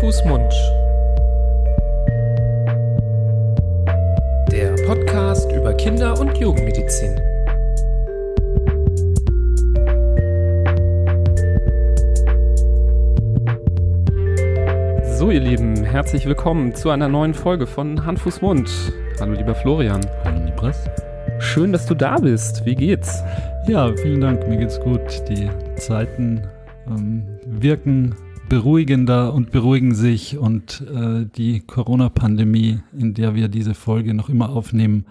Fuß, Mund. Der Podcast über Kinder- und Jugendmedizin. So, ihr Lieben, herzlich willkommen zu einer neuen Folge von Hand, Fuß, Mund. Hallo, lieber Florian. Hallo, Nibras. Schön, dass du da bist. Wie geht's? Ja, vielen Dank. Mir geht's gut. Die Zeiten ähm, wirken beruhigender und beruhigen sich und äh, die Corona-Pandemie, in der wir diese Folge noch immer aufnehmen,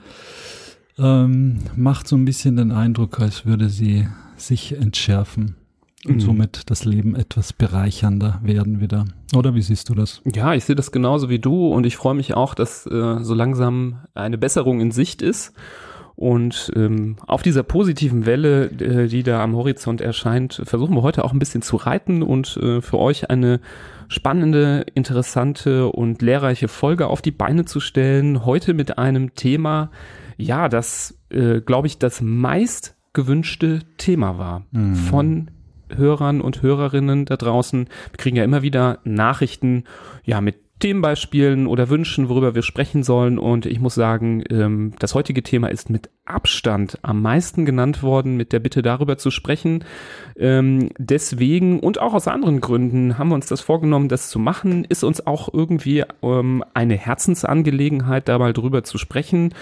ähm, macht so ein bisschen den Eindruck, als würde sie sich entschärfen und mhm. somit das Leben etwas bereichernder werden wieder. Oder wie siehst du das? Ja, ich sehe das genauso wie du und ich freue mich auch, dass äh, so langsam eine Besserung in Sicht ist. Und ähm, auf dieser positiven Welle, äh, die da am Horizont erscheint, versuchen wir heute auch ein bisschen zu reiten und äh, für euch eine spannende, interessante und lehrreiche Folge auf die Beine zu stellen. Heute mit einem Thema, ja, das, äh, glaube ich, das meist gewünschte Thema war mhm. von Hörern und Hörerinnen da draußen. Wir kriegen ja immer wieder Nachrichten, ja, mit Themenbeispielen oder Wünschen, worüber wir sprechen sollen. Und ich muss sagen, ähm, das heutige Thema ist mit Abstand am meisten genannt worden, mit der Bitte darüber zu sprechen. Ähm, deswegen und auch aus anderen Gründen haben wir uns das vorgenommen, das zu machen. Ist uns auch irgendwie ähm, eine Herzensangelegenheit, da mal drüber zu sprechen.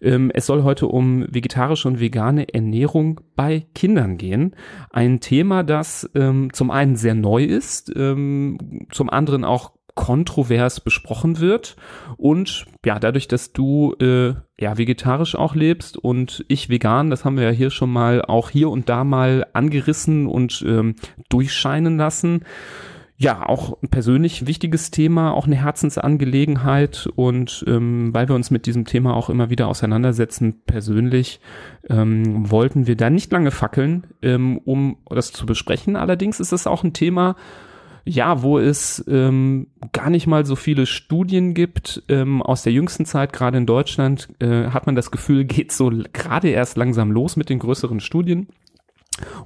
Ähm, es soll heute um vegetarische und vegane Ernährung bei Kindern gehen. Ein Thema, das ähm, zum einen sehr neu ist, ähm, zum anderen auch kontrovers besprochen wird. Und ja, dadurch, dass du äh, ja vegetarisch auch lebst und ich vegan, das haben wir ja hier schon mal auch hier und da mal angerissen und ähm, durchscheinen lassen. Ja, auch persönlich wichtiges Thema, auch eine Herzensangelegenheit und ähm, weil wir uns mit diesem Thema auch immer wieder auseinandersetzen, persönlich ähm, wollten wir da nicht lange fackeln, ähm, um das zu besprechen. Allerdings ist es auch ein Thema, ja, wo es ähm, gar nicht mal so viele Studien gibt. Ähm, aus der jüngsten Zeit, gerade in Deutschland, äh, hat man das Gefühl, geht so gerade erst langsam los mit den größeren Studien.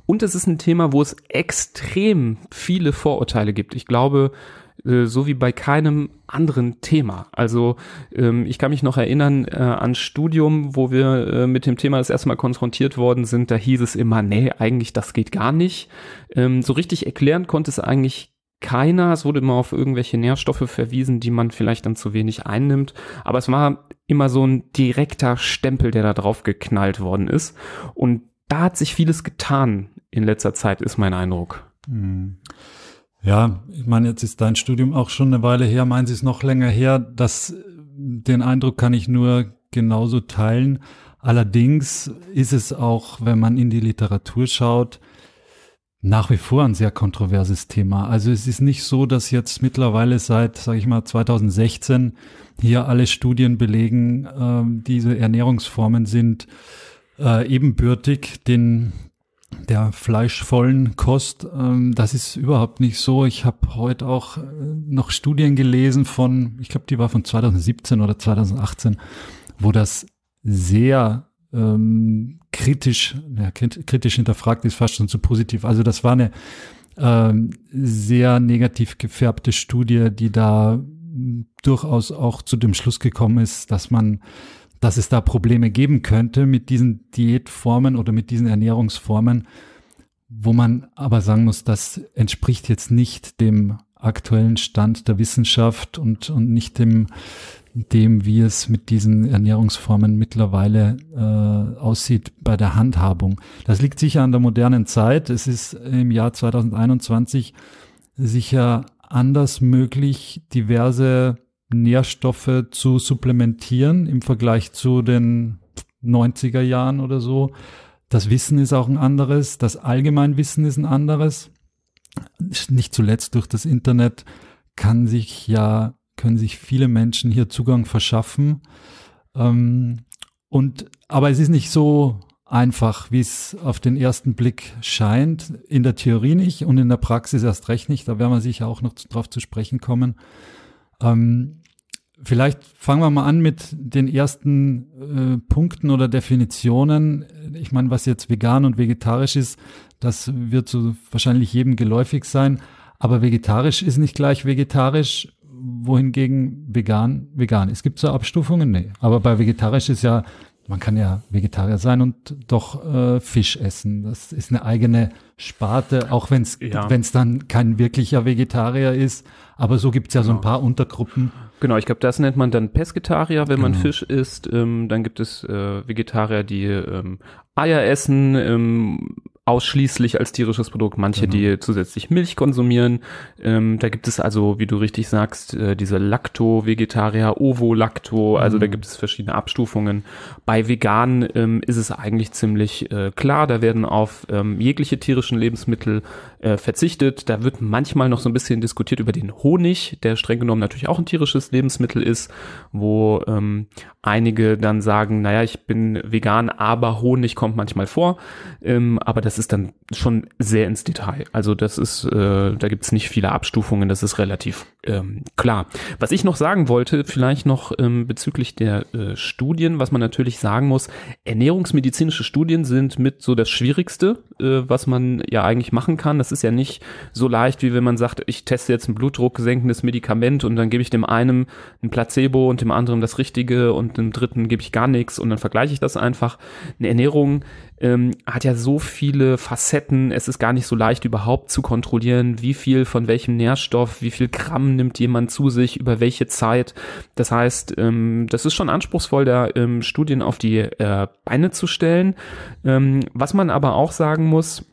Und es ist ein Thema, wo es extrem viele Vorurteile gibt. Ich glaube, äh, so wie bei keinem anderen Thema. Also ähm, ich kann mich noch erinnern äh, an Studium, wo wir äh, mit dem Thema das erste Mal konfrontiert worden sind. Da hieß es immer, nee, eigentlich das geht gar nicht. Ähm, so richtig erklären konnte es eigentlich keiner. Es wurde immer auf irgendwelche Nährstoffe verwiesen, die man vielleicht dann zu wenig einnimmt. Aber es war immer so ein direkter Stempel, der da drauf geknallt worden ist. Und da hat sich vieles getan in letzter Zeit, ist mein Eindruck. Hm. Ja, ich meine, jetzt ist dein Studium auch schon eine Weile her. Meinen Sie es noch länger her? Das, den Eindruck kann ich nur genauso teilen. Allerdings ist es auch, wenn man in die Literatur schaut, nach wie vor ein sehr kontroverses Thema. Also es ist nicht so, dass jetzt mittlerweile seit, sage ich mal, 2016 hier alle Studien belegen, äh, diese Ernährungsformen sind äh, ebenbürtig den der fleischvollen Kost. Ähm, das ist überhaupt nicht so. Ich habe heute auch äh, noch Studien gelesen von, ich glaube, die war von 2017 oder 2018, wo das sehr ähm, kritisch, ja, kritisch hinterfragt ist fast schon zu positiv. Also das war eine ähm, sehr negativ gefärbte Studie, die da durchaus auch zu dem Schluss gekommen ist, dass man, dass es da Probleme geben könnte mit diesen Diätformen oder mit diesen Ernährungsformen, wo man aber sagen muss, das entspricht jetzt nicht dem aktuellen Stand der Wissenschaft und, und nicht dem, dem, wie es mit diesen Ernährungsformen mittlerweile äh, aussieht bei der Handhabung. Das liegt sicher an der modernen Zeit. Es ist im Jahr 2021 sicher anders möglich, diverse Nährstoffe zu supplementieren im Vergleich zu den 90er Jahren oder so. Das Wissen ist auch ein anderes, das Allgemeinwissen ist ein anderes. Nicht zuletzt durch das Internet kann sich ja können sich viele Menschen hier Zugang verschaffen. Ähm, und, aber es ist nicht so einfach, wie es auf den ersten Blick scheint. In der Theorie nicht und in der Praxis erst recht nicht. Da werden wir sicher auch noch drauf zu sprechen kommen. Ähm, vielleicht fangen wir mal an mit den ersten äh, Punkten oder Definitionen. Ich meine, was jetzt vegan und vegetarisch ist, das wird so wahrscheinlich jedem geläufig sein. aber vegetarisch ist nicht gleich vegetarisch, wohingegen vegan vegan. Es gibt so Abstufungen, nee. Aber bei vegetarisch ist ja, man kann ja Vegetarier sein und doch äh, Fisch essen. Das ist eine eigene Sparte, auch wenn es Ja. wenn's dann kein wirklicher Vegetarier ist. Aber so gibt's ja so ein Genau. paar Untergruppen. Genau, ich glaube, das nennt man dann Pesketarier, wenn man Genau. Fisch isst. Ähm, dann gibt es äh, Vegetarier, die ähm, Eier essen, ähm, ausschließlich als tierisches Produkt. Manche, Genau. die zusätzlich Milch konsumieren. Ähm, da gibt es also, wie du richtig sagst, äh, diese Lacto-Vegetarier, Ovo-Lacto. Also da Mhm. gibt es verschiedene Abstufungen. Bei Vegan ähm, ist es eigentlich ziemlich äh, klar. Da werden auf ähm, jegliche tierischen Lebensmittel äh, verzichtet. Da wird manchmal noch so ein bisschen diskutiert über den Honig, der streng genommen natürlich auch ein tierisches Lebensmittel ist, wo ähm, einige dann sagen, naja, ich bin vegan, aber Honig kommt manchmal vor. Ähm, aber das ist dann schon sehr ins Detail. Also das ist, äh, da gibt es nicht viele Abstufungen, das ist relativ ähm, klar. Was ich noch sagen wollte, vielleicht noch ähm, bezüglich der äh, Studien, was man natürlich sagen muss, ernährungsmedizinische Studien sind mit so das Schwierigste, äh, was man ja eigentlich machen kann. Das ist ja nicht so leicht, wie wenn man sagt, ich teste jetzt ein blutdrucksenkendes Medikament und dann gebe ich dem einen ein Placebo und dem anderen das Richtige und dem dritten gebe ich gar nichts und dann vergleiche ich das einfach. Eine Ernährung ähm, hat ja so viele Facetten. Es ist gar nicht so leicht überhaupt zu kontrollieren, wie viel von welchem Nährstoff, wie viel Gramm nimmt jemand zu sich, über welche Zeit. Das heißt, ähm, das ist schon anspruchsvoll, da ähm, Studien auf die äh, Beine zu stellen. Ähm, was man aber auch sagen muss,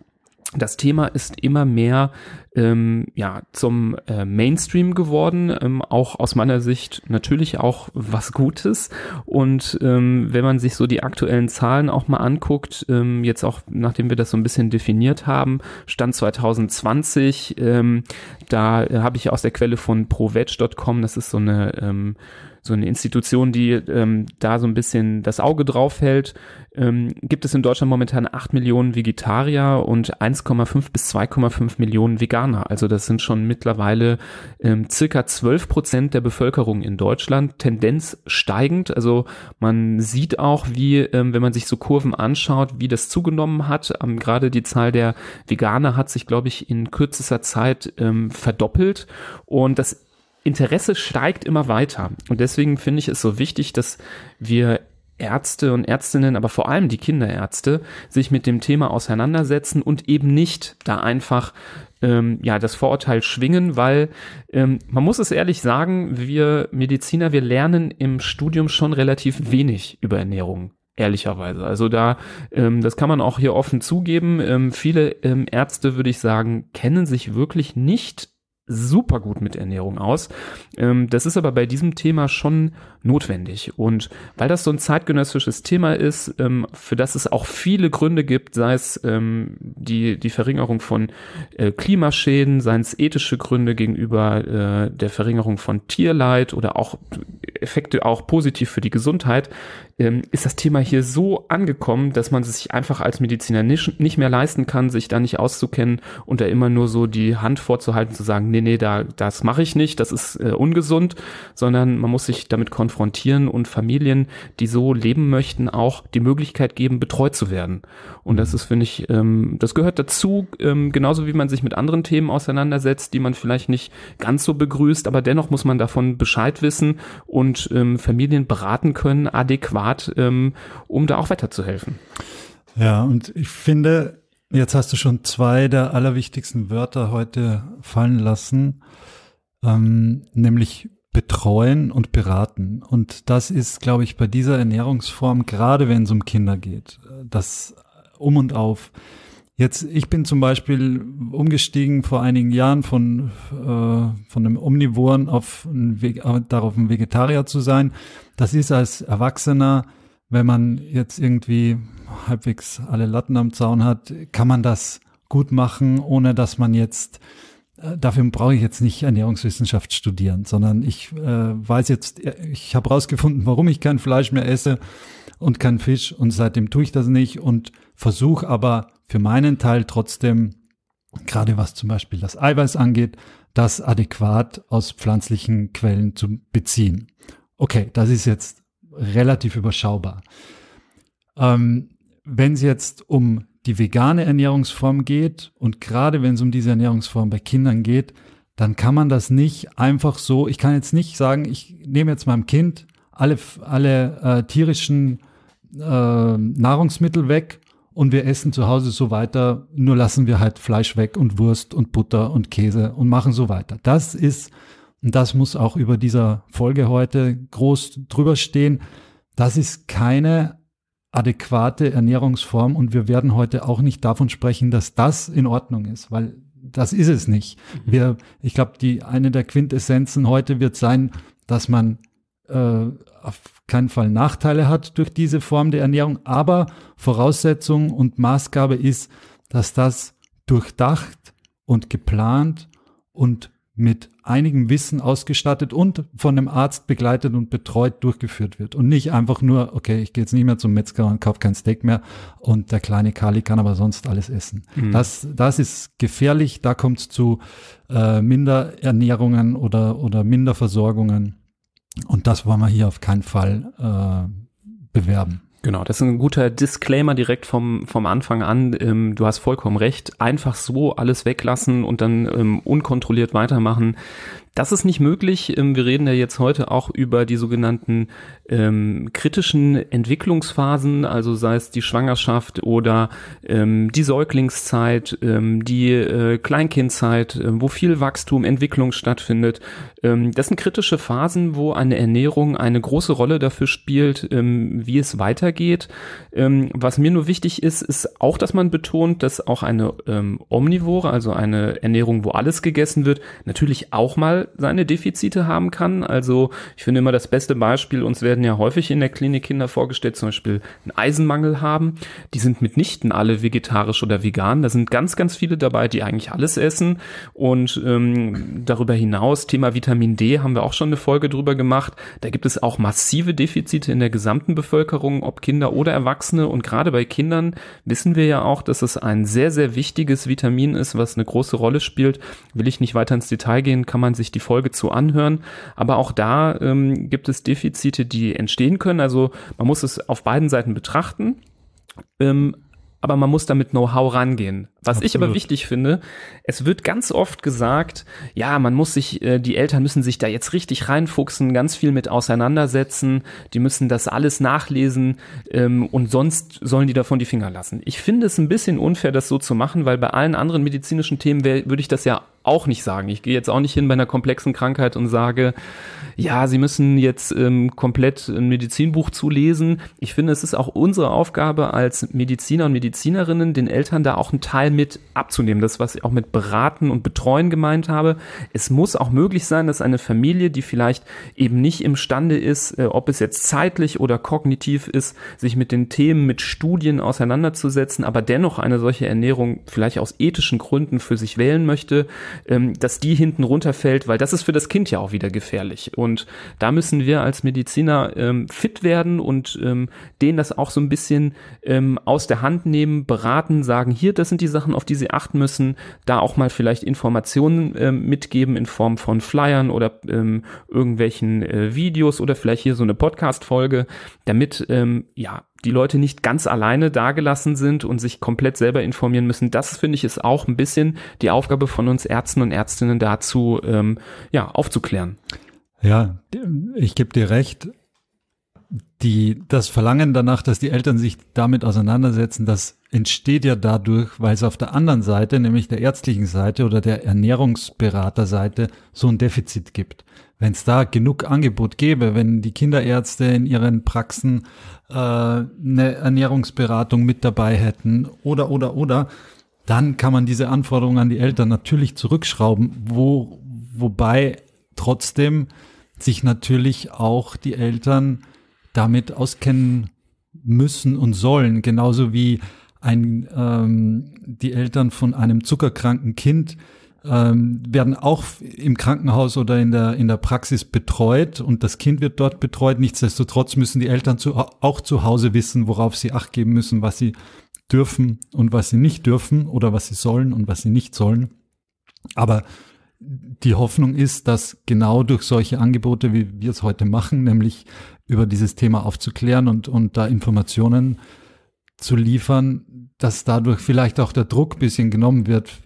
das Thema ist immer mehr ähm, ja zum äh, Mainstream geworden, ähm, auch aus meiner Sicht natürlich auch was Gutes. Und ähm, wenn man sich so die aktuellen Zahlen auch mal anguckt, ähm, jetzt auch nachdem wir das so ein bisschen definiert haben, Stand 2020, ähm, da äh, habe ich aus der Quelle von proveg.com, das ist so eine ähm, so eine Institution, die ähm, da so ein bisschen das Auge drauf hält, ähm, gibt es in Deutschland momentan 8 Millionen Vegetarier und 1,5 bis 2,5 Millionen Veganer. Also das sind schon mittlerweile ähm, circa 12 Prozent der Bevölkerung in Deutschland, Tendenz steigend. Also man sieht auch, wie, ähm, wenn man sich so Kurven anschaut, wie das zugenommen hat. Ähm, Gerade die Zahl der Veganer hat sich, glaube ich, in kürzester Zeit ähm, verdoppelt und das Interesse steigt immer weiter. Und deswegen finde ich es so wichtig, dass wir Ärzte und Ärztinnen, aber vor allem die Kinderärzte, sich mit dem Thema auseinandersetzen und eben nicht da einfach ähm, ja das Vorurteil schwingen, weil ähm, man muss es ehrlich sagen, wir Mediziner, wir lernen im Studium schon relativ wenig über Ernährung ehrlicherweise. Also da, ähm, das kann man auch hier offen zugeben. Ähm, viele ähm, Ärzte, würde ich sagen, kennen sich wirklich nicht super gut mit Ernährung aus. Ähm, das ist aber bei diesem Thema schon notwendig. Und weil das so ein zeitgenössisches Thema ist, ähm, für das es auch viele Gründe gibt, sei es ähm, die, die Verringerung von äh, Klimaschäden, seien es ethische Gründe gegenüber äh, der Verringerung von Tierleid oder auch Effekte auch positiv für die Gesundheit, ähm, ist das Thema hier so angekommen, dass man sich einfach als Mediziner nicht, nicht mehr leisten kann, sich da nicht auszukennen und da immer nur so die Hand vorzuhalten, zu sagen, nee, nee, da, das mache ich nicht, das ist äh, ungesund, sondern man muss sich damit konfrontieren und Familien, die so leben möchten, auch die Möglichkeit geben, betreut zu werden. Und das ist, finde ich, ähm, das gehört dazu, ähm, genauso wie man sich mit anderen Themen auseinandersetzt, die man vielleicht nicht ganz so begrüßt, aber dennoch muss man davon Bescheid wissen und ähm, Familien beraten können, adäquat, ähm, um da auch weiterzuhelfen. Ja, und ich finde, jetzt hast du schon zwei der allerwichtigsten Wörter heute fallen lassen, ähm, nämlich betreuen und beraten. Und das ist, glaube ich, bei dieser Ernährungsform, gerade wenn es um Kinder geht, das um und auf. Jetzt, ich bin zum Beispiel umgestiegen vor einigen Jahren von, äh, von einem Omnivoren auf ein, Ve- äh, darauf ein Vegetarier zu sein. Das ist als Erwachsener, wenn man jetzt irgendwie halbwegs alle Latten am Zaun hat, kann man das gut machen, ohne dass man jetzt äh, Dafür brauche ich jetzt nicht Ernährungswissenschaft studieren, sondern ich äh, weiß jetzt, äh, ich habe rausgefunden, warum ich kein Fleisch mehr esse und kein Fisch und seitdem tue ich das nicht und versuche aber für meinen Teil trotzdem, gerade was zum Beispiel das Eiweiß angeht, das adäquat aus pflanzlichen Quellen zu beziehen. Okay, das ist jetzt relativ überschaubar. Ähm, wenn es jetzt um die vegane Ernährungsform geht und gerade wenn es um diese Ernährungsform bei Kindern geht, dann kann man das nicht einfach so, ich kann jetzt nicht sagen, ich nehme jetzt meinem Kind alle, alle äh, tierischen äh, Nahrungsmittel weg und wir essen zu Hause so weiter, nur lassen wir halt Fleisch weg und Wurst und Butter und Käse und machen so weiter. Das ist, und das muss auch über dieser Folge heute groß drüber stehen, das ist keine adäquate Ernährungsform und wir werden heute auch nicht davon sprechen, dass das in Ordnung ist, weil das ist es nicht. Mhm. Wir, ich glaube, die eine der Quintessenzen heute wird sein, dass man äh, auf keinen Fall Nachteile hat durch diese Form der Ernährung, aber Voraussetzung und Maßgabe ist, dass das durchdacht und geplant und mit einigem Wissen ausgestattet und von einem Arzt begleitet und betreut durchgeführt wird. Und nicht einfach nur, okay, ich gehe jetzt nicht mehr zum Metzger und kaufe kein Steak mehr und der kleine Kali kann aber sonst alles essen. Mhm. Das, das ist gefährlich, da kommt es zu äh, Minderernährungen oder, oder Minderversorgungen. Und das wollen wir hier auf keinen Fall äh, bewerben. Genau, das ist ein guter Disclaimer direkt vom, vom Anfang an. Ähm, du hast vollkommen recht. Einfach so alles weglassen und dann ähm, unkontrolliert weitermachen. Das ist nicht möglich. Ähm, wir reden ja jetzt heute auch über die sogenannten ähm, kritischen Entwicklungsphasen, also sei es die Schwangerschaft oder ähm, die Säuglingszeit, ähm, die äh, Kleinkindzeit, äh, wo viel Wachstum, Entwicklung stattfindet. Ähm, das sind kritische Phasen, wo eine Ernährung eine große Rolle dafür spielt, ähm, wie es weitergeht. was mir nur wichtig ist, ist auch, dass man betont, dass auch eine Omnivore, also eine Ernährung, wo alles gegessen wird, natürlich auch mal seine Defizite haben kann. Also ich finde immer das beste Beispiel, uns werden ja häufig in der Klinik Kinder vorgestellt, zum Beispiel einen Eisenmangel haben. Die sind mitnichten alle vegetarisch oder vegan. Da sind ganz, ganz viele dabei, die eigentlich alles essen. Und ähm, darüber hinaus, Thema Vitamin D, haben wir auch schon eine Folge drüber gemacht. Da gibt es auch massive Defizite in der gesamten Bevölkerung, ob Kinder oder Erwachsene. Und gerade bei Kindern wissen wir ja auch, dass es ein sehr, sehr wichtiges Vitamin ist, was eine große Rolle spielt. Will ich nicht weiter ins Detail gehen, kann man sich die Folge zu anhören. Aber auch da ähm, gibt es Defizite, die entstehen können. Also man muss es auf beiden Seiten betrachten. Ähm, aber man muss damit Know-how rangehen. Was Absolut. ich aber wichtig finde, es wird ganz oft gesagt, ja, man muss sich, äh, die Eltern müssen sich da jetzt richtig reinfuchsen, ganz viel mit auseinandersetzen, die müssen das alles nachlesen ähm, und sonst sollen die davon die Finger lassen. Ich finde es ein bisschen unfair, das so zu machen, weil bei allen anderen medizinischen Themen würde ich das ja auch nicht sagen. Ich gehe jetzt auch nicht hin bei einer komplexen Krankheit und sage, ja, Sie müssen jetzt ähm, komplett ein Medizinbuch zulesen. Ich finde, es ist auch unsere Aufgabe als Mediziner und Medizinerinnen, den Eltern da auch einen Teil mit abzunehmen. Das, was ich auch mit beraten und betreuen gemeint habe. Es muss auch möglich sein, dass eine Familie, die vielleicht eben nicht imstande ist, äh, ob es jetzt zeitlich oder kognitiv ist, sich mit den Themen, mit Studien auseinanderzusetzen, aber dennoch eine solche Ernährung vielleicht aus ethischen Gründen für sich wählen möchte, ähm, dass die hinten runterfällt, weil das ist für das Kind ja auch wieder gefährlich. Und da müssen wir als Mediziner ähm, fit werden und ähm, denen das auch so ein bisschen aus der Hand nehmen, beraten, sagen, hier, das sind die Sachen, Sachen, auf die sie achten müssen, da auch mal vielleicht Informationen äh, mitgeben in Form von Flyern oder ähm, irgendwelchen äh, Videos oder vielleicht hier so eine Podcast-Folge, damit ähm, ja die Leute nicht ganz alleine dagelassen sind und sich komplett selber informieren müssen. Das finde ich ist auch ein bisschen die Aufgabe von uns Ärzten und Ärztinnen dazu, ähm, ja, aufzuklären. Ja, ich gebe dir recht die, das Verlangen danach, dass die Eltern sich damit auseinandersetzen, das entsteht ja dadurch, weil es auf der anderen Seite, nämlich der ärztlichen Seite oder der Ernährungsberaterseite, so ein Defizit gibt. Wenn es da genug Angebot gäbe, wenn die Kinderärzte in ihren Praxen äh, eine Ernährungsberatung mit dabei hätten oder oder oder, dann kann man diese Anforderungen an die Eltern natürlich zurückschrauben, wo, wobei trotzdem sich natürlich auch die Eltern damit auskennen müssen und sollen, genauso wie ein, ähm, die Eltern von einem zuckerkranken Kind ähm, werden auch im Krankenhaus oder in der, in der Praxis betreut und das Kind wird dort betreut. Nichtsdestotrotz müssen die Eltern zu, auch zu Hause wissen, worauf sie acht geben müssen, was sie dürfen und was sie nicht dürfen oder was sie sollen und was sie nicht sollen. Aber die Hoffnung ist, dass genau durch solche Angebote, wie wir es heute machen, nämlich über dieses Thema aufzuklären und, und da Informationen zu liefern, dass dadurch vielleicht auch der Druck bisschen genommen wird,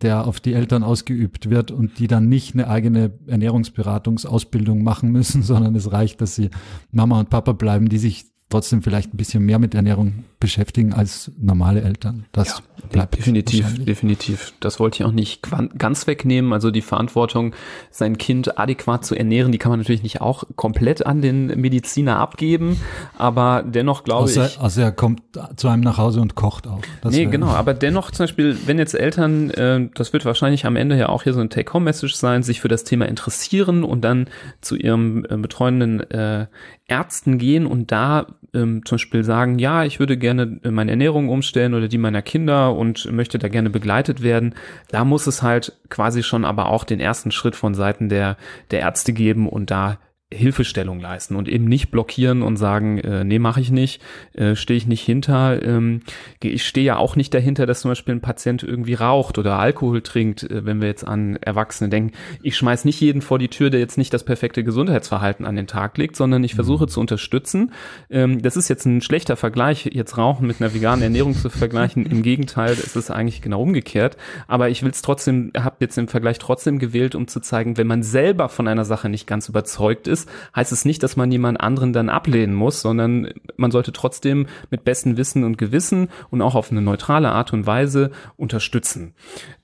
der auf die Eltern ausgeübt wird und die dann nicht eine eigene Ernährungsberatungsausbildung machen müssen, sondern es reicht, dass sie Mama und Papa bleiben, die sich trotzdem vielleicht ein bisschen mehr mit Ernährung beschäftigen als normale Eltern. Das ja, bleibt definitiv, definitiv. Das wollte ich auch nicht ganz wegnehmen. Also die Verantwortung, sein Kind adäquat zu ernähren, die kann man natürlich nicht auch komplett an den Mediziner abgeben. Aber dennoch glaube ich. Also er kommt zu einem nach Hause und kocht auch. Das nee, genau. Aber dennoch zum Beispiel, wenn jetzt Eltern, äh, das wird wahrscheinlich am Ende ja auch hier so ein Take-Home-Message sein, sich für das Thema interessieren und dann zu ihrem äh, betreuenden äh, Ärzten gehen und da ähm, zum Beispiel sagen, ja, ich würde gerne meine Ernährung umstellen oder die meiner Kinder und möchte da gerne begleitet werden, da muss es halt quasi schon aber auch den ersten Schritt von Seiten der, der Ärzte geben und da Hilfestellung leisten und eben nicht blockieren und sagen, äh, nee, mache ich nicht, äh, stehe ich nicht hinter. Ähm, ich stehe ja auch nicht dahinter, dass zum Beispiel ein Patient irgendwie raucht oder Alkohol trinkt, äh, wenn wir jetzt an Erwachsene denken. Ich schmeiß nicht jeden vor die Tür, der jetzt nicht das perfekte Gesundheitsverhalten an den Tag legt, sondern ich versuche mhm. zu unterstützen. Ähm, das ist jetzt ein schlechter Vergleich, jetzt Rauchen mit einer veganen Ernährung zu vergleichen. Im Gegenteil, es ist eigentlich genau umgekehrt. Aber ich will es trotzdem, habe jetzt im Vergleich trotzdem gewählt, um zu zeigen, wenn man selber von einer Sache nicht ganz überzeugt ist, ist, heißt es nicht, dass man jemand anderen dann ablehnen muss, sondern man sollte trotzdem mit bestem Wissen und Gewissen und auch auf eine neutrale Art und Weise unterstützen.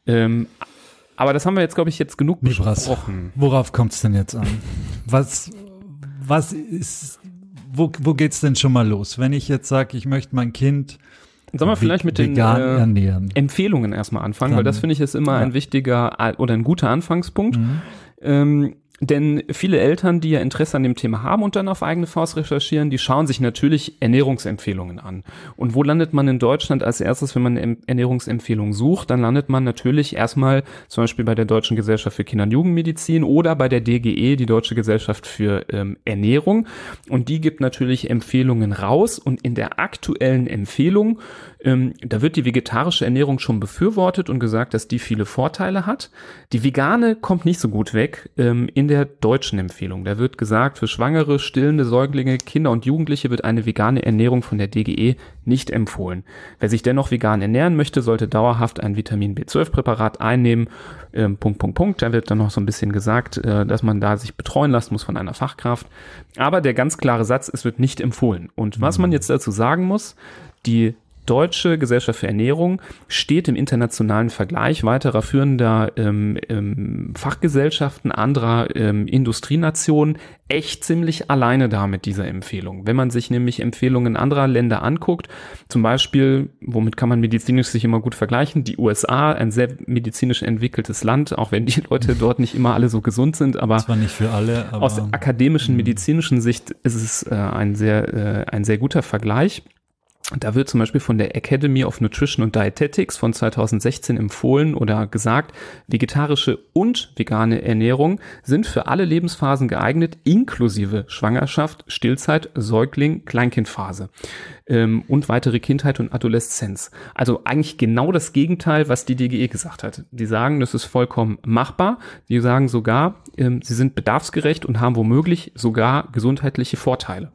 Ähm, aber das haben wir jetzt, glaube ich, jetzt genug Libras, besprochen. Worauf kommt es denn jetzt an? Was, was ist, wo, wo geht's denn schon mal los? Wenn ich jetzt sage, ich möchte mein Kind Sollen wir vielleicht mit den äh, Empfehlungen erstmal anfangen, Kann. weil das finde ich ist immer ja. ein wichtiger äh, oder ein guter Anfangspunkt. Mhm. Ähm, denn viele Eltern, die ja Interesse an dem Thema haben und dann auf eigene Faust recherchieren, die schauen sich natürlich Ernährungsempfehlungen an. Und wo landet man in Deutschland als erstes, wenn man Ernährungsempfehlungen sucht? Dann landet man natürlich erstmal zum Beispiel bei der Deutschen Gesellschaft für Kinder- und Jugendmedizin oder bei der DGE, die Deutsche Gesellschaft für ähm, Ernährung. Und die gibt natürlich Empfehlungen raus. Und in der aktuellen Empfehlung ähm, da wird die vegetarische Ernährung schon befürwortet und gesagt, dass die viele Vorteile hat. Die vegane kommt nicht so gut weg ähm, in der deutschen Empfehlung. Da wird gesagt, für Schwangere, stillende Säuglinge, Kinder und Jugendliche wird eine vegane Ernährung von der DGE nicht empfohlen. Wer sich dennoch vegan ernähren möchte, sollte dauerhaft ein Vitamin B12-Präparat einnehmen. Ähm, Punkt, Punkt, Punkt. Da wird dann noch so ein bisschen gesagt, äh, dass man da sich betreuen lassen muss von einer Fachkraft. Aber der ganz klare Satz, es wird nicht empfohlen. Und was man jetzt dazu sagen muss, die Deutsche Gesellschaft für Ernährung steht im internationalen Vergleich weiterer führender ähm, ähm, Fachgesellschaften anderer ähm, Industrienationen echt ziemlich alleine da mit dieser Empfehlung. Wenn man sich nämlich Empfehlungen anderer Länder anguckt, zum Beispiel, womit kann man medizinisch sich immer gut vergleichen, die USA, ein sehr medizinisch entwickeltes Land, auch wenn die Leute dort nicht immer alle so gesund sind, aber Zwar nicht für alle, aber aus akademischen, medizinischen Sicht ist es äh, ein sehr, äh, ein sehr guter Vergleich. Da wird zum Beispiel von der Academy of Nutrition and Dietetics von 2016 empfohlen oder gesagt, vegetarische und vegane Ernährung sind für alle Lebensphasen geeignet, inklusive Schwangerschaft, Stillzeit, Säugling, Kleinkindphase ähm, und weitere Kindheit und Adoleszenz. Also eigentlich genau das Gegenteil, was die DGE gesagt hat. Die sagen, das ist vollkommen machbar. Die sagen sogar, ähm, sie sind bedarfsgerecht und haben womöglich sogar gesundheitliche Vorteile.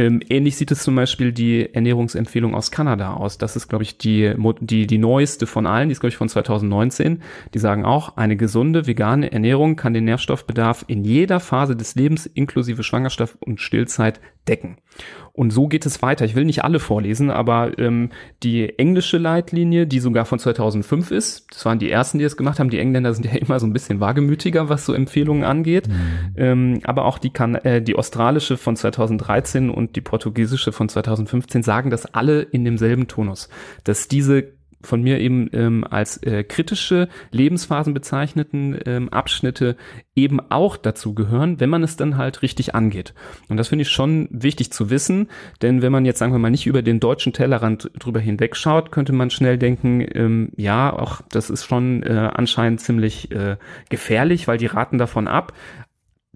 Ähm, ähnlich sieht es zum Beispiel die Ernährungsempfehlung aus Kanada aus. Das ist, glaube ich, die, die, die neueste von allen. Die ist, glaube ich, von 2019. Die sagen auch, eine gesunde vegane Ernährung kann den Nährstoffbedarf in jeder Phase des Lebens inklusive Schwangerschaft und Stillzeit decken. Und so geht es weiter. Ich will nicht alle vorlesen, aber ähm, die englische Leitlinie, die sogar von 2005 ist, das waren die ersten, die es gemacht haben. Die Engländer sind ja immer so ein bisschen wagemütiger, was so Empfehlungen angeht. Mhm. Ähm, aber auch die, kan äh, die australische von 2013 und die portugiesische von 2015 sagen das alle in demselben Tonus, dass diese von mir eben ähm, als äh, kritische Lebensphasen bezeichneten ähm, Abschnitte eben auch dazu gehören, wenn man es dann halt richtig angeht. Und das finde ich schon wichtig zu wissen, denn wenn man jetzt, sagen wir mal, nicht über den deutschen Tellerrand drüber hinwegschaut, könnte man schnell denken, ähm, ja, auch das ist schon äh, anscheinend ziemlich äh, gefährlich, weil die raten davon ab.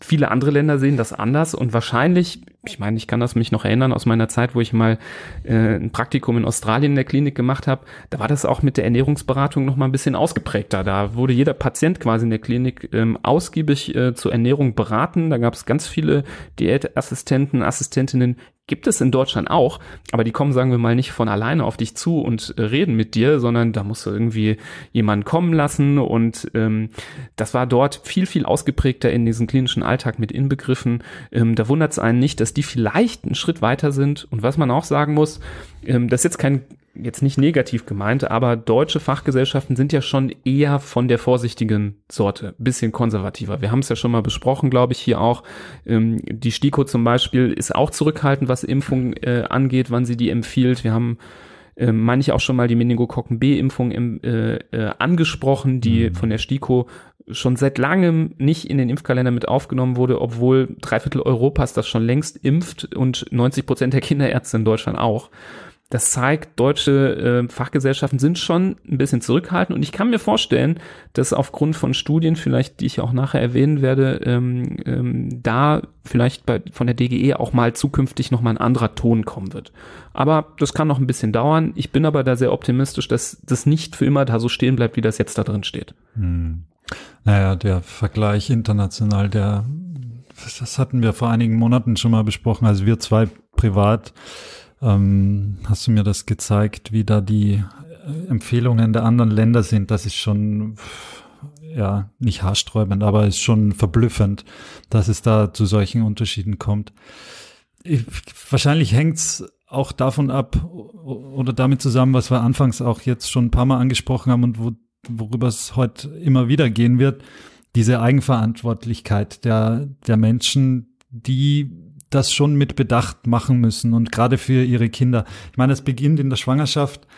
Viele andere Länder sehen das anders und wahrscheinlich ich meine, ich kann das mich noch erinnern aus meiner Zeit, wo ich mal äh, ein Praktikum in Australien in der Klinik gemacht habe. Da war das auch mit der Ernährungsberatung noch mal ein bisschen ausgeprägter. Da wurde jeder Patient quasi in der Klinik ähm, ausgiebig äh, zur Ernährung beraten. Da gab es ganz viele Diätassistenten, Assistentinnen, gibt es in Deutschland auch, aber die kommen, sagen wir mal, nicht von alleine auf dich zu und äh, reden mit dir, sondern da musst du irgendwie jemanden kommen lassen und ähm, das war dort viel, viel ausgeprägter in diesen klinischen Alltag mit inbegriffen. Ähm, da wundert es einen nicht, dass die vielleicht einen Schritt weiter sind und was man auch sagen muss, ähm, das ist jetzt kein jetzt nicht negativ gemeint, aber deutsche Fachgesellschaften sind ja schon eher von der vorsichtigen Sorte, bisschen konservativer. Wir haben es ja schon mal besprochen, glaube ich, hier auch. Ähm, die STIKO zum Beispiel ist auch zurückhaltend, was Impfung äh, angeht, wann sie die empfiehlt. Wir haben äh, meine ich auch schon mal die Meningokokken B-Impfung äh, äh, angesprochen, die mhm. von der STIKO schon seit langem nicht in den Impfkalender mit aufgenommen wurde, obwohl drei Viertel Europas das schon längst impft und 90 Prozent der Kinderärzte in Deutschland auch das zeigt, deutsche äh, Fachgesellschaften sind schon ein bisschen zurückhaltend und ich kann mir vorstellen, dass aufgrund von Studien, vielleicht die ich auch nachher erwähnen werde, ähm, ähm, da vielleicht bei, von der DGE auch mal zukünftig nochmal ein anderer Ton kommen wird. Aber das kann noch ein bisschen dauern. Ich bin aber da sehr optimistisch, dass das nicht für immer da so stehen bleibt, wie das jetzt da drin steht. Hm. Naja, der Vergleich international, der, das hatten wir vor einigen Monaten schon mal besprochen, also wir zwei privat ähm, hast du mir das gezeigt, wie da die äh, Empfehlungen der anderen Länder sind. Das ist schon, ja, nicht haarsträubend, aber ist schon verblüffend, dass es da zu solchen Unterschieden kommt. Ich, wahrscheinlich hängt's auch davon ab oder damit zusammen, was wir anfangs auch jetzt schon ein paar Mal angesprochen haben und wo, worüber es heute immer wieder gehen wird, diese Eigenverantwortlichkeit der, der Menschen, die das schon mit Bedacht machen müssen und gerade für ihre Kinder. Ich meine, es beginnt in der Schwangerschaft.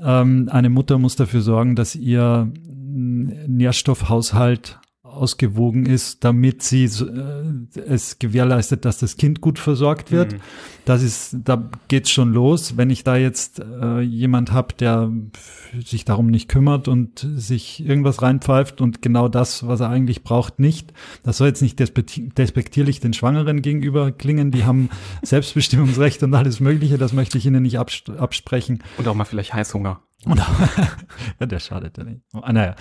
Ähm, eine Mutter muss dafür sorgen, dass ihr Nährstoffhaushalt ausgewogen ist, damit sie äh, es gewährleistet, dass das Kind gut versorgt wird. Mhm. Das ist, da geht's schon los. Wenn ich da jetzt äh, jemand habe, der sich darum nicht kümmert und sich irgendwas reinpfeift und genau das, was er eigentlich braucht, nicht. Das soll jetzt nicht despektierlich den Schwangeren gegenüber klingen. Die haben Selbstbestimmungsrecht und alles Mögliche. Das möchte ich ihnen nicht absprechen. Und auch mal vielleicht Heißhunger. ja, der schadet ja nicht. Ah, naja.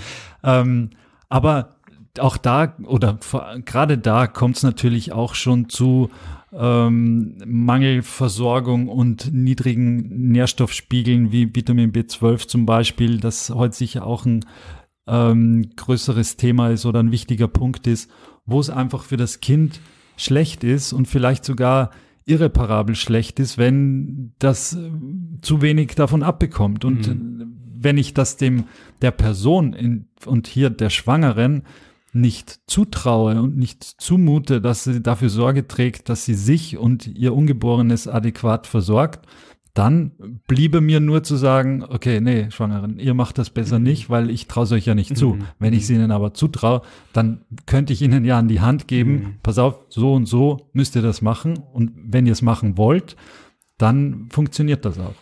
Ähm, aber auch da oder gerade da kommt es natürlich auch schon zu ähm, Mangelversorgung und niedrigen Nährstoffspiegeln wie Vitamin B12 zum Beispiel, das heute sicher auch ein ähm, größeres Thema ist oder ein wichtiger Punkt ist, wo es einfach für das Kind schlecht ist und vielleicht sogar irreparabel schlecht ist, wenn das äh, zu wenig davon abbekommt. Und mhm. wenn ich das dem der Person in, und hier der Schwangeren nicht zutraue und nicht zumute, dass sie dafür Sorge trägt, dass sie sich und ihr Ungeborenes adäquat versorgt, dann bliebe mir nur zu sagen, okay, nee, Schwangeren, ihr macht das besser mhm. nicht, weil ich traue euch ja nicht zu. Mhm. Wenn ich sie ihnen aber zutraue, dann könnte ich ihnen ja an die Hand geben, mhm. pass auf, so und so müsst ihr das machen. Und wenn ihr es machen wollt, dann funktioniert das auch.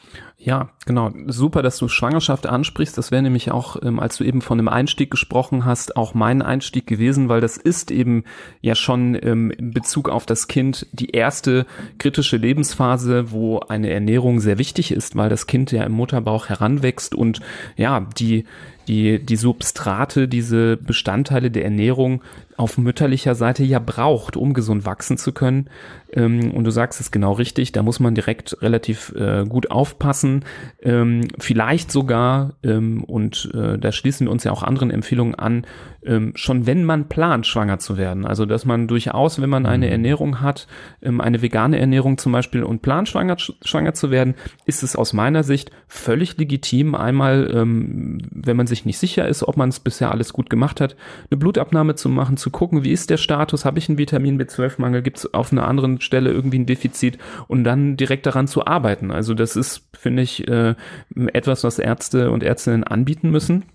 Ja, genau. Super, dass du Schwangerschaft ansprichst. Das wäre nämlich auch, ähm, als du eben von einem Einstieg gesprochen hast, auch mein Einstieg gewesen, weil das ist eben ja schon ähm, in Bezug auf das Kind die erste kritische Lebensphase, wo eine Ernährung sehr wichtig ist, weil das Kind ja im Mutterbauch heranwächst und ja, die die, die Substrate, diese Bestandteile der Ernährung auf mütterlicher Seite ja braucht, um gesund wachsen zu können. Ähm, und du sagst es genau richtig, da muss man direkt relativ äh, gut aufpassen. Ähm, vielleicht sogar, ähm, und äh, da schließen wir uns ja auch anderen Empfehlungen an, ähm, schon wenn man plant, schwanger zu werden. Also dass man durchaus, wenn man eine mhm. Ernährung hat, ähm, eine vegane Ernährung zum Beispiel und plant, schwanger, schwanger zu werden, ist es aus meiner Sicht völlig legitim, einmal, ähm, wenn man sich nicht sicher ist, ob man es bisher alles gut gemacht hat, eine Blutabnahme zu machen, zu gucken, wie ist der Status, habe ich einen Vitamin B12-Mangel, gibt es auf einer anderen Stelle irgendwie ein Defizit und dann direkt daran zu arbeiten. Also das ist, finde ich, äh, etwas, was Ärzte und Ärztinnen anbieten müssen.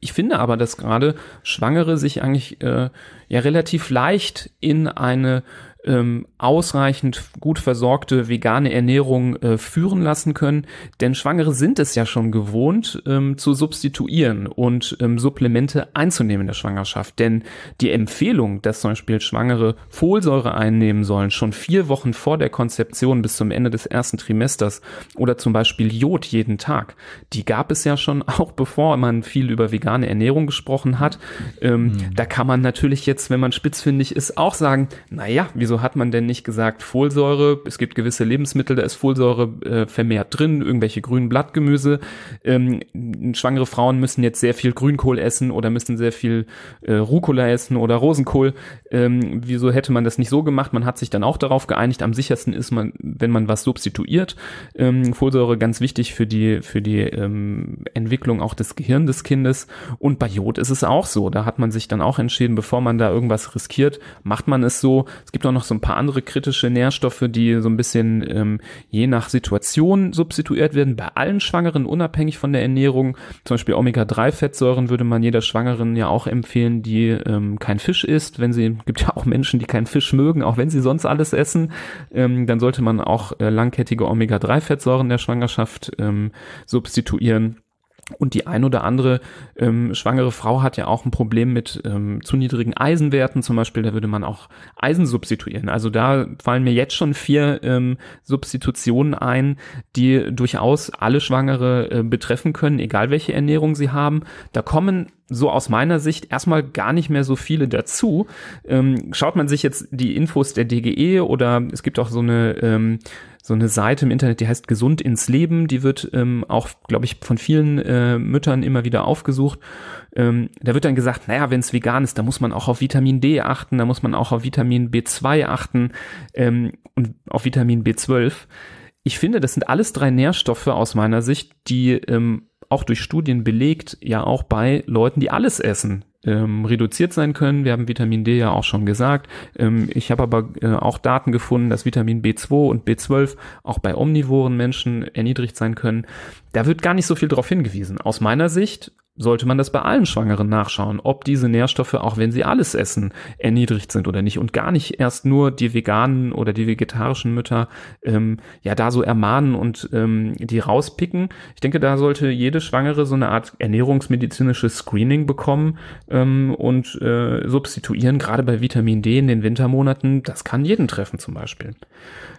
Ich finde aber, dass gerade Schwangere sich eigentlich äh, ja relativ leicht in eine ähm, ausreichend gut versorgte vegane Ernährung äh, führen lassen können. Denn Schwangere sind es ja schon gewohnt, ähm, zu substituieren und ähm, Supplemente einzunehmen in der Schwangerschaft. Denn die Empfehlung, dass zum Beispiel Schwangere Folsäure einnehmen sollen, schon vier Wochen vor der Konzeption bis zum Ende des ersten Trimesters oder zum Beispiel Jod jeden Tag, die gab es ja schon auch bevor man viel über vegane Ernährung gesprochen hat. Mhm. Da kann man natürlich jetzt, wenn man spitzfindig ist, auch sagen, naja, wieso hat man denn nicht gesagt Folsäure? Es gibt gewisse Lebensmittel, da ist Folsäure äh, vermehrt drin, irgendwelche grünen Blattgemüse. Ähm, schwangere Frauen müssen jetzt sehr viel Grünkohl essen oder müssen sehr viel äh, Rucola essen oder Rosenkohl. Ähm, wieso hätte man das nicht so gemacht? Man hat sich dann auch darauf geeinigt, am sichersten ist man, wenn man was substituiert. Ähm, Folsäure ganz wichtig für die, für die ähm, Entwicklung auch des Gehirns des Kindes. Und bei Jod ist es auch so. Da hat man sich dann auch entschieden, bevor man da irgendwas riskiert, macht man es so. Es gibt auch noch so ein paar andere kritische Nährstoffe, die so ein bisschen ähm, je nach Situation substituiert werden. Bei allen Schwangeren, unabhängig von der Ernährung. Zum Beispiel Omega-3-Fettsäuren würde man jeder Schwangeren ja auch empfehlen, die ähm, kein Fisch isst. Wenn sie, gibt ja auch Menschen, die keinen Fisch mögen, auch wenn sie sonst alles essen. Ähm, dann sollte man auch äh, langkettige Omega-3-Fettsäuren der Schwangerschaft ähm, substituieren. Und die ein oder andere ähm, schwangere Frau hat ja auch ein Problem mit ähm, zu niedrigen Eisenwerten zum Beispiel. Da würde man auch Eisen substituieren. Also da fallen mir jetzt schon vier ähm, Substitutionen ein, die durchaus alle Schwangere äh, betreffen können, egal welche Ernährung sie haben. Da kommen so aus meiner Sicht erstmal gar nicht mehr so viele dazu. Ähm, schaut man sich jetzt die Infos der DGE oder es gibt auch so eine ähm, so eine Seite im Internet, die heißt Gesund ins Leben. Die wird ähm, auch, glaube ich, von vielen äh, Müttern immer wieder aufgesucht. Ähm, da wird dann gesagt, naja, wenn es vegan ist, da muss man auch auf Vitamin D achten, da muss man auch auf Vitamin B2 achten ähm, und auf Vitamin B12. Ich finde, das sind alles drei Nährstoffe aus meiner Sicht, die ähm, auch durch Studien belegt, ja auch bei Leuten, die alles essen, ähm, reduziert sein können. Wir haben Vitamin D ja auch schon gesagt. Ähm, ich habe aber äh, auch Daten gefunden, dass Vitamin B2 und B12 auch bei omnivoren Menschen erniedrigt sein können. Da wird gar nicht so viel darauf hingewiesen. Aus meiner Sicht sollte man das bei allen Schwangeren nachschauen, ob diese Nährstoffe, auch wenn sie alles essen, erniedrigt sind oder nicht und gar nicht erst nur die veganen oder die vegetarischen Mütter ähm, ja da so ermahnen und ähm, die rauspicken. Ich denke, da sollte jede Schwangere so eine Art ernährungsmedizinisches Screening bekommen ähm, und äh, substituieren, gerade bei Vitamin D in den Wintermonaten. Das kann jeden treffen zum Beispiel.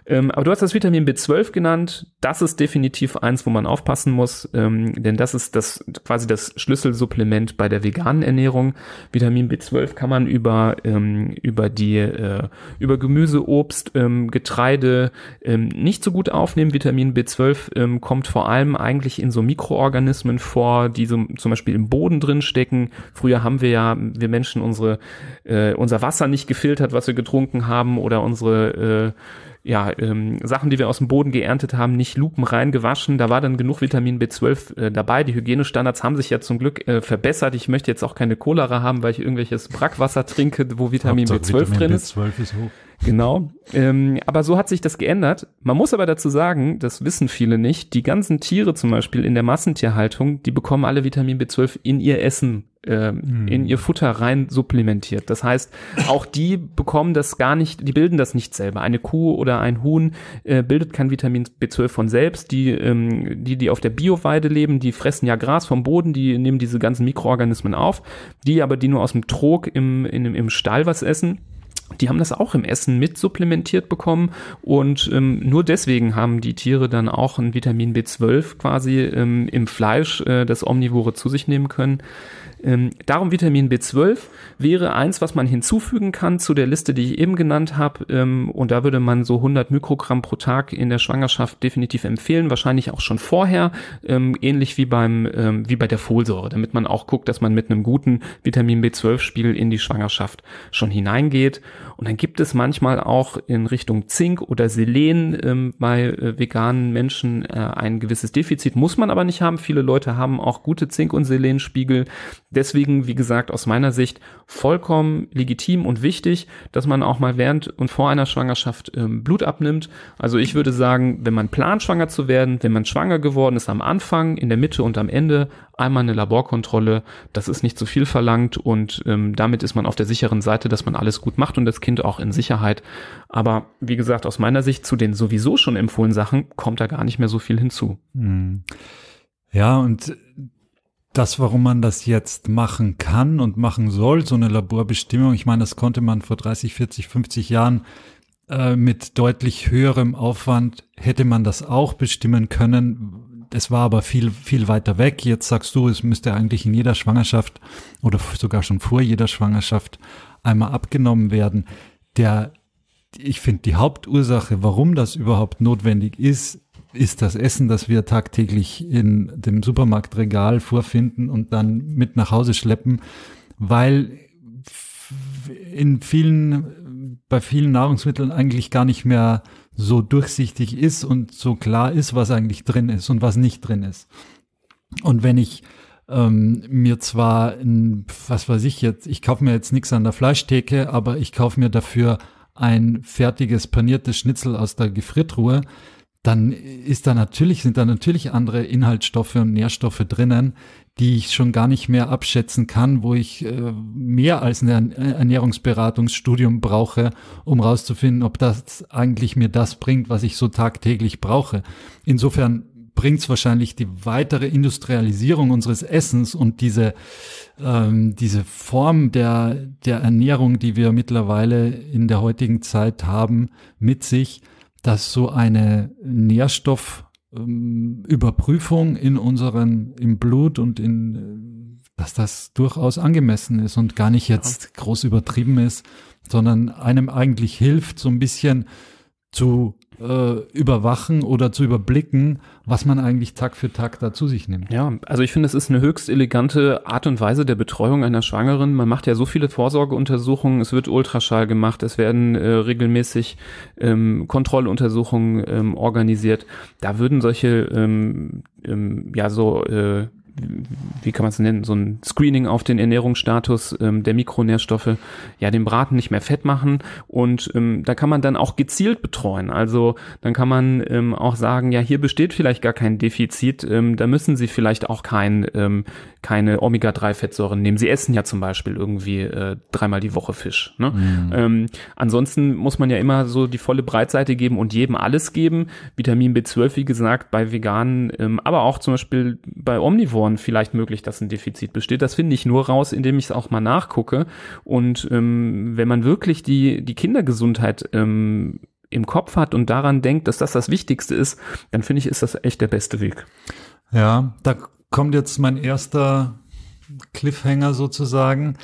Ähm, aber du hast das Vitamin B12 genannt. Das ist definitiv eins, wo man aufpassen muss, ähm, denn das ist das quasi das Schlüsselsupplement bei der veganen Ernährung. Vitamin B12 kann man über ähm, über die äh, über Gemüse, Obst, ähm, Getreide ähm, nicht so gut aufnehmen. Vitamin B12 ähm, kommt vor allem eigentlich in so Mikroorganismen vor, die so, zum Beispiel im Boden drin stecken. Früher haben wir ja wir Menschen unsere äh, unser Wasser nicht gefiltert, was wir getrunken haben, oder unsere äh, ja, ähm, Sachen, die wir aus dem Boden geerntet haben, nicht lupenrein gewaschen. Da war dann genug Vitamin B12 äh, dabei. Die Hygienestandards haben sich ja zum Glück äh, verbessert. Ich möchte jetzt auch keine Cholera haben, weil ich irgendwelches Brackwasser trinke, wo Vitamin Hauptsache B12 Vitamin drin ist. B12 ist hoch. Genau. Ähm, aber so hat sich das geändert. Man muss aber dazu sagen, das wissen viele nicht, die ganzen Tiere zum Beispiel in der Massentierhaltung, die bekommen alle Vitamin B12 in ihr Essen, äh, hm. in ihr Futter rein supplementiert. Das heißt, auch die bekommen das gar nicht, die bilden das nicht selber. Eine Kuh oder ein Huhn äh, bildet kein Vitamin B12 von selbst. Die, ähm, die, die auf der Bioweide leben, die fressen ja Gras vom Boden, die nehmen diese ganzen Mikroorganismen auf. Die aber, die nur aus dem Trog im, in, im Stall was essen, die haben das auch im Essen mit supplementiert bekommen und ähm, nur deswegen haben die Tiere dann auch ein Vitamin B12 quasi ähm, im Fleisch, äh, das Omnivore zu sich nehmen können. Ähm, darum Vitamin B12 wäre eins, was man hinzufügen kann zu der Liste, die ich eben genannt habe. Ähm, und da würde man so 100 Mikrogramm pro Tag in der Schwangerschaft definitiv empfehlen, wahrscheinlich auch schon vorher, ähm, ähnlich wie beim ähm, wie bei der Folsäure, damit man auch guckt, dass man mit einem guten Vitamin B12-Spiegel in die Schwangerschaft schon hineingeht. Und dann gibt es manchmal auch in Richtung Zink oder Selen ähm, bei äh, veganen Menschen äh, ein gewisses Defizit, muss man aber nicht haben. Viele Leute haben auch gute Zink- und Selenspiegel. Deswegen, wie gesagt, aus meiner Sicht vollkommen legitim und wichtig, dass man auch mal während und vor einer Schwangerschaft ähm, Blut abnimmt. Also ich würde sagen, wenn man plant, schwanger zu werden, wenn man schwanger geworden ist am Anfang, in der Mitte und am Ende, einmal eine Laborkontrolle, das ist nicht zu viel verlangt und ähm, damit ist man auf der sicheren Seite, dass man alles gut macht und das Kind auch in Sicherheit. Aber wie gesagt, aus meiner Sicht zu den sowieso schon empfohlenen Sachen kommt da gar nicht mehr so viel hinzu. Hm. Ja, und das, warum man das jetzt machen kann und machen soll, so eine Laborbestimmung, ich meine, das konnte man vor 30, 40, 50 Jahren äh, mit deutlich höherem Aufwand, hätte man das auch bestimmen können. Es war aber viel, viel weiter weg. Jetzt sagst du, es müsste eigentlich in jeder Schwangerschaft oder sogar schon vor jeder Schwangerschaft einmal abgenommen werden. Der, ich finde, die Hauptursache, warum das überhaupt notwendig ist, ist das Essen, das wir tagtäglich in dem Supermarktregal vorfinden und dann mit nach Hause schleppen, weil in vielen, bei vielen Nahrungsmitteln eigentlich gar nicht mehr so durchsichtig ist und so klar ist, was eigentlich drin ist und was nicht drin ist. Und wenn ich ähm, mir zwar, ein, was weiß ich jetzt, ich kaufe mir jetzt nichts an der Fleischtheke, aber ich kaufe mir dafür ein fertiges paniertes Schnitzel aus der Gefriertruhe, dann ist da natürlich, sind da natürlich andere Inhaltsstoffe und Nährstoffe drinnen, die ich schon gar nicht mehr abschätzen kann, wo ich äh, mehr als ein Ernährungsberatungsstudium brauche, um rauszufinden, ob das eigentlich mir das bringt, was ich so tagtäglich brauche. Insofern bringt es wahrscheinlich die weitere Industrialisierung unseres Essens und diese, ähm, diese Form der, der Ernährung, die wir mittlerweile in der heutigen Zeit haben, mit sich, dass so eine Nährstoffüberprüfung ähm, in unseren, im Blut und in, äh, dass das durchaus angemessen ist und gar nicht jetzt groß übertrieben ist, sondern einem eigentlich hilft, so ein bisschen zu äh, überwachen oder zu überblicken, was man eigentlich Tag für Tag da zu sich nimmt. Ja, also ich finde, es ist eine höchst elegante Art und Weise der Betreuung einer Schwangeren. Man macht ja so viele Vorsorgeuntersuchungen, es wird Ultraschall gemacht, es werden äh, regelmäßig ähm, Kontrolluntersuchungen ähm, organisiert. Da würden solche ähm, ähm, ja so äh, wie kann man es nennen, so ein Screening auf den Ernährungsstatus ähm, der Mikronährstoffe, ja, den Braten nicht mehr fett machen und ähm, da kann man dann auch gezielt betreuen. Also dann kann man ähm, auch sagen, ja, hier besteht vielleicht gar kein Defizit, ähm, da müssen Sie vielleicht auch kein, ähm, keine Omega-3-Fettsäuren nehmen. Sie essen ja zum Beispiel irgendwie äh, dreimal die Woche Fisch. Ne? Mhm. Ähm, ansonsten muss man ja immer so die volle Breitseite geben und jedem alles geben. Vitamin B12, wie gesagt, bei Veganen, ähm, aber auch zum Beispiel bei Omnivoren vielleicht möglich, dass ein Defizit besteht. Das finde ich nur raus, indem ich es auch mal nachgucke. Und ähm, wenn man wirklich die, die Kindergesundheit ähm, im Kopf hat und daran denkt, dass das das Wichtigste ist, dann finde ich, ist das echt der beste Weg. Ja, da kommt jetzt mein erster Cliffhanger sozusagen.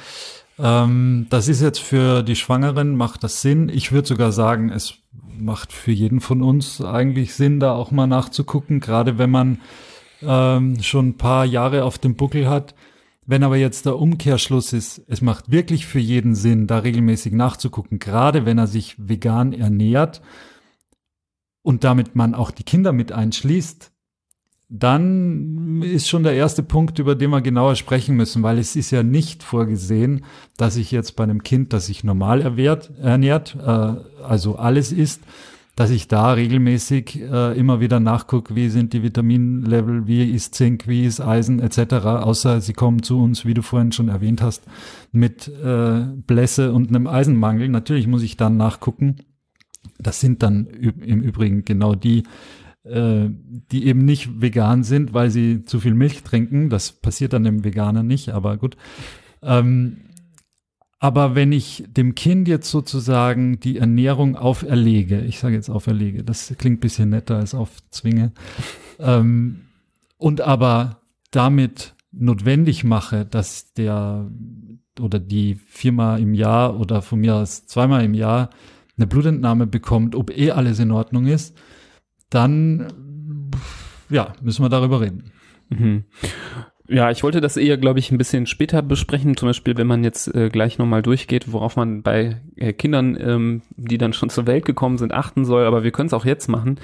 Ähm, das ist jetzt für die Schwangeren, macht das Sinn. Ich würde sogar sagen, es macht für jeden von uns eigentlich Sinn, da auch mal nachzugucken, gerade wenn man ähm, schon ein paar Jahre auf dem Buckel hat. Wenn aber jetzt der Umkehrschluss ist, es macht wirklich für jeden Sinn, da regelmäßig nachzugucken, gerade wenn er sich vegan ernährt und damit man auch die Kinder mit einschließt, dann ist schon der erste Punkt, über den wir genauer sprechen müssen, weil es ist ja nicht vorgesehen, dass ich jetzt bei einem Kind, das sich normal ernährt, ernährt äh, also alles isst, dass ich da regelmäßig äh, immer wieder nachgucke, wie sind die Vitaminlevel, wie ist Zink, wie ist Eisen etc. Außer sie kommen zu uns, wie du vorhin schon erwähnt hast, mit äh, Blässe und einem Eisenmangel. Natürlich muss ich dann nachgucken. Das sind dann im Übrigen genau die, äh, die eben nicht vegan sind, weil sie zu viel Milch trinken. Das passiert dann dem Veganer nicht, aber gut. Ähm, aber wenn ich dem Kind jetzt sozusagen die Ernährung auferlege, ich sage jetzt auferlege, das klingt bisschen netter als aufzwinge, ähm, und aber damit notwendig mache, dass der oder die viermal im Jahr oder von mir aus zweimal im Jahr eine Blutentnahme bekommt, ob eh alles in Ordnung ist, dann ja, müssen wir darüber reden. Mhm. Ja, ich wollte das eher, glaube ich, ein bisschen später besprechen. Zum Beispiel, wenn man jetzt äh, gleich nochmal durchgeht, worauf man bei äh, Kindern, ähm, die dann schon zur Welt gekommen sind, achten soll. Aber wir können es auch jetzt machen.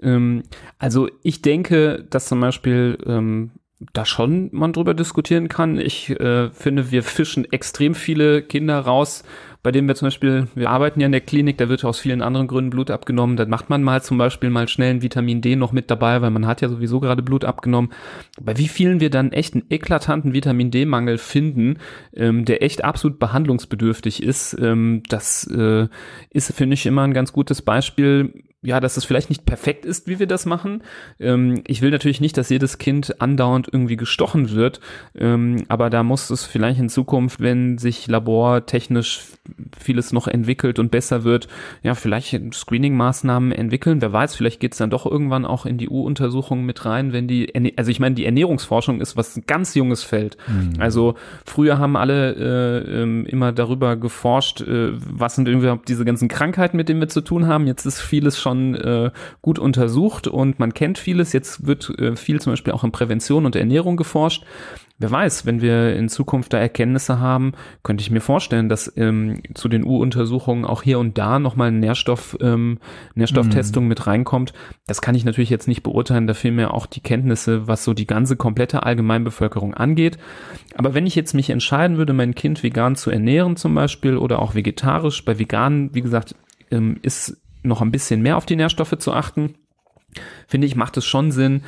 Ähm, also ich denke, dass zum Beispiel ähm, da schon man drüber diskutieren kann. Ich äh, finde, wir fischen extrem viele Kinder raus, bei dem wir zum Beispiel, wir arbeiten ja in der Klinik, da wird aus vielen anderen Gründen Blut abgenommen. Da macht man mal zum Beispiel mal schnell ein Vitamin D noch mit dabei, weil man hat ja sowieso gerade Blut abgenommen. Bei wie vielen wir dann echt einen eklatanten Vitamin D-Mangel finden, ähm, der echt absolut behandlungsbedürftig ist, ähm, das äh, ist, finde ich, immer ein ganz gutes Beispiel ja, dass es vielleicht nicht perfekt ist, wie wir das machen. Ähm, ich will natürlich nicht, dass jedes Kind andauernd irgendwie gestochen wird, ähm, aber da muss es vielleicht in Zukunft, wenn sich labortechnisch vieles noch entwickelt und besser wird, ja, vielleicht Screening-Maßnahmen entwickeln. Wer weiß, vielleicht geht's dann doch irgendwann auch in die U-Untersuchungen mit rein, wenn die, also ich meine, die Ernährungsforschung ist was ganz junges Feld. Mhm. Also früher haben alle äh, ähm, immer darüber geforscht, äh, was sind irgendwie diese ganzen Krankheiten, mit denen wir zu tun haben. Jetzt ist vieles schon schon äh, gut untersucht und man kennt vieles. Jetzt wird äh, viel zum Beispiel auch in Prävention und Ernährung geforscht. Wer weiß, wenn wir in Zukunft da Erkenntnisse haben, könnte ich mir vorstellen, dass ähm, zu den U-Untersuchungen auch hier und da nochmal Nährstoff, ähm, Nährstofftestung mhm. mit reinkommt. Das kann ich natürlich jetzt nicht beurteilen, da fehlen mir auch die Kenntnisse, was so die ganze komplette Allgemeinbevölkerung angeht. Aber wenn ich jetzt mich entscheiden würde, mein Kind vegan zu ernähren zum Beispiel oder auch vegetarisch, bei vegan, wie gesagt, ähm, ist noch ein bisschen mehr auf die Nährstoffe zu achten, finde ich, macht es schon Sinn,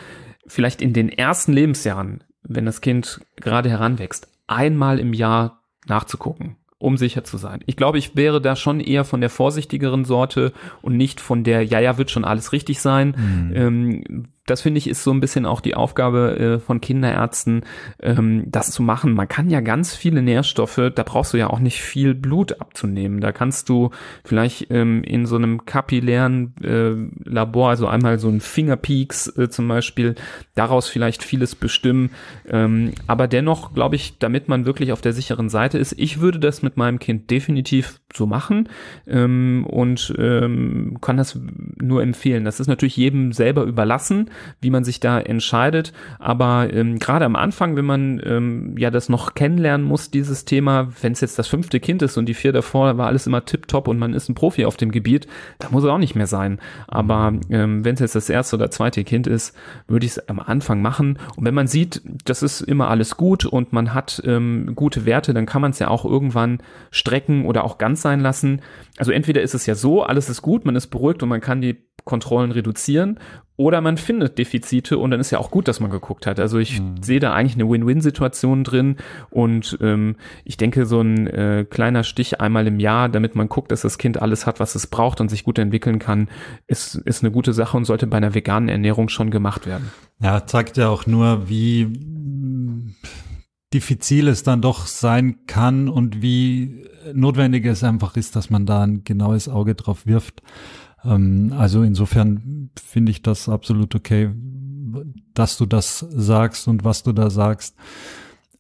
vielleicht in den ersten Lebensjahren, wenn das Kind gerade heranwächst, einmal im Jahr nachzugucken, um sicher zu sein. Ich glaube, ich wäre da schon eher von der vorsichtigeren Sorte und nicht von der, ja, ja, wird schon alles richtig sein, mhm. ähm, das finde ich ist so ein bisschen auch die Aufgabe äh, von Kinderärzten, ähm, das zu machen. Man kann ja ganz viele Nährstoffe, da brauchst du ja auch nicht viel Blut abzunehmen. Da kannst du vielleicht ähm, in so einem kapillären äh, Labor, also einmal so ein Fingerpeaks äh, zum Beispiel, daraus vielleicht vieles bestimmen. Ähm, aber dennoch glaube ich, damit man wirklich auf der sicheren Seite ist, ich würde das mit meinem Kind definitiv so machen ähm, und ähm, kann das nur empfehlen. Das ist natürlich jedem selber überlassen wie man sich da entscheidet. Aber ähm, gerade am Anfang, wenn man ähm, ja das noch kennenlernen muss, dieses Thema, wenn es jetzt das fünfte Kind ist und die vier davor war alles immer tipptopp und man ist ein Profi auf dem Gebiet, da muss es auch nicht mehr sein. Aber ähm, wenn es jetzt das erste oder zweite Kind ist, würde ich es am Anfang machen. Und wenn man sieht, das ist immer alles gut und man hat ähm, gute Werte, dann kann man es ja auch irgendwann strecken oder auch ganz sein lassen. Also entweder ist es ja so, alles ist gut, man ist beruhigt und man kann die Kontrollen reduzieren oder man findet Defizite und dann ist ja auch gut, dass man geguckt hat. Also ich mhm. sehe da eigentlich eine Win-Win-Situation drin und ähm, ich denke, so ein äh, kleiner Stich einmal im Jahr, damit man guckt, dass das Kind alles hat, was es braucht und sich gut entwickeln kann, ist, ist eine gute Sache und sollte bei einer veganen Ernährung schon gemacht werden. Ja, zeigt ja auch nur, wie diffizil es dann doch sein kann und wie notwendig es einfach ist, dass man da ein genaues Auge drauf wirft. Ähm, also insofern finde ich das absolut okay, dass du das sagst und was du da sagst.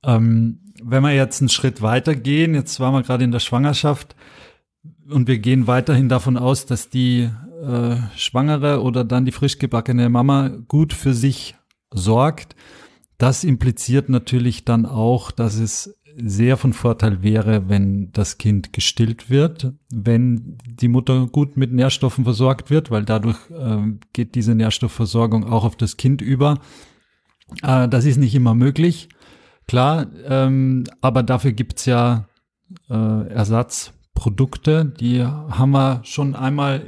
Ähm, wenn wir jetzt einen Schritt weiter gehen, jetzt waren wir gerade in der Schwangerschaft und wir gehen weiterhin davon aus, dass die äh, Schwangere oder dann die frisch gebackene Mama gut für sich sorgt. Das impliziert natürlich dann auch, dass es sehr von Vorteil wäre, wenn das Kind gestillt wird, wenn die Mutter gut mit Nährstoffen versorgt wird, weil dadurch äh, geht diese Nährstoffversorgung auch auf das Kind über. Äh, das ist nicht immer möglich, klar, ähm, aber dafür gibt's ja äh, Ersatzprodukte, die haben wir schon einmal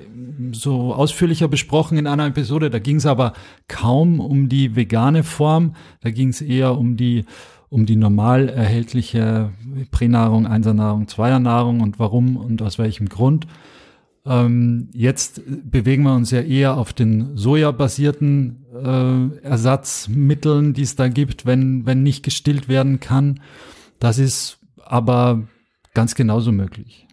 so ausführlicher besprochen in einer Episode. Da ging es aber kaum um die vegane Form, da ging es eher um die um die normal erhältliche Pränahrung, Einsernahrung, Zweier-Nahrung und warum und aus welchem Grund. Ähm, jetzt bewegen wir uns ja eher auf den sojabasierten äh, Ersatzmitteln, die es da gibt, wenn, wenn nicht gestillt werden kann. Das ist aber ganz genauso möglich.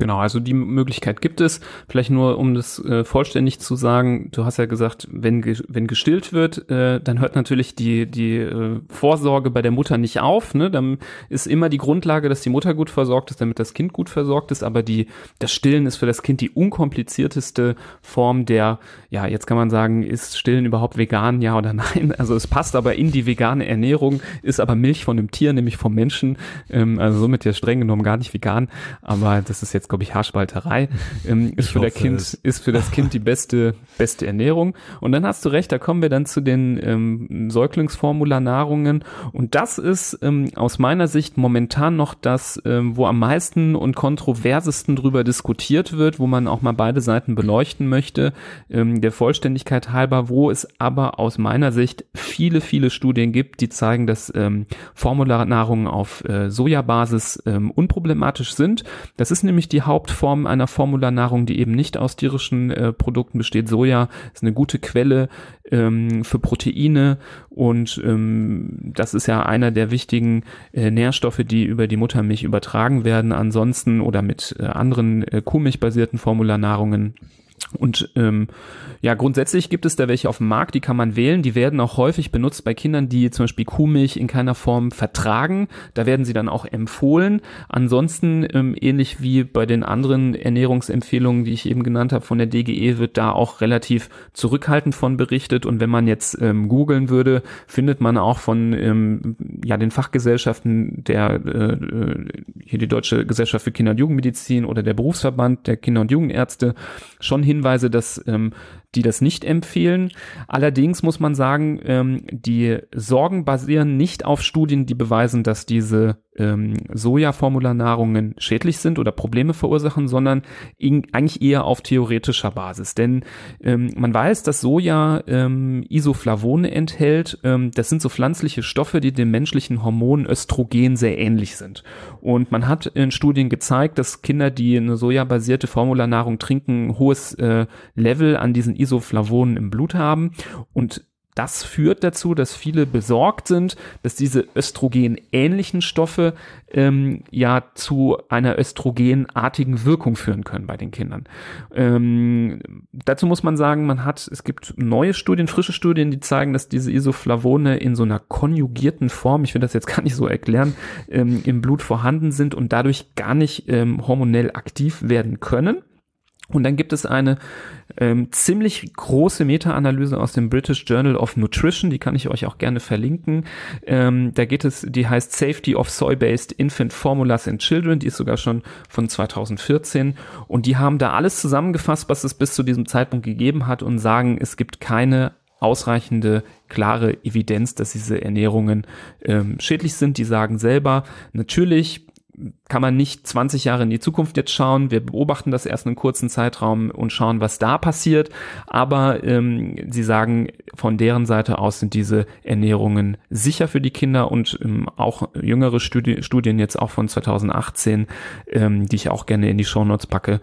Genau, also die Möglichkeit gibt es. Vielleicht nur, um das äh, vollständig zu sagen, du hast ja gesagt, wenn, wenn gestillt wird, äh, dann hört natürlich die, die äh, Vorsorge bei der Mutter nicht auf. Ne? Dann ist immer die Grundlage, dass die Mutter gut versorgt ist, damit das Kind gut versorgt ist. Aber die, das Stillen ist für das Kind die unkomplizierteste Form der, ja, jetzt kann man sagen, ist Stillen überhaupt vegan, ja oder nein? Also es passt aber in die vegane Ernährung, ist aber Milch von einem Tier, nämlich vom Menschen. Ähm, also somit ja streng genommen gar nicht vegan. Aber das ist jetzt jetzt, glaube ich, Haarspalterei, ähm, ist ich für der Kind, es. ist für das Kind die beste, beste Ernährung. Und dann hast du recht, da kommen wir dann zu den ähm, Säuglingsformularnahrungen. Und das ist ähm, aus meiner Sicht momentan noch das, ähm, wo am meisten und kontroversesten drüber diskutiert wird, wo man auch mal beide Seiten beleuchten möchte, ähm, der Vollständigkeit halber, wo es aber aus meiner Sicht viele, viele Studien gibt, die zeigen, dass ähm, Formularnahrungen auf äh, Sojabasis ähm, unproblematisch sind. Das ist nämlich die Hauptform einer Formularnahrung, die eben nicht aus tierischen äh, Produkten besteht. Soja ist eine gute Quelle ähm, für Proteine und ähm, das ist ja einer der wichtigen äh, Nährstoffe, die über die Muttermilch übertragen werden. Ansonsten oder mit äh, anderen äh, Kuhmilchbasierten Formularnahrungen und ähm, ja, grundsätzlich gibt es da welche auf dem Markt, die kann man wählen. Die werden auch häufig benutzt bei Kindern, die zum Beispiel Kuhmilch in keiner Form vertragen. Da werden sie dann auch empfohlen. Ansonsten, ähm, ähnlich wie bei den anderen Ernährungsempfehlungen, die ich eben genannt habe von der DGE, wird da auch relativ zurückhaltend von berichtet. Und wenn man jetzt ähm, googeln würde, findet man auch von ähm, ja den Fachgesellschaften der äh, äh hier die Deutsche Gesellschaft für Kinder- und Jugendmedizin oder der Berufsverband der Kinder- und Jugendärzte schon Hinweise, dass ähm, die das nicht empfehlen. Allerdings muss man sagen, ähm, die Sorgen basieren nicht auf Studien, die beweisen, dass diese ähm, Sojaformularnahrungen schädlich sind oder Probleme verursachen, sondern in, eigentlich eher auf theoretischer Basis. Denn ähm, man weiß, dass Soja ähm, Isoflavone enthält. Ähm, das sind so pflanzliche Stoffe, die dem menschlichen Hormon Östrogen sehr ähnlich sind. Und man hat in Studien gezeigt, dass Kinder, die eine sojabasierte Formularnahrung trinken, ein hohes äh, Level an diesen Isoflavonen im Blut haben und das führt dazu, dass viele besorgt sind, dass diese östrogenähnlichen Stoffe ähm, ja zu einer östrogenartigen Wirkung führen können bei den Kindern. Ähm, dazu muss man sagen, man hat, es gibt neue Studien, frische Studien, die zeigen, dass diese Isoflavone in so einer konjugierten Form, ich will das jetzt gar nicht so erklären, ähm, im Blut vorhanden sind und dadurch gar nicht ähm, hormonell aktiv werden können. Und dann gibt es eine ähm, ziemlich große Meta-Analyse aus dem British Journal of Nutrition, die kann ich euch auch gerne verlinken. Ähm, da geht es, die heißt Safety of Soy-Based Infant Formulas in Children, die ist sogar schon von 2014 und die haben da alles zusammengefasst, was es bis zu diesem Zeitpunkt gegeben hat und sagen, es gibt keine ausreichende klare Evidenz, dass diese Ernährungen ähm, schädlich sind. Die sagen selber, natürlich kann man nicht 20 Jahre in die Zukunft jetzt schauen. Wir beobachten das erst einen kurzen Zeitraum und schauen, was da passiert. Aber ähm, sie sagen, von deren Seite aus sind diese Ernährungen sicher für die Kinder und ähm, auch jüngere Studi Studien jetzt auch von 2018, ähm, die ich auch gerne in die Shownotes packe,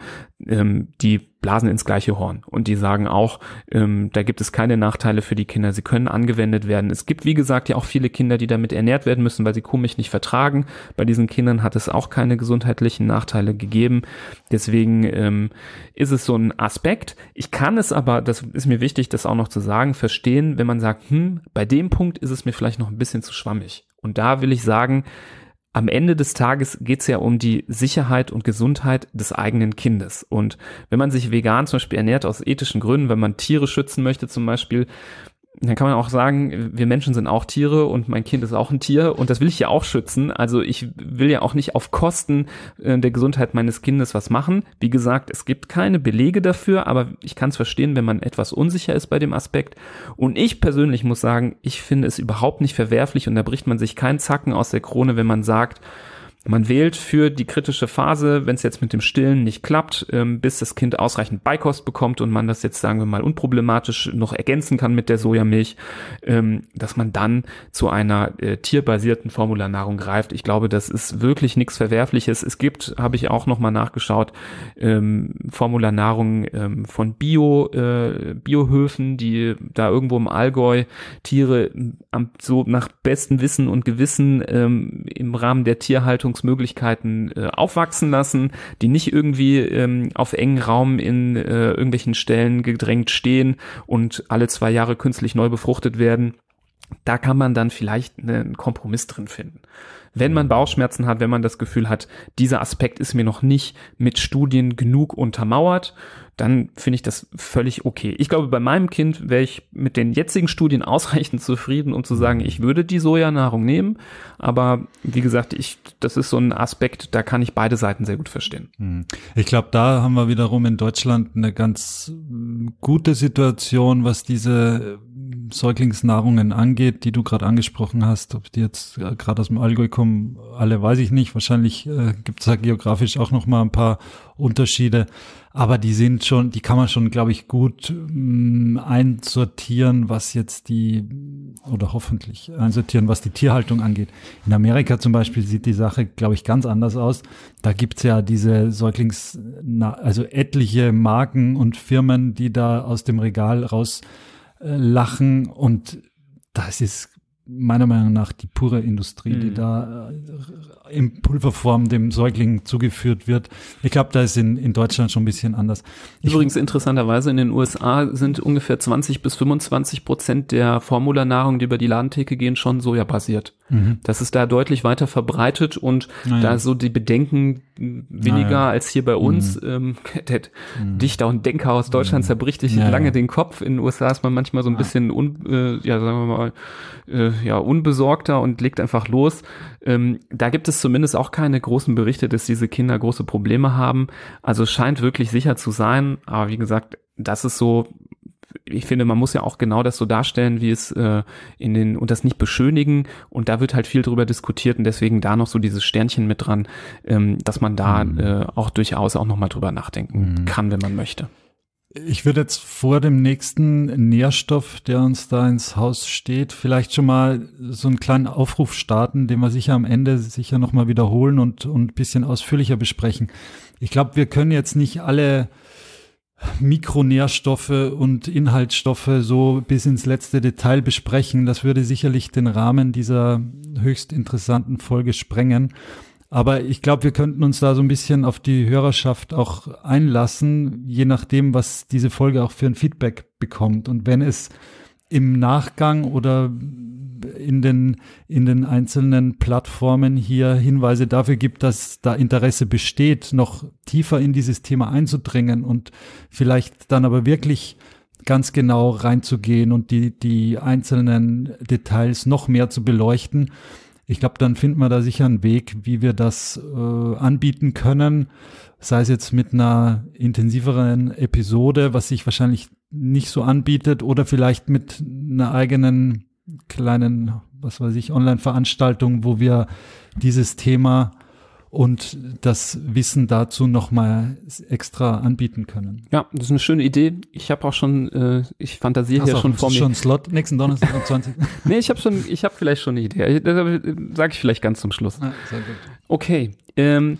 ähm, die blasen ins gleiche Horn und die sagen auch, ähm, da gibt es keine Nachteile für die Kinder, sie können angewendet werden. Es gibt, wie gesagt, ja auch viele Kinder, die damit ernährt werden müssen, weil sie Kuhmilch nicht vertragen. Bei diesen Kindern hat es auch keine gesundheitlichen Nachteile gegeben. Deswegen ähm, ist es so ein Aspekt. Ich kann es aber, das ist mir wichtig, das auch noch zu sagen, verstehen, wenn man sagt, hm, bei dem Punkt ist es mir vielleicht noch ein bisschen zu schwammig. Und da will ich sagen, am Ende des Tages geht es ja um die Sicherheit und Gesundheit des eigenen Kindes. Und wenn man sich vegan zum Beispiel ernährt aus ethischen Gründen, wenn man Tiere schützen möchte zum Beispiel, dann kann man auch sagen, wir Menschen sind auch Tiere und mein Kind ist auch ein Tier und das will ich ja auch schützen. Also ich will ja auch nicht auf Kosten äh, der Gesundheit meines Kindes was machen. Wie gesagt, es gibt keine Belege dafür, aber ich kann es verstehen, wenn man etwas unsicher ist bei dem Aspekt. Und ich persönlich muss sagen, ich finde es überhaupt nicht verwerflich und da bricht man sich keinen Zacken aus der Krone, wenn man sagt, man wählt für die kritische Phase, wenn es jetzt mit dem Stillen nicht klappt, ähm, bis das Kind ausreichend Beikost bekommt und man das jetzt, sagen wir mal, unproblematisch noch ergänzen kann mit der Sojamilch, ähm, dass man dann zu einer äh, tierbasierten Formularnahrung greift. Ich glaube, das ist wirklich nichts Verwerfliches. Es gibt, habe ich auch nochmal nachgeschaut, ähm, Formularnahrung ähm, von Bio, äh, Biohöfen, die da irgendwo im Allgäu Tiere am, so nach bestem Wissen und Gewissen ähm, im Rahmen der Tierhaltung Entwicklungsmöglichkeiten äh, aufwachsen lassen, die nicht irgendwie ähm, auf engen Raum in äh, irgendwelchen Stellen gedrängt stehen und alle zwei Jahre künstlich neu befruchtet werden da kann man dann vielleicht einen Kompromiss drin finden. Wenn man Bauchschmerzen hat, wenn man das Gefühl hat, dieser Aspekt ist mir noch nicht mit Studien genug untermauert, dann finde ich das völlig okay. Ich glaube, bei meinem Kind wäre ich mit den jetzigen Studien ausreichend zufrieden, um zu sagen, ich würde die Sojanahrung nehmen. Aber wie gesagt, ich, das ist so ein Aspekt, da kann ich beide Seiten sehr gut verstehen. Hm. Ich glaube, da haben wir wiederum in Deutschland eine ganz gute Situation, was diese Säuglingsnahrungen angeht, die du gerade angesprochen hast, ob die jetzt äh, gerade aus dem Allgäu kommen, alle weiß ich nicht. Wahrscheinlich äh, gibt es da geografisch auch noch mal ein paar Unterschiede, aber die sind schon, die kann man schon, glaube ich, gut mh, mm, einsortieren, was jetzt die oder hoffentlich einsortieren, was die Tierhaltung angeht. In Amerika zum Beispiel sieht die Sache, glaube ich, ganz anders aus. Da gibt's ja diese Säuglings, also etliche Marken und Firmen, die da aus dem Regal raus lachen und das ist meiner Meinung nach die pure Industrie, mhm. die da äh, in Pulverform dem Säugling zugeführt wird. Ich glaube, da ist in, in Deutschland schon ein bisschen anders. Übrigens interessanterweise in den USA sind ungefähr 20 bis 25 Prozent der Formularnahrung, die über die Ladentheke gehen, schon sojabasiert. Mhm. Das ist da deutlich weiter verbreitet und naja. da so die Bedenken weniger naja. als hier bei uns. Mhm. Ähm, der mhm. Dichter und Denker aus Deutschland mhm. zerbricht sich naja. lange den Kopf. In den USA ist man manchmal so ein bisschen un, äh, ja, sagen wir mal, äh, ja, unbesorgter und legt einfach los. Ähm, da gibt es zumindest auch keine großen Berichte, dass diese Kinder große Probleme haben. Also es scheint wirklich sicher zu sein. Aber wie gesagt, das ist so ich finde, man muss ja auch genau das so darstellen, wie es äh, in den und das nicht beschönigen und da wird halt viel drüber diskutiert und deswegen da noch so dieses Sternchen mit dran, ähm, dass man da mhm. äh, auch durchaus auch nochmal drüber nachdenken mhm. kann, wenn man möchte. Ich würde jetzt vor dem nächsten Nährstoff, der uns da ins Haus steht, vielleicht schon mal so einen kleinen Aufruf starten, den wir sicher am Ende sicher nochmal wiederholen und, und ein bisschen ausführlicher besprechen. Ich glaube, wir können jetzt nicht alle Mikronährstoffe und Inhaltsstoffe so bis ins letzte Detail besprechen. Das würde sicherlich den Rahmen dieser höchst interessanten Folge sprengen. Aber ich glaube, wir könnten uns da so ein bisschen auf die Hörerschaft auch einlassen, je nachdem, was diese Folge auch für ein Feedback bekommt. Und wenn es im Nachgang oder in den, in den einzelnen Plattformen hier Hinweise dafür gibt, dass da Interesse besteht, noch tiefer in dieses Thema einzudringen und vielleicht dann aber wirklich ganz genau reinzugehen und die, die einzelnen Details noch mehr zu beleuchten. Ich glaube, dann finden wir da sicher einen Weg, wie wir das äh, anbieten können, sei es jetzt mit einer intensiveren Episode, was sich wahrscheinlich nicht so anbietet, oder vielleicht mit einer eigenen kleinen, was weiß ich, Online-Veranstaltung, wo wir dieses Thema und das Wissen dazu nochmal extra anbieten können. Ja, das ist eine schöne Idee. Ich habe auch schon, äh, ich fantasiere hier schon vor mir. schon Slot nächsten Donnerstag um 20. nee, ich habe schon, ich habe vielleicht schon eine Idee. Das sage ich vielleicht ganz zum Schluss. Ah, sehr gut. Okay. Ähm,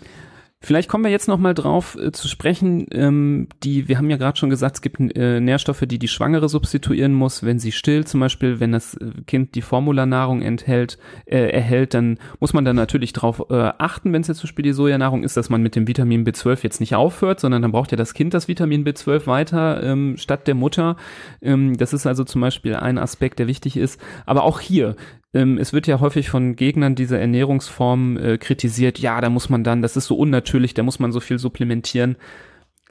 Vielleicht kommen wir jetzt noch mal drauf äh, zu sprechen. Ähm, die, wir haben ja gerade schon gesagt, es gibt äh, Nährstoffe, die die Schwangere substituieren muss, wenn sie stillt. Zum Beispiel, wenn das äh, Kind die Formularnahrung enthält, äh, erhält, dann muss man dann natürlich darauf äh, achten, wenn es jetzt zum Beispiel die Sojanahrung ist, dass man mit dem Vitamin B12 jetzt nicht aufhört, sondern dann braucht ja das Kind das Vitamin B12 weiter ähm, statt der Mutter. Ähm, das ist also zum Beispiel ein Aspekt, der wichtig ist. Aber auch hier ähm, es wird ja häufig von Gegnern dieser Ernährungsform äh, kritisiert, ja, da muss man dann, das ist so unnatürlich, da muss man so viel supplementieren.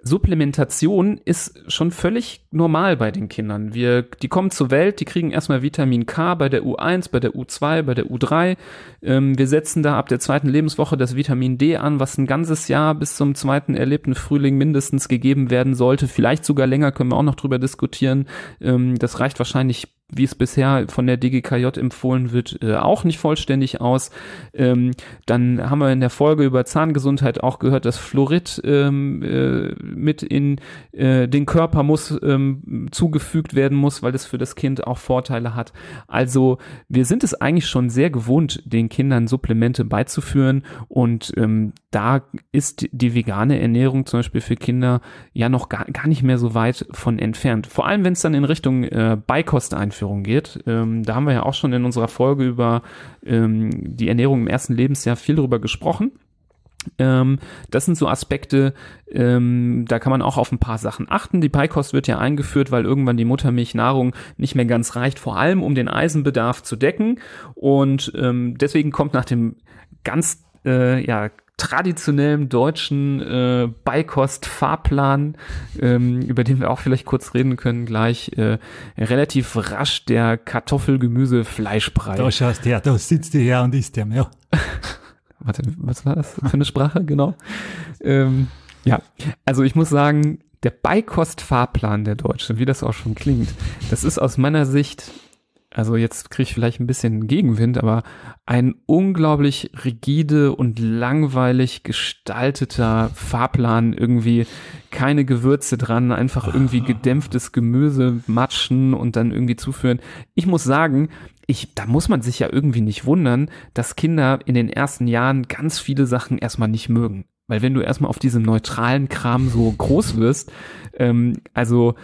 Supplementation ist schon völlig normal bei den Kindern. Wir, die kommen zur Welt, die kriegen erstmal Vitamin K bei der U1, bei der U2, bei der U3. Ähm, wir setzen da ab der zweiten Lebenswoche das Vitamin D an, was ein ganzes Jahr bis zum zweiten erlebten Frühling mindestens gegeben werden sollte. Vielleicht sogar länger können wir auch noch drüber diskutieren. Ähm, das reicht wahrscheinlich wie es bisher von der DGKJ empfohlen wird, äh, auch nicht vollständig aus. Ähm, dann haben wir in der Folge über Zahngesundheit auch gehört, dass Fluorid ähm, äh, mit in äh, den Körper muss ähm, zugefügt werden muss, weil das für das Kind auch Vorteile hat. Also wir sind es eigentlich schon sehr gewohnt, den Kindern Supplemente beizuführen und ähm, da ist die vegane Ernährung zum Beispiel für Kinder ja noch gar, gar nicht mehr so weit von entfernt. Vor allem, wenn es dann in Richtung äh, Beikosteinführung geht. Ähm, da haben wir ja auch schon in unserer Folge über ähm, die Ernährung im ersten Lebensjahr viel drüber gesprochen. Ähm, das sind so Aspekte, ähm, da kann man auch auf ein paar Sachen achten. Die Beikost wird ja eingeführt, weil irgendwann die Muttermilchnahrung nicht mehr ganz reicht, vor allem um den Eisenbedarf zu decken. Und ähm, deswegen kommt nach dem ganz äh, ja, traditionellen deutschen äh, Beikost-Fahrplan, ähm, über den wir auch vielleicht kurz reden können, gleich äh, relativ rasch der Kartoffel-Gemüse-Fleischbrei. Da schaust du her, da sitzt du her und isst der, ja. Warte, was war das für eine Sprache? Genau. Ähm, ja, also ich muss sagen, der Beikost-Fahrplan der Deutsche, wie das auch schon klingt, das ist aus meiner Sicht also jetzt kriege ich vielleicht ein bisschen Gegenwind, aber ein unglaublich rigide und langweilig gestalteter Fahrplan, irgendwie keine Gewürze dran, einfach irgendwie gedämpftes Gemüse matschen und dann irgendwie zuführen. Ich muss sagen, ich, da muss man sich ja irgendwie nicht wundern, dass Kinder in den ersten Jahren ganz viele Sachen erstmal nicht mögen. Weil wenn du erstmal auf diesem neutralen Kram so groß wirst, ähm, also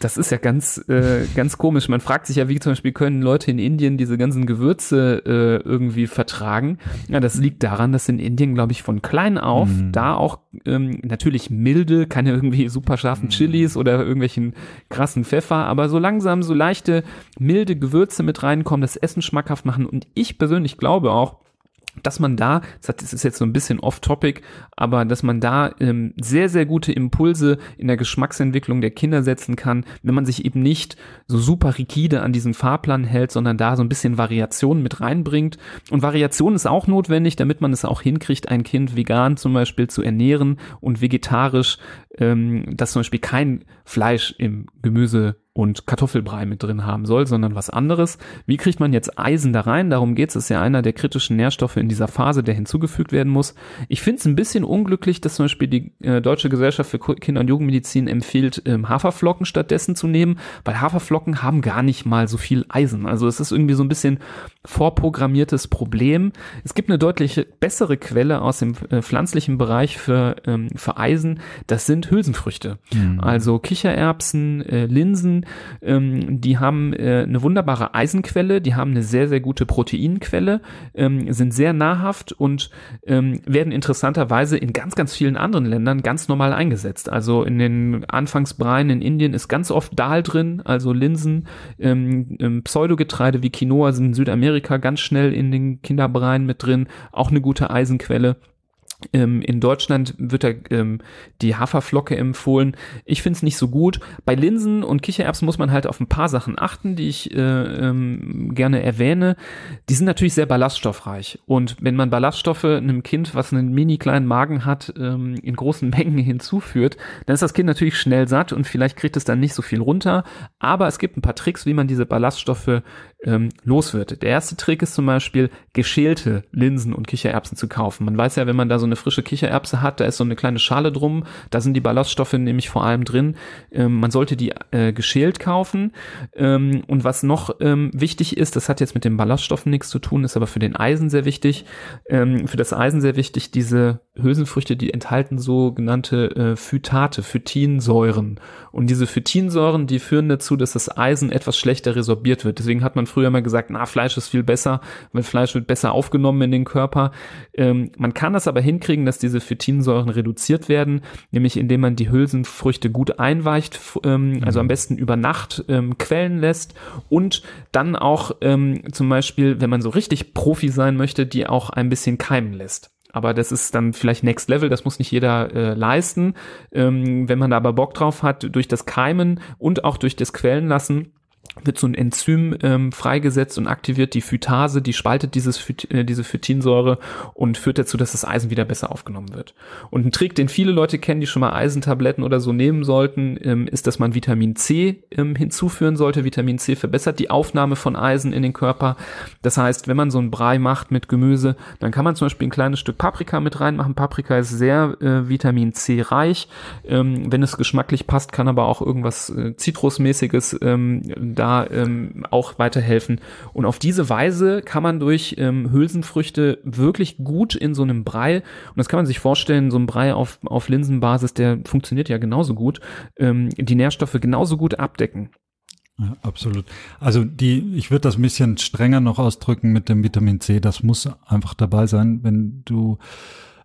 das ist ja ganz, äh, ganz komisch. Man fragt sich ja, wie zum Beispiel können Leute in Indien diese ganzen Gewürze äh, irgendwie vertragen. Ja, das liegt daran, dass in Indien, glaube ich, von klein auf mhm. da auch ähm, natürlich milde, keine irgendwie super scharfen mhm. Chilis oder irgendwelchen krassen Pfeffer, aber so langsam so leichte, milde Gewürze mit reinkommen, das Essen schmackhaft machen. Und ich persönlich glaube auch, dass man da, das ist jetzt so ein bisschen off-topic, aber dass man da ähm, sehr, sehr gute Impulse in der Geschmacksentwicklung der Kinder setzen kann, wenn man sich eben nicht so super rigide an diesen Fahrplan hält, sondern da so ein bisschen Variation mit reinbringt. Und Variation ist auch notwendig, damit man es auch hinkriegt, ein Kind vegan zum Beispiel zu ernähren und vegetarisch, ähm, dass zum Beispiel kein Fleisch im Gemüse und Kartoffelbrei mit drin haben soll, sondern was anderes. Wie kriegt man jetzt Eisen da rein? Darum geht es. ist ja einer der kritischen Nährstoffe in dieser Phase, der hinzugefügt werden muss. Ich finde es ein bisschen unglücklich, dass zum Beispiel die äh, Deutsche Gesellschaft für Kinder- und Jugendmedizin empfiehlt, ähm, Haferflocken stattdessen zu nehmen, weil Haferflocken haben gar nicht mal so viel Eisen. Also es ist irgendwie so ein bisschen vorprogrammiertes Problem. Es gibt eine deutlich bessere Quelle aus dem äh, pflanzlichen Bereich für, ähm, für Eisen. Das sind Hülsenfrüchte. Mhm. Also Kichererbsen, äh, Linsen, ähm, die haben äh, eine wunderbare Eisenquelle, die haben eine sehr, sehr gute Proteinquelle, ähm, sind sehr nahrhaft und ähm, werden interessanterweise in ganz, ganz vielen anderen Ländern ganz normal eingesetzt. Also in den Anfangsbreien in Indien ist ganz oft Dahl drin, also Linsen, ähm, ähm, Pseudogetreide wie Quinoa sind in Südamerika ganz schnell in den Kinderbreien mit drin, auch eine gute Eisenquelle. Ähm, in Deutschland wird da ähm, die Haferflocke empfohlen. Ich finde es nicht so gut. Bei Linsen und Kichererbsen muss man halt auf ein paar Sachen achten, die ich äh, ähm, gerne erwähne. Die sind natürlich sehr ballaststoffreich. Und wenn man Ballaststoffe einem Kind, was einen mini kleinen Magen hat, ähm, in großen Mengen hinzuführt, dann ist das Kind natürlich schnell satt und vielleicht kriegt es dann nicht so viel runter. Aber es gibt ein paar Tricks, wie man diese Ballaststoffe ähm, los wird. Der erste Trick ist zum Beispiel, geschälte Linsen und Kichererbsen zu kaufen. Man weiß ja, wenn man da so eine frische Kichererbse hat, da ist so eine kleine Schale drum, da sind die Ballaststoffe nämlich vor allem drin. Ähm, man sollte die äh, geschält kaufen. Ähm, und was noch ähm, wichtig ist, das hat jetzt mit den Ballaststoffen nichts zu tun, ist aber für den Eisen sehr wichtig, ähm, für das Eisen sehr wichtig, diese Hülsenfrüchte, die enthalten sogenannte äh, Phytate, Phytinsäuren. Und diese Phytinsäuren, die führen dazu, dass das Eisen etwas schlechter resorbiert wird. Deswegen hat man früher mal gesagt, na, Fleisch ist viel besser, weil Fleisch wird besser aufgenommen in den Körper. Ähm, man kann das aber hinkriegen, dass diese Phytinsäuren reduziert werden, nämlich indem man die Hülsenfrüchte gut einweicht, ähm, also am mhm. besten über Nacht ähm, quellen lässt und dann auch ähm, zum Beispiel, wenn man so richtig Profi sein möchte, die auch ein bisschen keimen lässt. Aber das ist dann vielleicht Next Level, das muss nicht jeder äh, leisten. Ähm, wenn man da aber Bock drauf hat, durch das Keimen und auch durch das Quellenlassen wird so ein Enzym ähm, freigesetzt und aktiviert die Phytase, die spaltet dieses äh, diese Phytinsäure und führt dazu, dass das Eisen wieder besser aufgenommen wird. Und ein Trick, den viele Leute kennen, die schon mal Eisentabletten oder so nehmen sollten, ähm, ist, dass man Vitamin C ähm, hinzuführen sollte. Vitamin C verbessert die Aufnahme von Eisen in den Körper. Das heißt, wenn man so einen Brei macht mit Gemüse, dann kann man zum Beispiel ein kleines Stück Paprika mit reinmachen. Paprika ist sehr äh, Vitamin C reich. Ähm, wenn es geschmacklich passt, kann aber auch irgendwas äh, Zitrusmäßiges ähm, da ähm, auch weiterhelfen. Und auf diese Weise kann man durch ähm, Hülsenfrüchte wirklich gut in so einem Brei, und das kann man sich vorstellen, so ein Brei auf, auf Linsenbasis, der funktioniert ja genauso gut, ähm, die Nährstoffe genauso gut abdecken. Ja, absolut. Also die, ich würde das ein bisschen strenger noch ausdrücken mit dem Vitamin C. Das muss einfach dabei sein, wenn du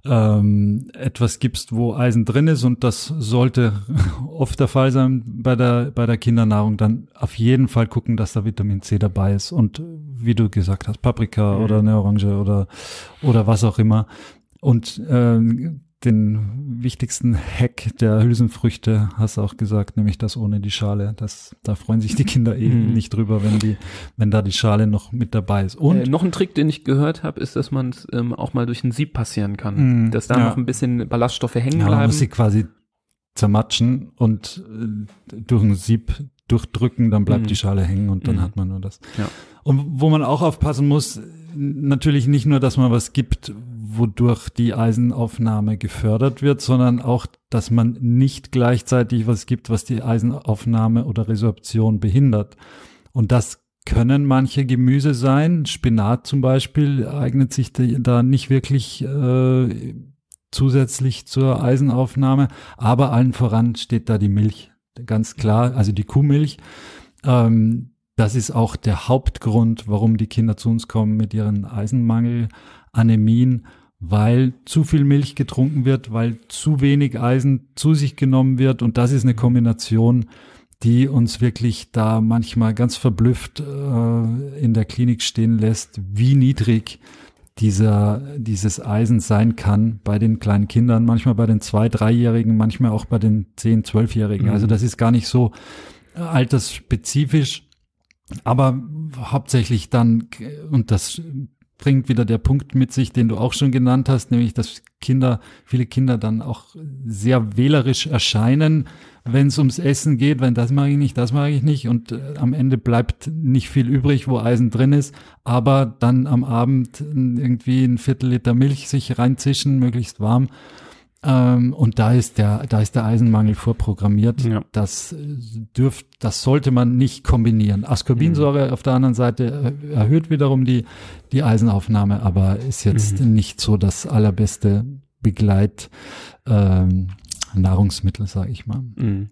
ähm, etwas gibst, wo Eisen drin ist und das sollte oft der Fall sein bei der, bei der Kindernahrung, dann auf jeden Fall gucken, dass da Vitamin C dabei ist und wie du gesagt hast, Paprika mhm. oder eine Orange oder, oder was auch immer. Und äh, den wichtigsten Hack der Hülsenfrüchte hast du auch gesagt, nämlich das ohne die Schale. Das, da freuen sich die Kinder eh mhm. nicht drüber, wenn die, wenn da die Schale noch mit dabei ist. Und äh, noch ein Trick, den ich gehört habe, ist, dass man es ähm, auch mal durch ein Sieb passieren kann, mhm, dass da ja. noch ein bisschen Ballaststoffe hängen ja, bleiben. Man muss sie quasi zermatschen und äh, durch ein Sieb durchdrücken, dann bleibt mhm. die Schale hängen und dann mhm. hat man nur das. Ja. Und wo man auch aufpassen muss, natürlich nicht nur, dass man was gibt, wodurch die Eisenaufnahme gefördert wird, sondern auch, dass man nicht gleichzeitig was gibt, was die Eisenaufnahme oder Resorption behindert. Und das können manche Gemüse sein. Spinat zum Beispiel eignet sich da nicht wirklich äh, zusätzlich zur Eisenaufnahme, aber allen voran steht da die Milch. Ganz klar, also die Kuhmilch. Ähm, das ist auch der Hauptgrund, warum die Kinder zu uns kommen mit ihren Eisenmangel, Anämien, weil zu viel Milch getrunken wird, weil zu wenig Eisen zu sich genommen wird. Und das ist eine Kombination, die uns wirklich da manchmal ganz verblüfft äh, in der Klinik stehen lässt, wie niedrig dieser, dieses Eisen sein kann bei den kleinen Kindern, manchmal bei den zwei, dreijährigen, manchmal auch bei den zehn, zwölfjährigen. Mhm. Also das ist gar nicht so altersspezifisch. Aber hauptsächlich dann, und das bringt wieder der Punkt mit sich, den du auch schon genannt hast, nämlich, dass Kinder, viele Kinder dann auch sehr wählerisch erscheinen, wenn es ums Essen geht, wenn das mag ich nicht, das mag ich nicht und äh, am Ende bleibt nicht viel übrig, wo Eisen drin ist, aber dann am Abend irgendwie ein Viertel Liter Milch sich reinzischen, möglichst warm ähm, und da ist der, da ist der Eisenmangel vorprogrammiert. Ja. Das dürft, das sollte man nicht kombinieren. Ascorbinsäure mhm. auf der anderen Seite erhöht wiederum die, die Eisenaufnahme, aber ist jetzt mhm. nicht so das allerbeste Begleit, ähm, Nahrungsmittel, sage ich mal. Mhm.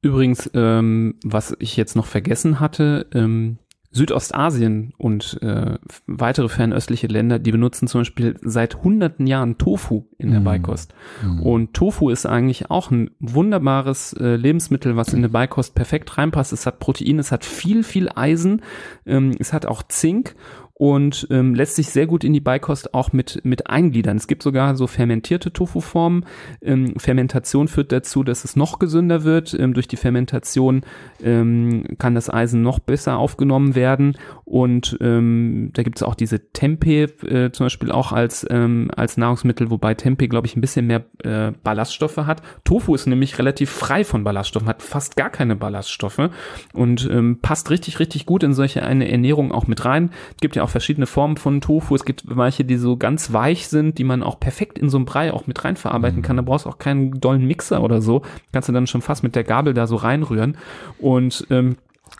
Übrigens, ähm, was ich jetzt noch vergessen hatte, ähm, Südostasien und äh, weitere fernöstliche Länder, die benutzen zum Beispiel seit hunderten Jahren Tofu in der mm. Beikost. Mm. Und Tofu ist eigentlich auch ein wunderbares äh, Lebensmittel, was in der Beikost perfekt reinpasst. Es hat Protein, es hat viel, viel Eisen, ähm, es hat auch Zink und ähm, lässt sich sehr gut in die Beikost auch mit, mit eingliedern. Es gibt sogar so fermentierte Tofu-Formen. Ähm, Fermentation führt dazu, dass es noch gesünder wird. Ähm, durch die Fermentation ähm, kann das Eisen noch besser aufgenommen werden. Und ähm, da gibt es auch diese Tempeh äh, zum Beispiel auch als, ähm, als Nahrungsmittel, wobei Tempeh, glaube ich, ein bisschen mehr äh, Ballaststoffe hat. Tofu ist nämlich relativ frei von Ballaststoffen, hat fast gar keine Ballaststoffe und ähm, passt richtig, richtig gut in solche eine Ernährung auch mit rein. Es gibt ja auch verschiedene Formen von Tofu. Es gibt manche, die so ganz weich sind, die man auch perfekt in so einem Brei auch mit reinverarbeiten mhm. kann. Da brauchst du auch keinen dollen Mixer oder so. Kannst du dann schon fast mit der Gabel da so reinrühren. Und ähm,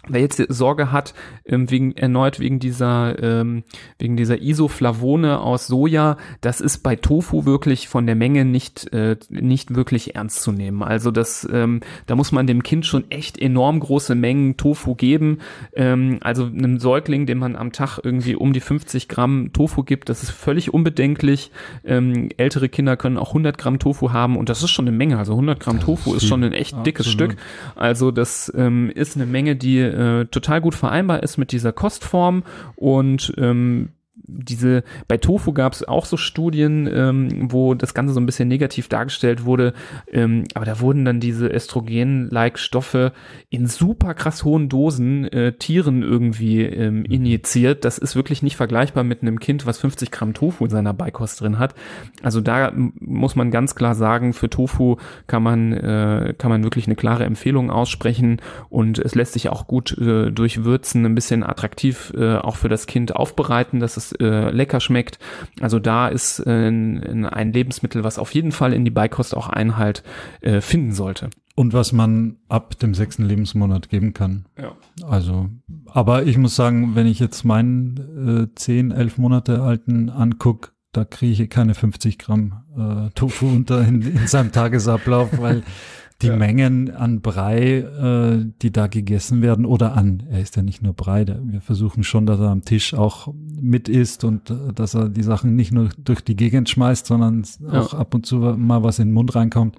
Wer jetzt Sorge hat, ähm, wegen, erneut wegen dieser, ähm, wegen dieser Isoflavone aus Soja, das ist bei Tofu wirklich von der Menge nicht, äh, nicht wirklich ernst zu nehmen. Also das, ähm, da muss man dem Kind schon echt enorm große Mengen Tofu geben. Ähm, also einem Säugling, dem man am Tag irgendwie um die 50 Gramm Tofu gibt, das ist völlig unbedenklich. Ähm, ältere Kinder können auch 100 Gramm Tofu haben und das ist schon eine Menge. Also 100 Gramm Tofu ist schon ein echt dickes Stück. Also das ähm, ist eine Menge, die äh, total gut vereinbar ist mit dieser Kostform. Und ähm, diese, bei Tofu gab es auch so Studien, ähm, wo das Ganze so ein bisschen negativ dargestellt wurde, ähm, aber da wurden dann diese Östrogen-like Stoffe in super krass hohen Dosen äh, Tieren irgendwie ähm, mhm. injiziert. Das ist wirklich nicht vergleichbar mit einem Kind, was 50 Gramm Tofu in seiner Beikost drin hat. Also da muss man ganz klar sagen, für Tofu kann man, äh, kann man wirklich eine klare Empfehlung aussprechen und es lässt sich auch gut äh, durch Würzen ein bisschen attraktiv äh, auch für das Kind aufbereiten, dass es äh, lecker schmeckt. Also da ist äh, ein Lebensmittel, was auf jeden Fall in die Beikost auch Einhalt äh, finden sollte. Und was man ab dem sechsten Lebensmonat geben kann. Ja. Also, aber ich muss sagen, wenn ich jetzt meinen äh, zehn, elf Monate alten anguck, da kriege ich keine 50 Gramm äh, Tofu unter in, in seinem Tagesablauf, weil die ja. Mengen an Brei, äh, die da gegessen werden oder an, er ist ja nicht nur Brei, der, wir versuchen schon, dass er am Tisch auch mit isst und äh, dass er die Sachen nicht nur durch die Gegend schmeißt, sondern ja. auch ab und zu mal was in den Mund reinkommt.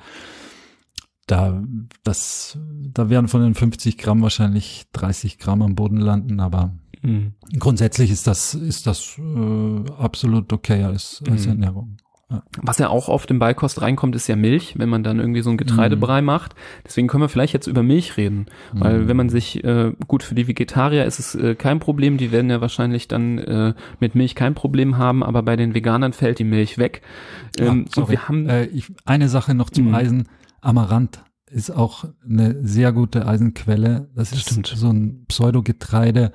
Da, das, da werden von den 50 Gramm wahrscheinlich 30 Gramm am Boden landen, aber mhm. grundsätzlich ist das, ist das äh, absolut okay als, als mhm. Ernährung. Was ja auch oft im Beikost reinkommt, ist ja Milch, wenn man dann irgendwie so ein Getreidebrei mhm. macht. Deswegen können wir vielleicht jetzt über Milch reden. Mhm. Weil wenn man sich, äh, gut, für die Vegetarier ist es äh, kein Problem, die werden ja wahrscheinlich dann äh, mit Milch kein Problem haben, aber bei den Veganern fällt die Milch weg. Ähm, Ach, und wir haben äh, ich, eine Sache noch zum mhm. Eisen. Amaranth ist auch eine sehr gute Eisenquelle. Das ist Stimmt. so ein Pseudogetreide,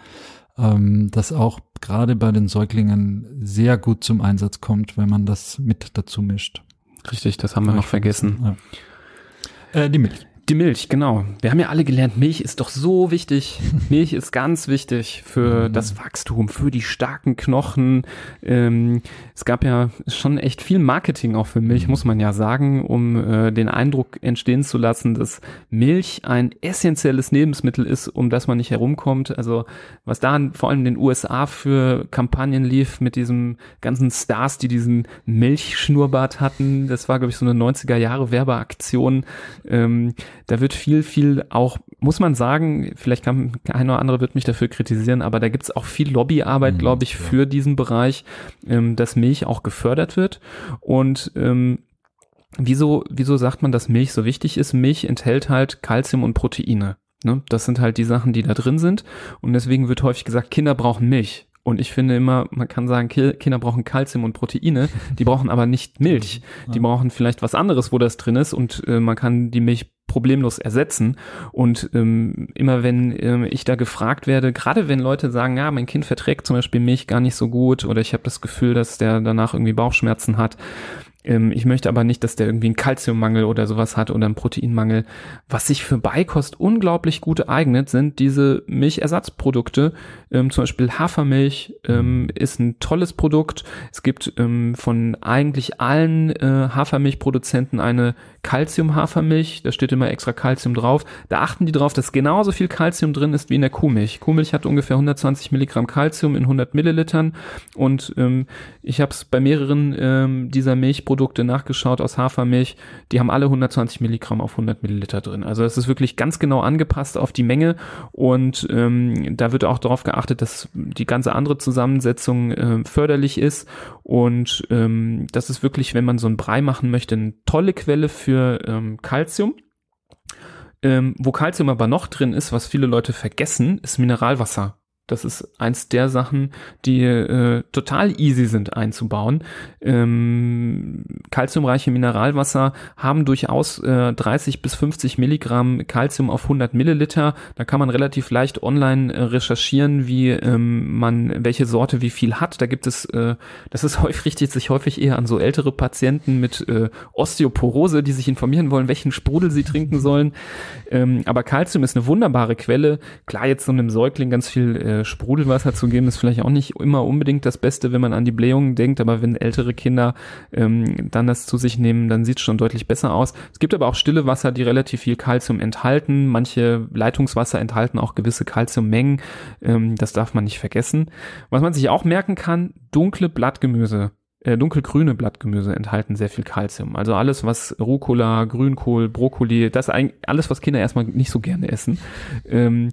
ähm, das auch gerade bei den Säuglingen sehr gut zum Einsatz kommt, wenn man das mit dazu mischt. Richtig, das haben wir noch vergessen. Ja. Äh, die Milch. Die Milch, genau. Wir haben ja alle gelernt, Milch ist doch so wichtig. Milch ist ganz wichtig für mhm. das Wachstum, für die starken Knochen. Ähm, es gab ja schon echt viel Marketing auch für Milch, mhm. muss man ja sagen, um äh, den Eindruck entstehen zu lassen, dass Milch ein essentielles Lebensmittel ist, um das man nicht herumkommt. Also was da vor allem in den USA für Kampagnen lief mit diesem ganzen Stars, die diesen Milchschnurrbart hatten, das war, glaube ich, so eine 90er Jahre Werbeaktion. Ähm, da wird viel, viel auch, muss man sagen, vielleicht kann ein oder andere wird mich dafür kritisieren, aber da gibt es auch viel Lobbyarbeit, mhm, glaube ich, ja. für diesen Bereich, ähm, dass Milch auch gefördert wird. Und ähm, wieso, wieso sagt man, dass Milch so wichtig ist? Milch enthält halt Kalzium und Proteine. Ne? Das sind halt die Sachen, die da drin sind. Und deswegen wird häufig gesagt, Kinder brauchen Milch. Und ich finde immer, man kann sagen, Kinder brauchen Kalzium und Proteine, die brauchen aber nicht Milch. Die brauchen vielleicht was anderes, wo das drin ist und äh, man kann die Milch problemlos ersetzen. Und ähm, immer wenn ähm, ich da gefragt werde, gerade wenn Leute sagen, ja, mein Kind verträgt zum Beispiel Milch gar nicht so gut oder ich habe das Gefühl, dass der danach irgendwie Bauchschmerzen hat, ähm, ich möchte aber nicht, dass der irgendwie einen Kalziummangel oder sowas hat oder einen Proteinmangel. Was sich für Beikost unglaublich gut eignet, sind diese Milchersatzprodukte. Ähm, zum Beispiel Hafermilch ähm, ist ein tolles Produkt. Es gibt ähm, von eigentlich allen äh, Hafermilchproduzenten eine Calcium-Hafermilch. Da steht immer extra Calcium drauf. Da achten die drauf, dass genauso viel Calcium drin ist wie in der Kuhmilch. Kuhmilch hat ungefähr 120 Milligramm Calcium in 100 Millilitern. Und ähm, ich habe es bei mehreren ähm, dieser Milchprodukte nachgeschaut aus Hafermilch. Die haben alle 120 Milligramm auf 100 Milliliter drin. Also es ist wirklich ganz genau angepasst auf die Menge. Und ähm, da wird auch darauf geachtet, dass die ganze andere Zusammensetzung äh, förderlich ist. Und ähm, das ist wirklich, wenn man so einen Brei machen möchte, eine tolle Quelle für für ähm, Calcium. Ähm, wo Calcium aber noch drin ist, was viele Leute vergessen, ist Mineralwasser. Das ist eins der Sachen, die äh, total easy sind einzubauen. Ähm, kalziumreiche Mineralwasser haben durchaus äh, 30 bis 50 Milligramm Kalzium auf 100 Milliliter. Da kann man relativ leicht online äh, recherchieren, wie ähm, man welche Sorte wie viel hat. Da gibt es, äh, das ist häufig richtet sich häufig eher an so ältere Patienten mit äh, Osteoporose, die sich informieren wollen, welchen Sprudel sie trinken sollen. Ähm, aber Kalzium ist eine wunderbare Quelle. Klar, jetzt so einem Säugling ganz viel äh, Sprudelwasser zu geben, ist vielleicht auch nicht immer unbedingt das Beste, wenn man an die Blähungen denkt, aber wenn ältere Kinder ähm, dann das zu sich nehmen, dann sieht es schon deutlich besser aus. Es gibt aber auch stille Wasser, die relativ viel Kalzium enthalten. Manche Leitungswasser enthalten auch gewisse Kalziummengen. Ähm, das darf man nicht vergessen. Was man sich auch merken kann, dunkle Blattgemüse äh, dunkelgrüne Blattgemüse enthalten sehr viel Kalzium. Also alles, was Rucola, Grünkohl, Brokkoli, das eigentlich alles, was Kinder erstmal nicht so gerne essen. Ähm,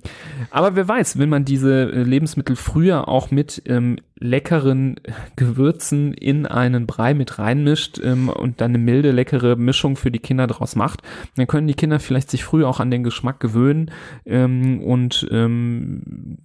aber wer weiß, wenn man diese äh, Lebensmittel früher auch mit ähm, leckeren Gewürzen in einen Brei mit reinmischt ähm, und dann eine milde, leckere Mischung für die Kinder draus macht, dann können die Kinder vielleicht sich früh auch an den Geschmack gewöhnen. Ähm, und ähm,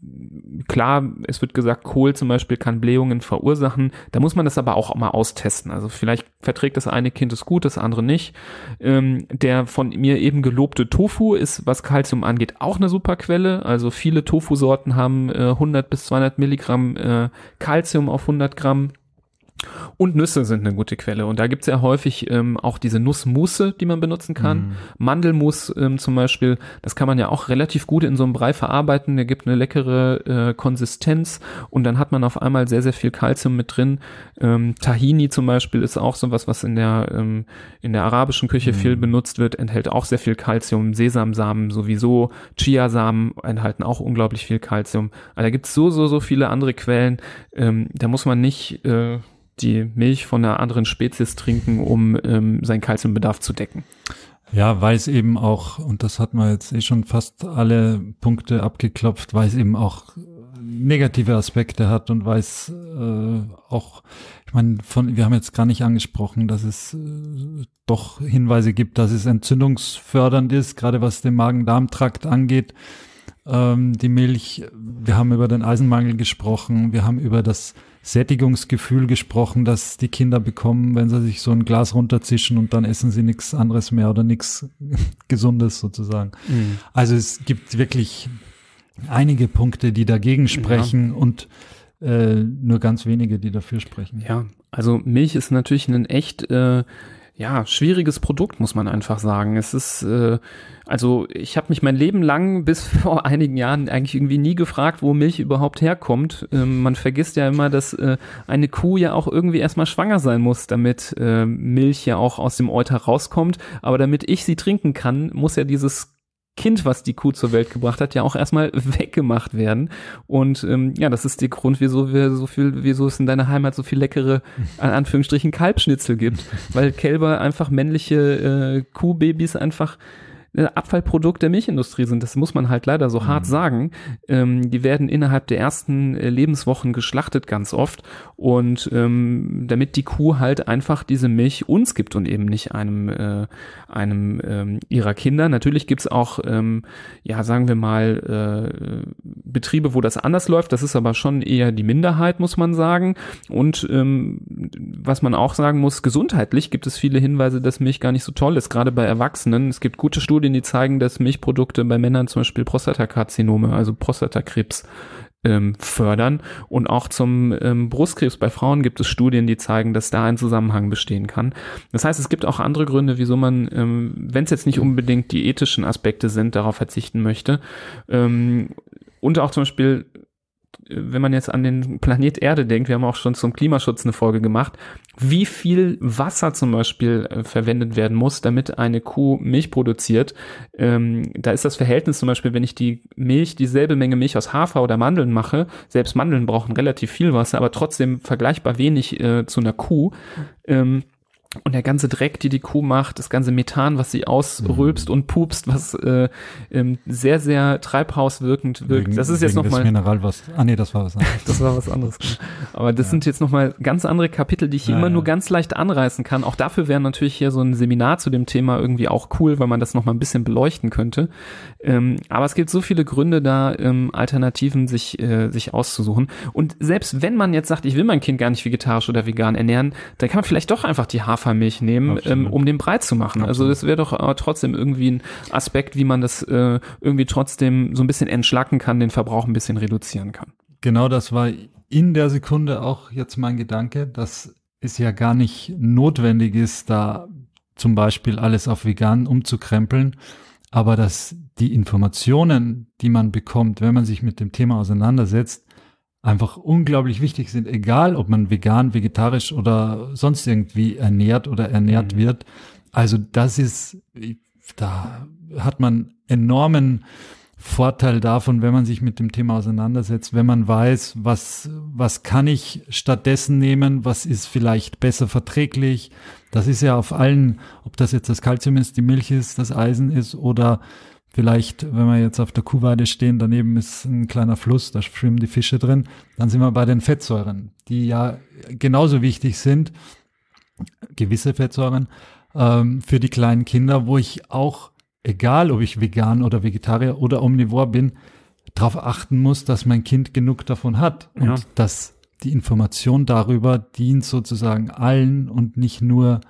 klar, es wird gesagt, Kohl zum Beispiel kann Blähungen verursachen. Da muss man das aber auch mal austesten. Also vielleicht verträgt das eine Kind es gut, das andere nicht. Ähm, der von mir eben gelobte Tofu ist, was Kalzium angeht, auch eine super Quelle. Also viele Tofu-Sorten haben äh, 100 bis 200 Milligramm äh, Calcium auf 100 Gramm. Und Nüsse sind eine gute Quelle. Und da gibt's ja häufig ähm, auch diese Nussmusse, die man benutzen kann. Mm. Mandelmus ähm, zum Beispiel, das kann man ja auch relativ gut in so einem Brei verarbeiten. Der gibt eine leckere äh, Konsistenz und dann hat man auf einmal sehr, sehr viel Kalzium mit drin. Ähm, Tahini zum Beispiel ist auch sowas, was in der, ähm, in der arabischen Küche mm. viel benutzt wird, enthält auch sehr viel Kalzium. Sesamsamen sowieso, Chiasamen enthalten auch unglaublich viel Kalzium. Also da gibt's so, so, so viele andere Quellen. Ähm, da muss man nicht äh, die Milch von einer anderen Spezies trinken, um ähm, seinen Kalziumbedarf zu decken. Ja, weil es eben auch, und das hat man jetzt eh schon fast alle Punkte abgeklopft, weil es eben auch negative Aspekte hat und weil es äh, auch, ich meine, von, wir haben jetzt gar nicht angesprochen, dass es äh, doch Hinweise gibt, dass es entzündungsfördernd ist, gerade was den Magen-Darm-Trakt angeht. Ähm, die Milch, wir haben über den Eisenmangel gesprochen, wir haben über das Sättigungsgefühl gesprochen, dass die Kinder bekommen, wenn sie sich so ein Glas runterzischen und dann essen sie nichts anderes mehr oder nichts Gesundes sozusagen. Mhm. Also es gibt wirklich einige Punkte, die dagegen sprechen ja. und äh, nur ganz wenige, die dafür sprechen. Ja, also Milch ist natürlich ein echt äh, ja, schwieriges Produkt, muss man einfach sagen. Es ist, äh, also ich habe mich mein Leben lang bis vor einigen Jahren eigentlich irgendwie nie gefragt, wo Milch überhaupt herkommt. Ähm, man vergisst ja immer, dass äh, eine Kuh ja auch irgendwie erstmal schwanger sein muss, damit äh, Milch ja auch aus dem Euter rauskommt. Aber damit ich sie trinken kann, muss ja dieses Kind, was die Kuh zur Welt gebracht hat, ja auch erstmal weggemacht werden. Und ähm, ja, das ist der Grund, wieso wir so viel, wieso es in deiner Heimat so viel leckere, an Anführungsstrichen, Kalbschnitzel gibt. Weil Kälber einfach männliche äh, Kuhbabys einfach Abfallprodukt der Milchindustrie sind. Das muss man halt leider so mhm. hart sagen. Ähm, die werden innerhalb der ersten äh, Lebenswochen geschlachtet ganz oft und ähm, damit die Kuh halt einfach diese Milch uns gibt und eben nicht einem äh, einem ähm, ihrer Kinder. Natürlich gibt's auch ähm, ja sagen wir mal äh, Betriebe, wo das anders läuft. Das ist aber schon eher die Minderheit, muss man sagen. Und ähm, was man auch sagen muss, gesundheitlich gibt es viele Hinweise, dass Milch gar nicht so toll ist, gerade bei Erwachsenen. Es gibt gute Studien Studien, die zeigen, dass Milchprodukte bei Männern zum Beispiel Prostatakarzinome, also Prostatakrebs, ähm, fördern. Und auch zum ähm, Brustkrebs bei Frauen gibt es Studien, die zeigen, dass da ein Zusammenhang bestehen kann. Das heißt, es gibt auch andere Gründe, wieso man, ähm, wenn es jetzt nicht unbedingt die ethischen Aspekte sind, darauf verzichten möchte. Ähm, und auch zum Beispiel wenn man jetzt an den Planet Erde denkt, wir haben auch schon zum Klimaschutz eine Folge gemacht, wie viel Wasser zum Beispiel äh, verwendet werden muss, damit eine Kuh Milch produziert. Ähm, da ist das Verhältnis zum Beispiel, wenn ich die Milch, dieselbe Menge Milch aus Hafer oder Mandeln mache, selbst Mandeln brauchen relativ viel Wasser, aber trotzdem vergleichbar wenig äh, zu einer Kuh. Ähm, und der ganze Dreck, die die Kuh macht, das ganze Methan, was sie ausrülpst mhm. und pupst, was äh, ähm, sehr, sehr treibhauswirkend wirkt. Wegen, das ist jetzt nochmal. Mineralwasser. Ah nee, das war was anderes. das war was anderes. Aber das ja. sind jetzt nochmal ganz andere Kapitel, die ich ja, immer ja. nur ganz leicht anreißen kann. Auch dafür wäre natürlich hier so ein Seminar zu dem Thema irgendwie auch cool, weil man das nochmal ein bisschen beleuchten könnte. Ähm, aber es gibt so viele Gründe da, ähm, Alternativen sich, äh, sich auszusuchen. Und selbst wenn man jetzt sagt, ich will mein Kind gar nicht vegetarisch oder vegan ernähren, dann kann man vielleicht doch einfach die Hafer Hafermilch nehmen, ähm, um den breit zu machen. Also Absolut. Also das wäre doch äh, trotzdem irgendwie ein Aspekt, wie man das äh, irgendwie trotzdem so ein bisschen entschlacken kann, den Verbrauch ein bisschen reduzieren kann. Genau das war in der Sekunde auch jetzt mein Gedanke, dass es ja gar nicht notwendig ist, da zum Beispiel alles auf vegan umzukrempeln, aber dass die Informationen, die man bekommt, wenn man sich mit dem Thema auseinandersetzt, einfach unglaublich wichtig sind, egal ob man vegan, vegetarisch oder sonst irgendwie ernährt oder ernährt mhm. wird. Also das ist, da hat man enormen Vorteil davon, wenn man sich mit dem Thema auseinandersetzt, wenn man weiß, was, was kann ich stattdessen nehmen, was ist vielleicht besser verträglich. Das ist ja auf allen, ob das jetzt das Kalzium ist, die Milch ist, das Eisen ist oder Vielleicht, wenn wir jetzt auf der Kuhweide stehen, daneben ist ein kleiner Fluss, da schwimmen die Fische drin, dann sind wir bei den Fettsäuren, die ja genauso wichtig sind, gewisse Fettsäuren, ähm, für die kleinen Kinder, wo ich auch, egal ob ich vegan oder Vegetarier oder Omnivor bin, darauf achten muss, dass mein Kind genug davon hat und ja. dass die Information darüber dient sozusagen allen und nicht nur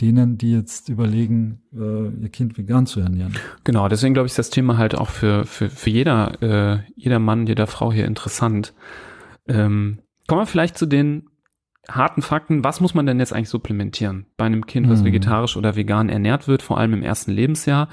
denen, die jetzt überlegen, äh, ihr Kind vegan zu ernähren. Genau, deswegen glaube ich, ist das Thema halt auch für, für, für jeder, äh, jeder Mann, jeder Frau hier interessant. Ähm, kommen wir vielleicht zu den harten Fakten, was muss man denn jetzt eigentlich supplementieren bei einem Kind, was mhm. vegetarisch oder vegan ernährt wird, vor allem im ersten Lebensjahr?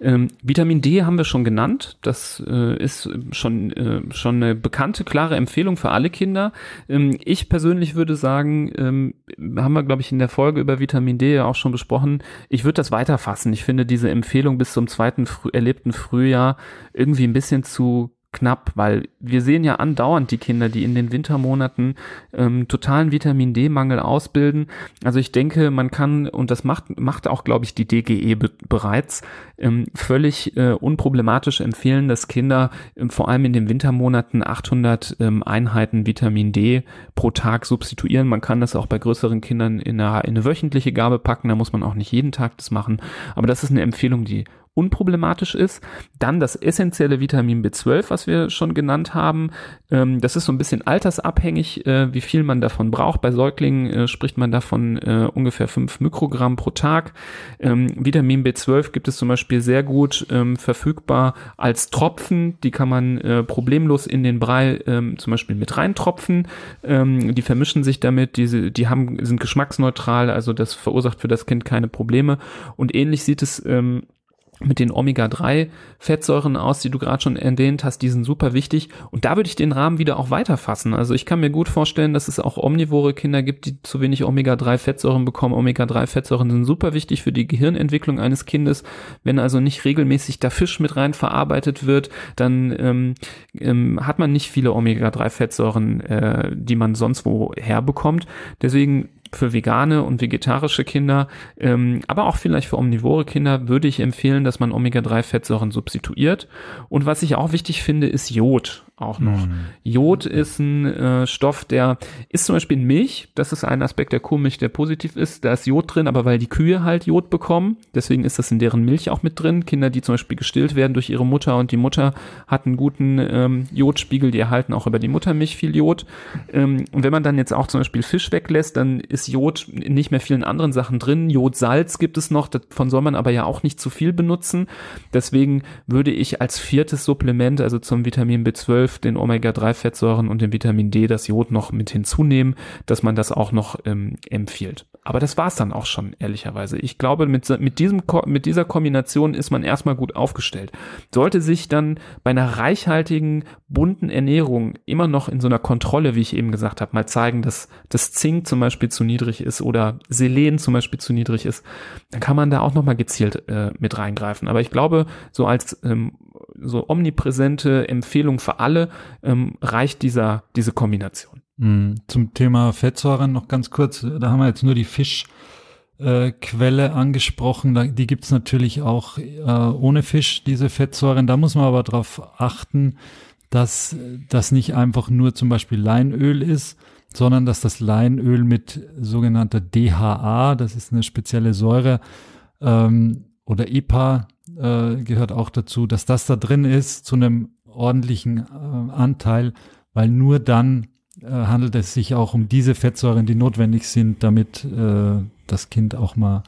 Ähm, Vitamin D haben wir schon genannt. Das äh, ist schon, äh, schon eine bekannte, klare Empfehlung für alle Kinder. Ähm, ich persönlich würde sagen, ähm, haben wir, glaube ich, in der Folge über Vitamin D ja auch schon besprochen, ich würde das weiterfassen. Ich finde diese Empfehlung bis zum zweiten früh erlebten Frühjahr irgendwie ein bisschen zu knapp, weil wir sehen ja andauernd die Kinder, die in den Wintermonaten ähm, totalen Vitamin D-Mangel ausbilden. Also ich denke, man kann, und das macht, macht auch, glaube ich, die DGE be bereits, ähm, völlig äh, unproblematisch empfehlen, dass Kinder ähm, vor allem in den Wintermonaten 800 ähm, Einheiten Vitamin D pro Tag substituieren. Man kann das auch bei größeren Kindern in eine, in eine wöchentliche Gabe packen, da muss man auch nicht jeden Tag das machen. Aber das ist eine Empfehlung, die unproblematisch ist. Dann das essentielle Vitamin B12, was wir schon genannt haben. Ähm, das ist so ein bisschen altersabhängig, äh, wie viel man davon braucht. Bei Säuglingen äh, spricht man davon äh, ungefähr 5 Mikrogramm pro Tag. Ähm, Vitamin B12 gibt es zum Beispiel sehr gut ähm, verfügbar als Tropfen. Die kann man problemlos in den Brei zum Beispiel mit reintropfen. Die vermischen sich damit, diese, die haben, sind geschmacksneutral, also das verursacht für das Kind keine Probleme. Und ähnlich sieht es ähm, mit den Omega-3-Fettsäuren aus, die du gerade schon erwähnt hast, die sind super wichtig. Und da würde ich den Rahmen wieder auch weiterfassen. Also ich kann mir gut vorstellen, dass es auch omnivore Kinder gibt, die zu wenig Omega-3-Fettsäuren bekommen. Omega-3-Fettsäuren sind super wichtig für die Gehirnentwicklung eines Kindes. Wenn also nicht regelmäßig der Fisch mit rein verarbeitet wird, dann ähm, ähm, hat man nicht viele Omega-3-Fettsäuren, äh, die man sonst wo herbekommt. Deswegen für vegane und vegetarische Kinder, ähm, aber auch vielleicht für omnivore Kinder würde ich empfehlen, dass man Omega-3-Fettsäuren substituiert. Und was ich auch wichtig finde, ist Jod auch noch. Mm. Jod ist ein äh, Stoff, der ist zum Beispiel in Milch. Das ist ein Aspekt der Kuhmilch, der positiv ist. Da ist Jod drin, aber weil die Kühe halt Jod bekommen, deswegen ist das in deren Milch auch mit drin. Kinder, die zum Beispiel gestillt werden durch ihre Mutter und die Mutter hat einen guten ähm, Jodspiegel, die erhalten auch über die Muttermilch viel Jod. Ähm, und wenn man dann jetzt auch zum Beispiel Fisch weglässt, dann ist Jod nicht mehr vielen anderen Sachen drin. Jodsalz gibt es noch, davon soll man aber ja auch nicht zu viel benutzen. Deswegen würde ich als viertes Supplement, also zum Vitamin B12, 12 den Omega-3-Fettsäuren und dem Vitamin D das Jod noch mit hinzunehmen, dass man das auch noch ähm, empfiehlt. Aber das war's dann auch schon, ehrlicherweise. Ich glaube, mit, mit, diesem, mit dieser Kombination ist man erstmal gut aufgestellt. Sollte sich dann bei einer reichhaltigen, bunten Ernährung immer noch in so einer Kontrolle, wie ich eben gesagt habe, mal zeigen, dass das Zink zum Beispiel zu niedrig ist oder Selen zum Beispiel zu niedrig ist, dann kann man da auch nochmal gezielt äh, mit reingreifen. Aber ich glaube, so als ähm, so omnipräsente Empfehlung für alle ähm, reicht dieser, diese Kombination. Hm, zum Thema Fettsäuren noch ganz kurz, da haben wir jetzt nur die Fischquelle äh, angesprochen, da, die gibt's natürlich auch äh, ohne Fisch, diese Fettsäuren. Da muss man aber darauf achten, dass das nicht einfach nur zum Beispiel Leinöl ist, sondern dass das Leinöl mit sogenannter DHA, das ist eine spezielle Säure, ähm, oder EPA äh, gehört auch dazu, dass das da drin ist zu einem ordentlichen äh, Anteil, weil nur dann äh, handelt es sich auch um diese Fettsäuren, die notwendig sind, damit äh, das Kind auch mal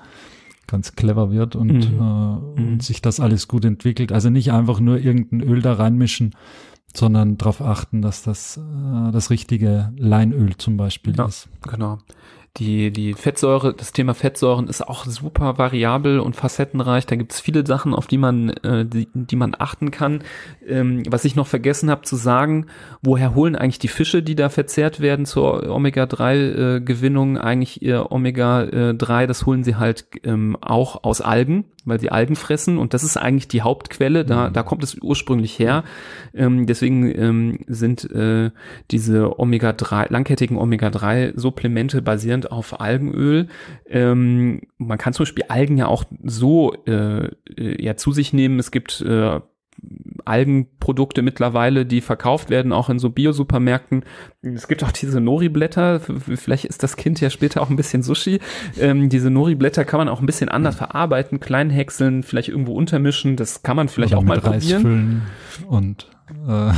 ganz clever wird und, mhm. Äh, und mhm. sich das alles gut entwickelt. Also nicht einfach nur irgendein Öl da reinmischen, sondern darauf achten, dass das das richtige Leinöl zum Beispiel ja, ist. Genau die, die Fettsäure, das Thema Fettsäuren ist auch super variabel und facettenreich. Da gibt es viele Sachen, auf die man, äh, die, die man achten kann. Ähm, was ich noch vergessen habe zu sagen, woher holen eigentlich die Fische, die da verzehrt werden zur Omega-3-Gewinnung, äh, eigentlich ihr Omega-3, äh, das holen sie halt ähm, auch aus Algen weil sie Algen fressen und das ist eigentlich die Hauptquelle, da, mhm. da kommt es ursprünglich her. Ähm, deswegen ähm, sind äh, diese Omega-3, langkettigen Omega-3-Supplemente basierend auf Algenöl. Ähm, man kann zum Beispiel Algen ja auch so äh, äh ja zu sich nehmen. Es gibt äh, Algenprodukte mittlerweile, die verkauft werden, auch in so Bio-Supermärkten. Es gibt auch diese Nori-Blätter. Vielleicht ist das Kind ja später auch ein bisschen Sushi. Ähm, diese Nori-Blätter kann man auch ein bisschen anders verarbeiten, klein häckseln, vielleicht irgendwo untermischen. Das kann man vielleicht Oder auch mal Reis probieren. und äh,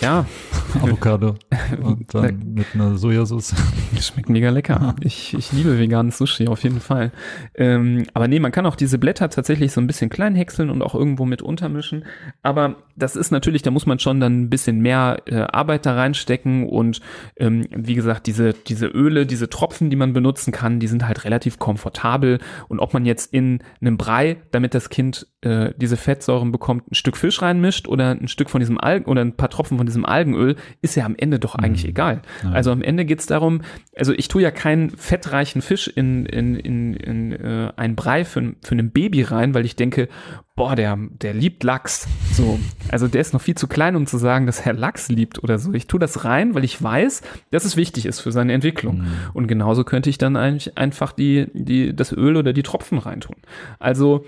ja. Avocado und dann mit einer Sojasauce. Schmeckt mega lecker. Ich, ich liebe veganes Sushi auf jeden Fall. Ähm, aber nee, man kann auch diese Blätter tatsächlich so ein bisschen klein häckseln und auch irgendwo mit untermischen. Aber das ist natürlich, da muss man schon dann ein bisschen mehr äh, Arbeit da reinstecken und ähm, wie gesagt, diese, diese Öle, diese Tropfen, die man benutzen kann, die sind halt relativ komfortabel und ob man jetzt in einem Brei, damit das Kind äh, diese Fettsäuren bekommt, ein Stück Fisch reinmischt oder ein Stück von diesem Algen oder ein paar Tropfen von diesem Algenöl, ist ja am Ende doch eigentlich mhm. egal. Ja. Also am Ende geht's darum, also ich tue ja keinen fettreichen Fisch in, in, in, in äh, ein Brei für, für ein Baby rein, weil ich denke, boah, der, der liebt Lachs. So, also der ist noch viel zu klein, um zu sagen, dass er Lachs liebt oder so. Ich tue das rein, weil ich weiß, dass es wichtig ist für seine Entwicklung. Mhm. Und genauso könnte ich dann eigentlich einfach die, die, das Öl oder die Tropfen reintun. Also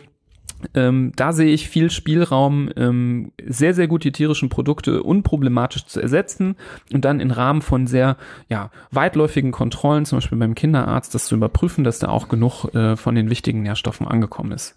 ähm, da sehe ich viel Spielraum, ähm, sehr, sehr gut die tierischen Produkte unproblematisch zu ersetzen und dann im Rahmen von sehr ja, weitläufigen Kontrollen, zum Beispiel beim Kinderarzt, das zu überprüfen, dass da auch genug äh, von den wichtigen Nährstoffen angekommen ist.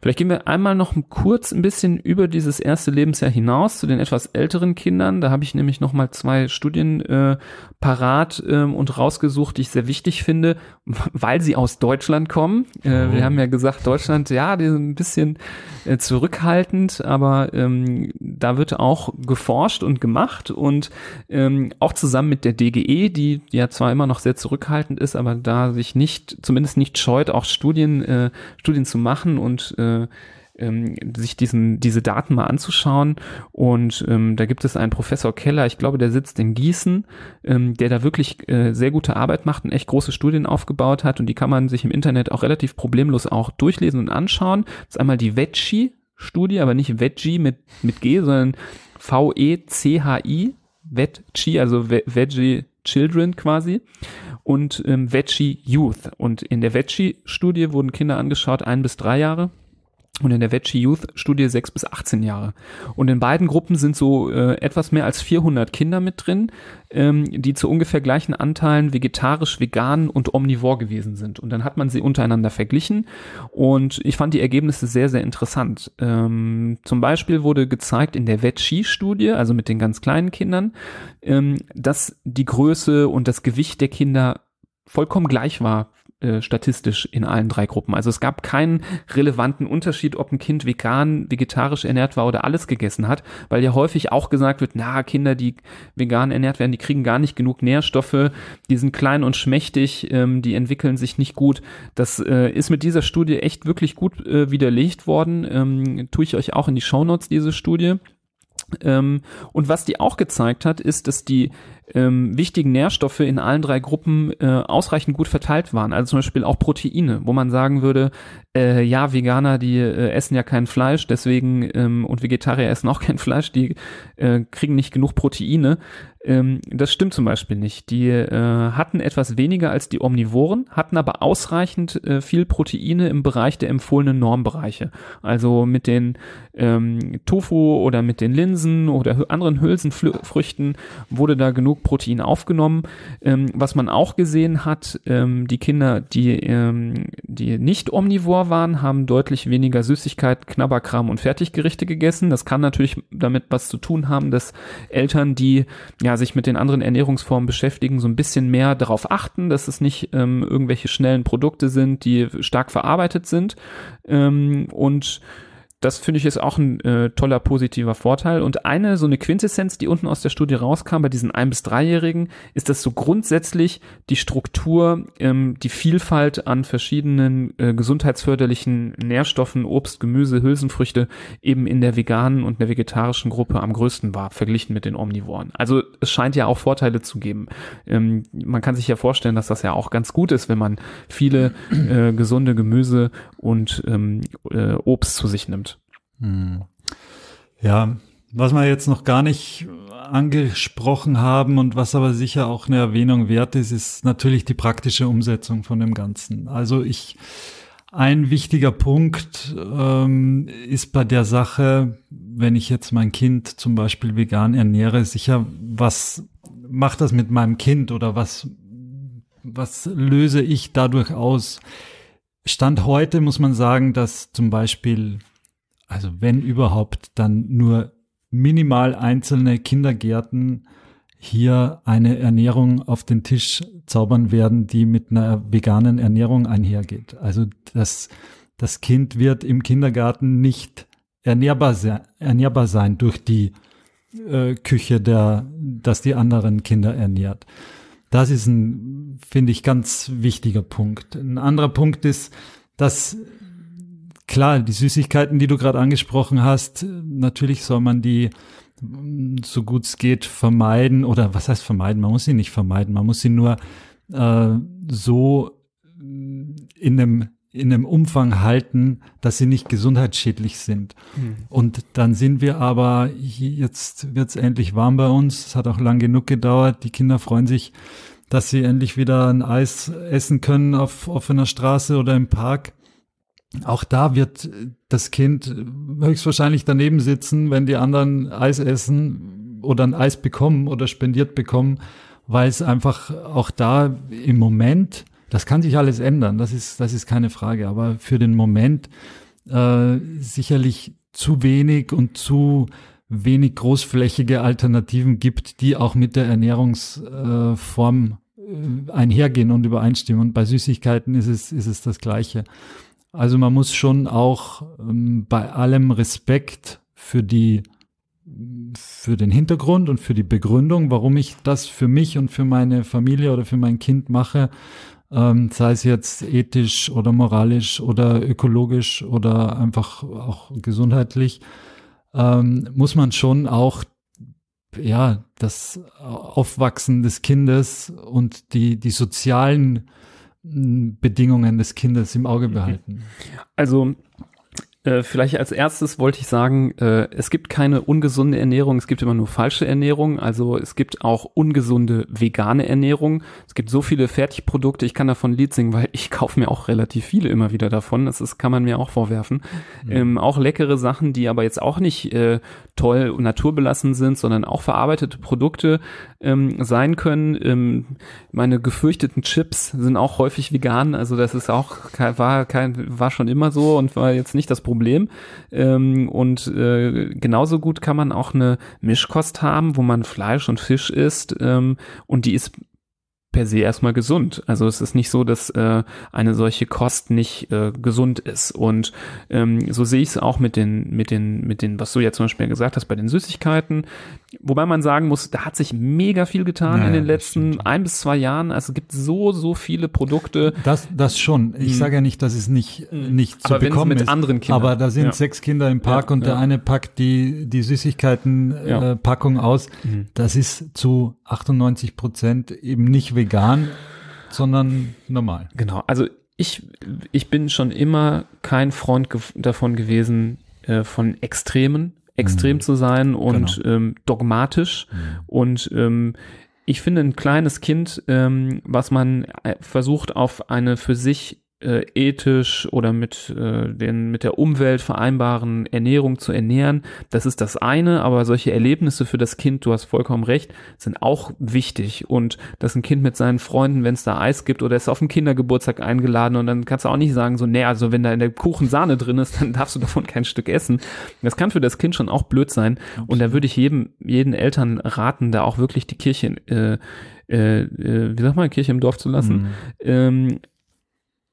Vielleicht gehen wir einmal noch kurz ein bisschen über dieses erste Lebensjahr hinaus zu den etwas älteren Kindern. Da habe ich nämlich noch mal zwei Studien äh, parat äh, und rausgesucht, die ich sehr wichtig finde, weil sie aus Deutschland kommen. Äh, oh. Wir haben ja gesagt, Deutschland, ja, die sind ein bisschen äh, zurückhaltend, aber ähm, da wird auch geforscht und gemacht und ähm, auch zusammen mit der DGE, die ja zwar immer noch sehr zurückhaltend ist, aber da sich nicht, zumindest nicht scheut, auch Studien, äh, Studien zu machen und äh, äh, ähm, sich diesen, diese Daten mal anzuschauen. Und ähm, da gibt es einen Professor Keller, ich glaube, der sitzt in Gießen, ähm, der da wirklich äh, sehr gute Arbeit macht und echt große Studien aufgebaut hat. Und die kann man sich im Internet auch relativ problemlos auch durchlesen und anschauen. Das ist einmal die Veggie-Studie, aber nicht Veggie mit, mit G, sondern V-E-C-H-I, Veggie, also Veggie Children quasi und ähm, Veggie Youth. Und in der Veggie-Studie wurden Kinder angeschaut, ein bis drei Jahre und in der Veggie Youth Studie 6 bis 18 Jahre. Und in beiden Gruppen sind so äh, etwas mehr als 400 Kinder mit drin, ähm, die zu ungefähr gleichen Anteilen vegetarisch, vegan und omnivor gewesen sind. Und dann hat man sie untereinander verglichen und ich fand die Ergebnisse sehr, sehr interessant. Ähm, zum Beispiel wurde gezeigt in der Veggie Studie, also mit den ganz kleinen Kindern, ähm, dass die Größe und das Gewicht der Kinder vollkommen gleich war äh, statistisch in allen drei Gruppen. Also es gab keinen relevanten Unterschied, ob ein Kind vegan, vegetarisch ernährt war oder alles gegessen hat, weil ja häufig auch gesagt wird, na, Kinder, die vegan ernährt werden, die kriegen gar nicht genug Nährstoffe, die sind klein und schmächtig, ähm, die entwickeln sich nicht gut. Das äh, ist mit dieser Studie echt wirklich gut äh, widerlegt worden. Ähm, tue ich euch auch in die Shownotes, diese Studie. Ähm, und was die auch gezeigt hat, ist, dass die ähm, wichtigen Nährstoffe in allen drei Gruppen äh, ausreichend gut verteilt waren. Also zum Beispiel auch Proteine, wo man sagen würde, äh, ja, Veganer, die äh, essen ja kein Fleisch, deswegen ähm, und Vegetarier essen auch kein Fleisch, die äh, kriegen nicht genug Proteine. Ähm, das stimmt zum Beispiel nicht. Die äh, hatten etwas weniger als die Omnivoren, hatten aber ausreichend äh, viel Proteine im Bereich der empfohlenen Normbereiche. Also mit den ähm, Tofu oder mit den Linsen oder anderen Hülsenfrüchten wurde da genug Protein aufgenommen. Ähm, was man auch gesehen hat, ähm, die Kinder, die, ähm, die nicht omnivor waren, haben deutlich weniger Süßigkeit, Knabberkram und Fertiggerichte gegessen. Das kann natürlich damit was zu tun haben, dass Eltern, die ja sich mit den anderen Ernährungsformen beschäftigen, so ein bisschen mehr darauf achten, dass es nicht ähm, irgendwelche schnellen Produkte sind, die stark verarbeitet sind. Ähm, und das finde ich ist auch ein äh, toller positiver Vorteil. Und eine so eine Quintessenz, die unten aus der Studie rauskam bei diesen ein bis dreijährigen, ist, dass so grundsätzlich die Struktur, ähm, die Vielfalt an verschiedenen äh, gesundheitsförderlichen Nährstoffen, Obst, Gemüse, Hülsenfrüchte eben in der veganen und der vegetarischen Gruppe am größten war, verglichen mit den Omnivoren. Also es scheint ja auch Vorteile zu geben. Ähm, man kann sich ja vorstellen, dass das ja auch ganz gut ist, wenn man viele äh, gesunde Gemüse und ähm, äh, Obst zu sich nimmt. Hm. Ja, was wir jetzt noch gar nicht angesprochen haben und was aber sicher auch eine Erwähnung wert ist, ist natürlich die praktische Umsetzung von dem Ganzen. Also ich, ein wichtiger Punkt ähm, ist bei der Sache, wenn ich jetzt mein Kind zum Beispiel vegan ernähre, sicher, was macht das mit meinem Kind oder was, was löse ich dadurch aus? Stand heute muss man sagen, dass zum Beispiel also wenn überhaupt, dann nur minimal einzelne Kindergärten hier eine Ernährung auf den Tisch zaubern werden, die mit einer veganen Ernährung einhergeht. Also das, das Kind wird im Kindergarten nicht ernährbar, sein, ernährbar sein durch die äh, Küche, der, dass die anderen Kinder ernährt. Das ist ein, finde ich, ganz wichtiger Punkt. Ein anderer Punkt ist, dass klar, die Süßigkeiten, die du gerade angesprochen hast, natürlich soll man die so gut es geht vermeiden oder was heißt vermeiden? Man muss sie nicht vermeiden, man muss sie nur äh, so in einem in einem Umfang halten, dass sie nicht gesundheitsschädlich sind. Mhm. Und dann sind wir aber, jetzt wird es endlich warm bei uns. Es hat auch lang genug gedauert. Die Kinder freuen sich, dass sie endlich wieder ein Eis essen können auf offener Straße oder im Park. Auch da wird das Kind höchstwahrscheinlich daneben sitzen, wenn die anderen Eis essen oder ein Eis bekommen oder spendiert bekommen, weil es einfach auch da im Moment, das kann sich alles ändern, das ist, das ist keine Frage, aber für den Moment äh, sicherlich zu wenig und zu wenig großflächige Alternativen gibt, die auch mit der Ernährungsform äh, einhergehen und übereinstimmen. Und bei Süßigkeiten ist es, ist es das Gleiche. Also man muss schon auch ähm, bei allem Respekt für die für den Hintergrund und für die Begründung, warum ich das für mich und für meine Familie oder für mein Kind mache, ähm, sei es jetzt ethisch oder moralisch oder ökologisch oder einfach auch gesundheitlich, ähm, muss man schon auch ja das Aufwachsen des Kindes und die die sozialen Bedingungen des Kindes im Auge behalten. Also äh, vielleicht als erstes wollte ich sagen, äh, es gibt keine ungesunde Ernährung, es gibt immer nur falsche Ernährung. Also es gibt auch ungesunde vegane Ernährung. Es gibt so viele Fertigprodukte, ich kann davon Lied singen, weil ich kaufe mir auch relativ viele immer wieder davon. Das ist, kann man mir auch vorwerfen. Mhm. Ähm, auch leckere Sachen, die aber jetzt auch nicht äh, toll und naturbelassen sind, sondern auch verarbeitete Produkte ähm, sein können. Ähm, meine gefürchteten Chips sind auch häufig vegan. Also das ist auch war kein war schon immer so und war jetzt nicht das Problem. Ähm, und äh, genauso gut kann man auch eine Mischkost haben, wo man Fleisch und Fisch isst ähm, und die ist per se erstmal gesund. Also es ist nicht so, dass äh, eine solche Kost nicht äh, gesund ist. Und ähm, so sehe ich es auch mit den, mit den, mit den, was du ja zum Beispiel gesagt hast, bei den Süßigkeiten. Wobei man sagen muss, da hat sich mega viel getan naja, in den letzten ein bis zwei Jahren. Also es gibt so, so viele Produkte. Das, das schon. Ich mhm. sage ja nicht, dass es nicht, mhm. nicht zu aber bekommen mit ist. anderen Kindern. Aber da sind ja. sechs Kinder im Park ja, und der eine packt die, die Süßigkeiten-Packung äh, aus. Mhm. Das ist zu 98 Prozent eben nicht vegan vegan, sondern normal. Genau, also ich, ich bin schon immer kein Freund ge davon gewesen, äh, von Extremen, extrem mhm. zu sein und genau. ähm, dogmatisch. Mhm. Und ähm, ich finde ein kleines Kind, ähm, was man äh, versucht auf eine für sich äh, ethisch oder mit, äh, den, mit der Umwelt vereinbaren Ernährung zu ernähren. Das ist das eine, aber solche Erlebnisse für das Kind, du hast vollkommen recht, sind auch wichtig. Und dass ein Kind mit seinen Freunden, wenn es da Eis gibt oder ist auf dem Kindergeburtstag eingeladen und dann kannst du auch nicht sagen, so, nee, also wenn da in der Kuchen Sahne drin ist, dann darfst du davon kein Stück essen. Das kann für das Kind schon auch blöd sein. Und da würde ich jedem, jeden Eltern raten, da auch wirklich die Kirche, äh, äh, äh wie sagt man, Kirche im Dorf zu lassen. Mhm. Ähm,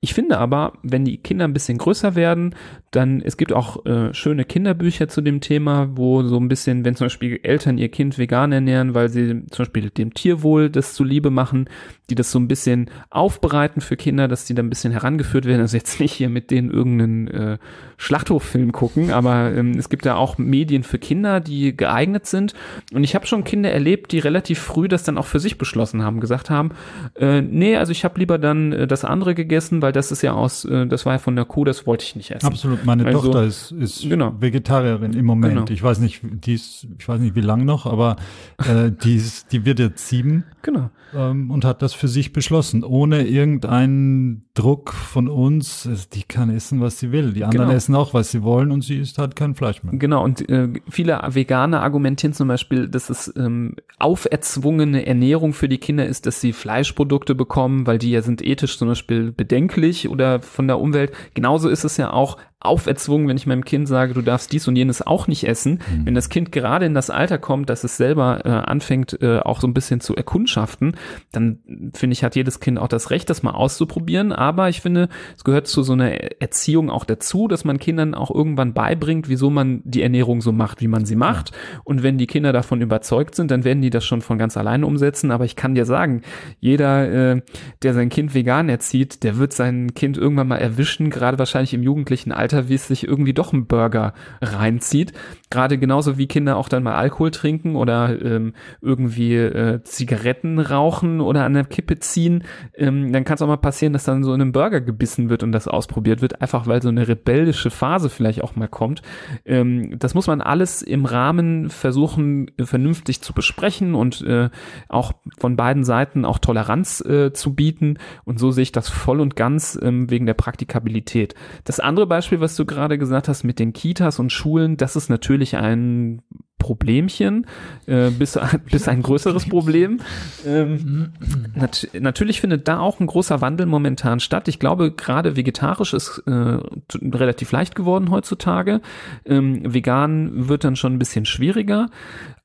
ich finde aber, wenn die Kinder ein bisschen größer werden, dann es gibt auch äh, schöne Kinderbücher zu dem Thema, wo so ein bisschen, wenn zum Beispiel Eltern ihr Kind vegan ernähren, weil sie zum Beispiel dem Tierwohl das zuliebe machen, die das so ein bisschen aufbereiten für Kinder, dass die dann ein bisschen herangeführt werden. Also jetzt nicht hier mit denen irgendeinen äh, Schlachthofilm gucken, aber ähm, es gibt da auch Medien für Kinder, die geeignet sind. Und ich habe schon Kinder erlebt, die relativ früh das dann auch für sich beschlossen haben, gesagt haben, äh, nee, also ich habe lieber dann äh, das andere gegessen, weil das ist ja aus, äh, das war ja von der Kuh, das wollte ich nicht essen. Absolut, meine also, Tochter ist, ist genau. Vegetarierin im Moment. Genau. Ich weiß nicht, die ist, ich weiß nicht wie lang noch, aber äh, die, ist, die wird jetzt sieben. Genau. Ähm, und hat das für sich beschlossen, ohne irgendeinen Druck von uns. Die kann essen, was sie will. Die anderen genau. essen auch, was sie wollen und sie isst halt kein Fleisch mehr. Genau, und äh, viele Veganer argumentieren zum Beispiel, dass es ähm, auferzwungene Ernährung für die Kinder ist, dass sie Fleischprodukte bekommen, weil die ja sind ethisch zum Beispiel bedenklich oder von der Umwelt. Genauso ist es ja auch auferzwungen, wenn ich meinem Kind sage, du darfst dies und jenes auch nicht essen. Mhm. Wenn das Kind gerade in das Alter kommt, dass es selber äh, anfängt, äh, auch so ein bisschen zu erkundschaften, dann finde ich, hat jedes Kind auch das Recht, das mal auszuprobieren. Aber ich finde, es gehört zu so einer Erziehung auch dazu, dass man Kindern auch irgendwann beibringt, wieso man die Ernährung so macht, wie man sie macht. Ja. Und wenn die Kinder davon überzeugt sind, dann werden die das schon von ganz alleine umsetzen. Aber ich kann dir sagen, jeder, äh, der sein Kind vegan erzieht, der wird sein Kind irgendwann mal erwischen, gerade wahrscheinlich im jugendlichen Alter Alter, wie es sich irgendwie doch ein Burger reinzieht. Gerade genauso wie Kinder auch dann mal Alkohol trinken oder ähm, irgendwie äh, Zigaretten rauchen oder an der Kippe ziehen, ähm, dann kann es auch mal passieren, dass dann so in einem Burger gebissen wird und das ausprobiert wird, einfach weil so eine rebellische Phase vielleicht auch mal kommt. Ähm, das muss man alles im Rahmen versuchen, vernünftig zu besprechen und äh, auch von beiden Seiten auch Toleranz äh, zu bieten. Und so sehe ich das voll und ganz ähm, wegen der Praktikabilität. Das andere Beispiel, was du gerade gesagt hast mit den Kitas und Schulen, das ist natürlich ein Problemchen, äh, bis, bis ein größeres Problem. Ähm, nat natürlich findet da auch ein großer Wandel momentan statt. Ich glaube, gerade vegetarisch ist äh, relativ leicht geworden heutzutage. Ähm, vegan wird dann schon ein bisschen schwieriger.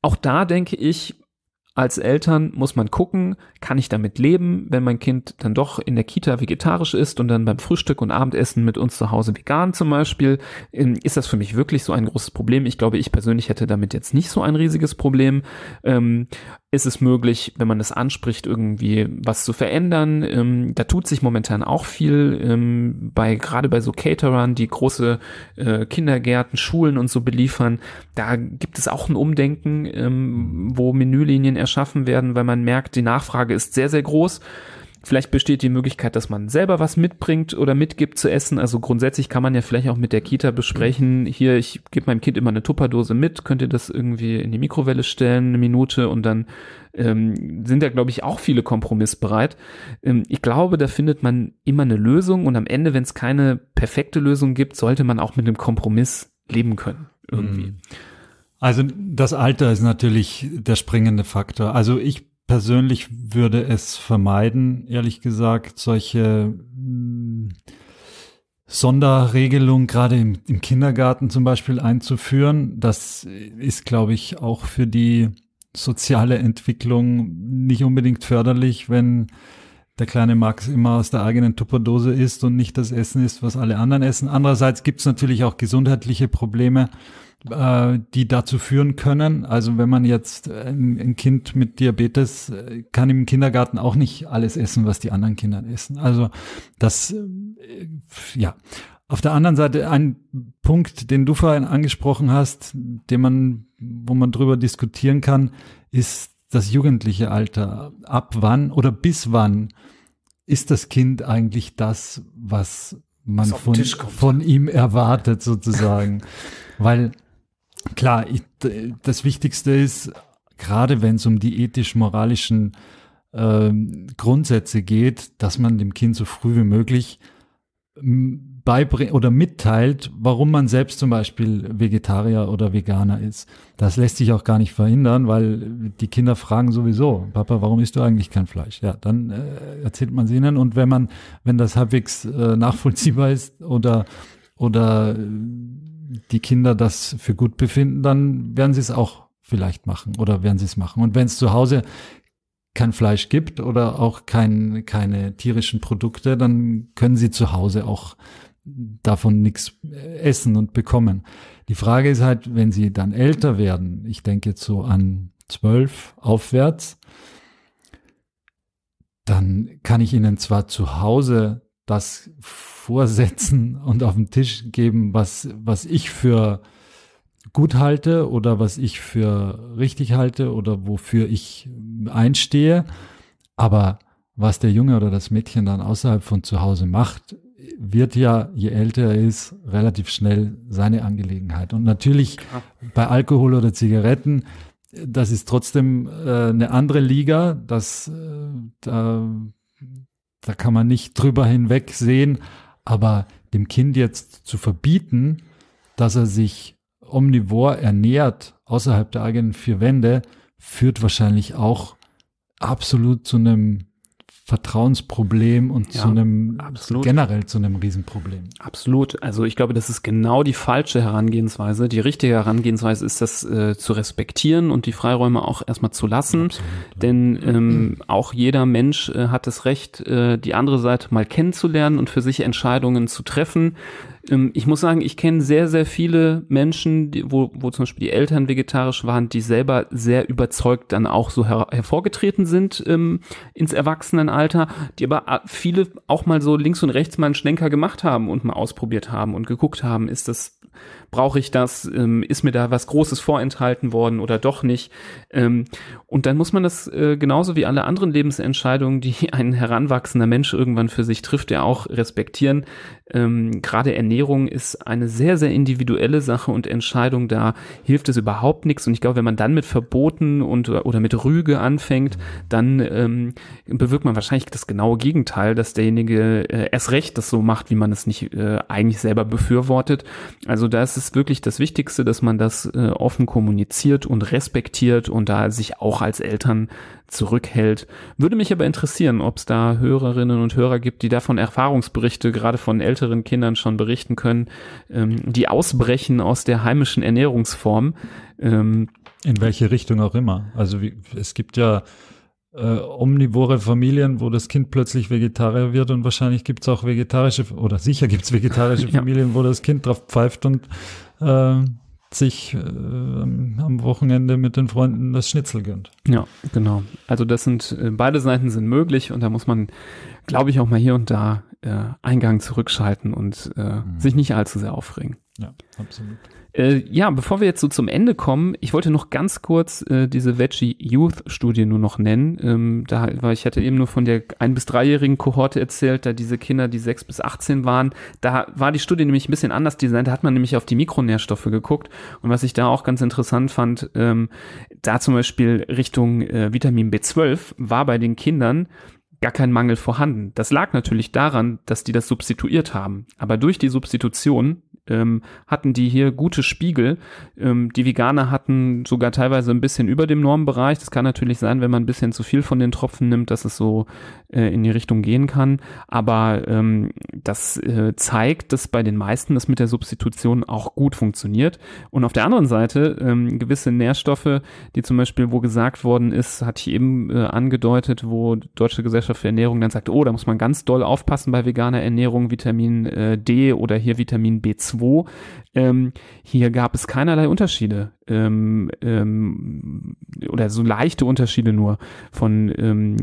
Auch da denke ich, als Eltern muss man gucken, kann ich damit leben, wenn mein Kind dann doch in der Kita vegetarisch ist und dann beim Frühstück und Abendessen mit uns zu Hause vegan zum Beispiel, ähm, ist das für mich wirklich so ein großes Problem. Ich glaube, ich persönlich hätte damit jetzt nicht so ein riesiges Problem. Ähm, ist es möglich, wenn man es anspricht, irgendwie was zu verändern. Ähm, da tut sich momentan auch viel ähm, bei gerade bei so Caterern, die große äh, Kindergärten, Schulen und so beliefern. Da gibt es auch ein Umdenken, ähm, wo Menülinien erschaffen werden, weil man merkt, die Nachfrage ist sehr sehr groß. Vielleicht besteht die Möglichkeit, dass man selber was mitbringt oder mitgibt zu essen. Also grundsätzlich kann man ja vielleicht auch mit der Kita besprechen, hier, ich gebe meinem Kind immer eine Tupperdose mit, könnt ihr das irgendwie in die Mikrowelle stellen, eine Minute und dann ähm, sind da, glaube ich, auch viele kompromissbereit. Ähm, ich glaube, da findet man immer eine Lösung und am Ende, wenn es keine perfekte Lösung gibt, sollte man auch mit einem Kompromiss leben können. Irgendwie. Mhm. Also das Alter ist natürlich der springende Faktor. Also ich persönlich würde es vermeiden, ehrlich gesagt, solche mh, hm, Sonderregelungen gerade im, im, Kindergarten zum Beispiel einzuführen. Das ist, glaube ich, auch für die soziale Entwicklung nicht unbedingt förderlich, wenn der kleine Max immer aus der eigenen Tupperdose isst und nicht das Essen isst, was alle anderen essen. Andererseits gibt es natürlich auch gesundheitliche Probleme äh, die dazu führen können. Also wenn man jetzt ein, ein, Kind mit Diabetes äh, kann im Kindergarten auch nicht alles essen, was die anderen Kinder essen. Also das, äh, ja. Auf der anderen Seite ein Punkt, den du vorhin angesprochen hast, den man, wo man drüber diskutieren kann, ist das jugendliche Alter. Ab wann oder bis wann ist das Kind eigentlich das, was man von, von ihm erwartet sozusagen? Weil klar, ich, das Wichtigste ist, gerade wenn es um die ethisch-moralischen äh, Grundsätze geht, dass man dem Kind so früh wie möglich beibringt oder mitteilt, warum man selbst zum Beispiel Vegetarier oder Veganer ist. Das lässt sich auch gar nicht verhindern, weil die Kinder fragen sowieso, Papa, warum isst du eigentlich kein Fleisch? Ja, dann äh, erzählt man sie ihnen und wenn man, wenn das halbwegs äh, nachvollziehbar ist oder oder die Kinder das für gut befinden, dann werden sie es auch vielleicht machen oder werden sie es machen. Und wenn es zu Hause kein Fleisch gibt oder auch kein, keine tierischen Produkte, dann können sie zu Hause auch davon nichts essen und bekommen. Die Frage ist halt, wenn sie dann älter werden, ich denke jetzt so an zwölf aufwärts, dann kann ich ihnen zwar zu Hause das vorsetzen und auf den Tisch geben, was, was ich für gut halte oder was ich für richtig halte oder wofür ich einstehe. Aber was der Junge oder das Mädchen dann außerhalb von zu Hause macht, wird ja, je älter er ist, relativ schnell seine Angelegenheit. Und natürlich bei Alkohol oder Zigaretten, das ist trotzdem äh, eine andere Liga. Das, äh, da da kann man nicht drüber hinwegsehen, aber dem Kind jetzt zu verbieten, dass er sich omnivor ernährt außerhalb der eigenen vier Wände, führt wahrscheinlich auch absolut zu einem Vertrauensproblem und Ja, zu einem absolut. generell zu einem Riesenproblem. Absolut. Also ich glaube, das ist genau die falsche Herangehensweise. Die richtige Herangehensweise ist, das äh, zu respektieren und die Freiräume auch erstmal zu lassen. Absolut, ja. Denn ähm, auch jeder Mensch äh, hat das Recht, äh, die andere Seite mal kennenzulernen und für sich Entscheidungen zu treffen. Ähm, ich muss sagen, ich kenne sehr, sehr viele Menschen, die, wo, wo zum Beispiel die Eltern vegetarisch waren, die selber sehr überzeugt dann auch so her hervorgetreten sind ähm, ins Erwachsenenalter, die aber äh, viele auch mal so links und rechts mal einen Schlenker gemacht haben und mal ausprobiert haben und geguckt haben, ist das brauche ich das, ähm, ist mir da was Großes vorenthalten worden oder doch nicht. Ähm, und dann muss man das äh, genauso wie alle anderen Lebensentscheidungen, die ein heranwachsender Mensch irgendwann für sich trifft, ja auch respektieren. Ähm, Gerade Ernährung ist eine sehr, sehr individuelle Sache und Entscheidung, da hilft es überhaupt nichts. Und ich glaube, wenn man dann mit Verboten und oder mit Rüge anfängt, dann ähm, bewirkt man wahrscheinlich das genaue Gegenteil, dass derjenige äh, erst recht das so macht, wie man es nicht äh, eigentlich selber befürwortet. Also da ist es wirklich das Wichtigste, dass man das äh, offen kommuniziert und respektiert und da sich auch als Eltern zurückhält. Würde mich aber interessieren, ob es da Hörerinnen und Hörer gibt, die davon Erfahrungsberichte gerade von älteren Kindern schon berichten können, ähm, die ausbrechen aus der heimischen Ernährungsform. Ähm, In welche Richtung auch immer. Also wie, es gibt ja äh, omnivore Familien, wo das Kind plötzlich Vegetarier wird und wahrscheinlich gibt es auch vegetarische oder sicher gibt es vegetarische Ja. Familien, wo das Kind drauf pfeift und äh, sich äh, am Wochenende mit den Freunden das Schnitzel gönnt. Ja, genau. Also das sind, äh, beide Seiten sind möglich und da muss man, glaube ich, auch mal hier und da äh, Eingang zurückschalten und äh, sich nicht allzu sehr aufregen. Ja, absolut. Äh, ja, bevor wir jetzt so zum Ende kommen, ich wollte noch ganz kurz äh, diese Veggie Youth Studie nur noch nennen. Ähm, da, weil ich hatte eben nur von der ein- bis dreijährigen Kohorte erzählt, da diese Kinder, die sechs bis 18 waren, da war die Studie nämlich ein bisschen anders designt. Da hat man nämlich auf die Mikronährstoffe geguckt. Und was ich da auch ganz interessant fand, ähm, da zum Beispiel Richtung äh, Vitamin B12 war bei den Kindern gar kein Mangel vorhanden. Das lag natürlich daran, dass die das substituiert haben. Aber durch die Substitution ähm, hatten die hier gute Spiegel. Ähm, die Veganer hatten sogar teilweise ein bisschen über dem Normbereich. Das kann natürlich sein, wenn man ein bisschen zu viel von den Tropfen nimmt, dass es so äh, in die Richtung gehen kann. Aber ähm, das äh, zeigt, dass bei den meisten das mit der Substitution auch gut funktioniert. Und auf der anderen Seite ähm, gewisse Nährstoffe, die zum Beispiel, wo gesagt worden ist, hatte ich eben äh, angedeutet, wo Deutsche Gesellschaft für Ernährung dann sagt, oh, da muss man ganz doll aufpassen bei veganer Ernährung, Vitamin äh, D oder hier Vitamin B2. Ähm, hier gab es keinerlei Unterschiede ähm, ähm, oder so leichte Unterschiede nur von, ähm,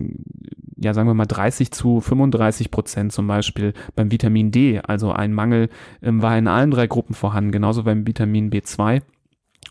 ja, sagen wir mal 30 zu 35 Prozent zum Beispiel beim Vitamin D. Also ein Mangel ähm, war in allen drei Gruppen vorhanden, genauso beim Vitamin B2.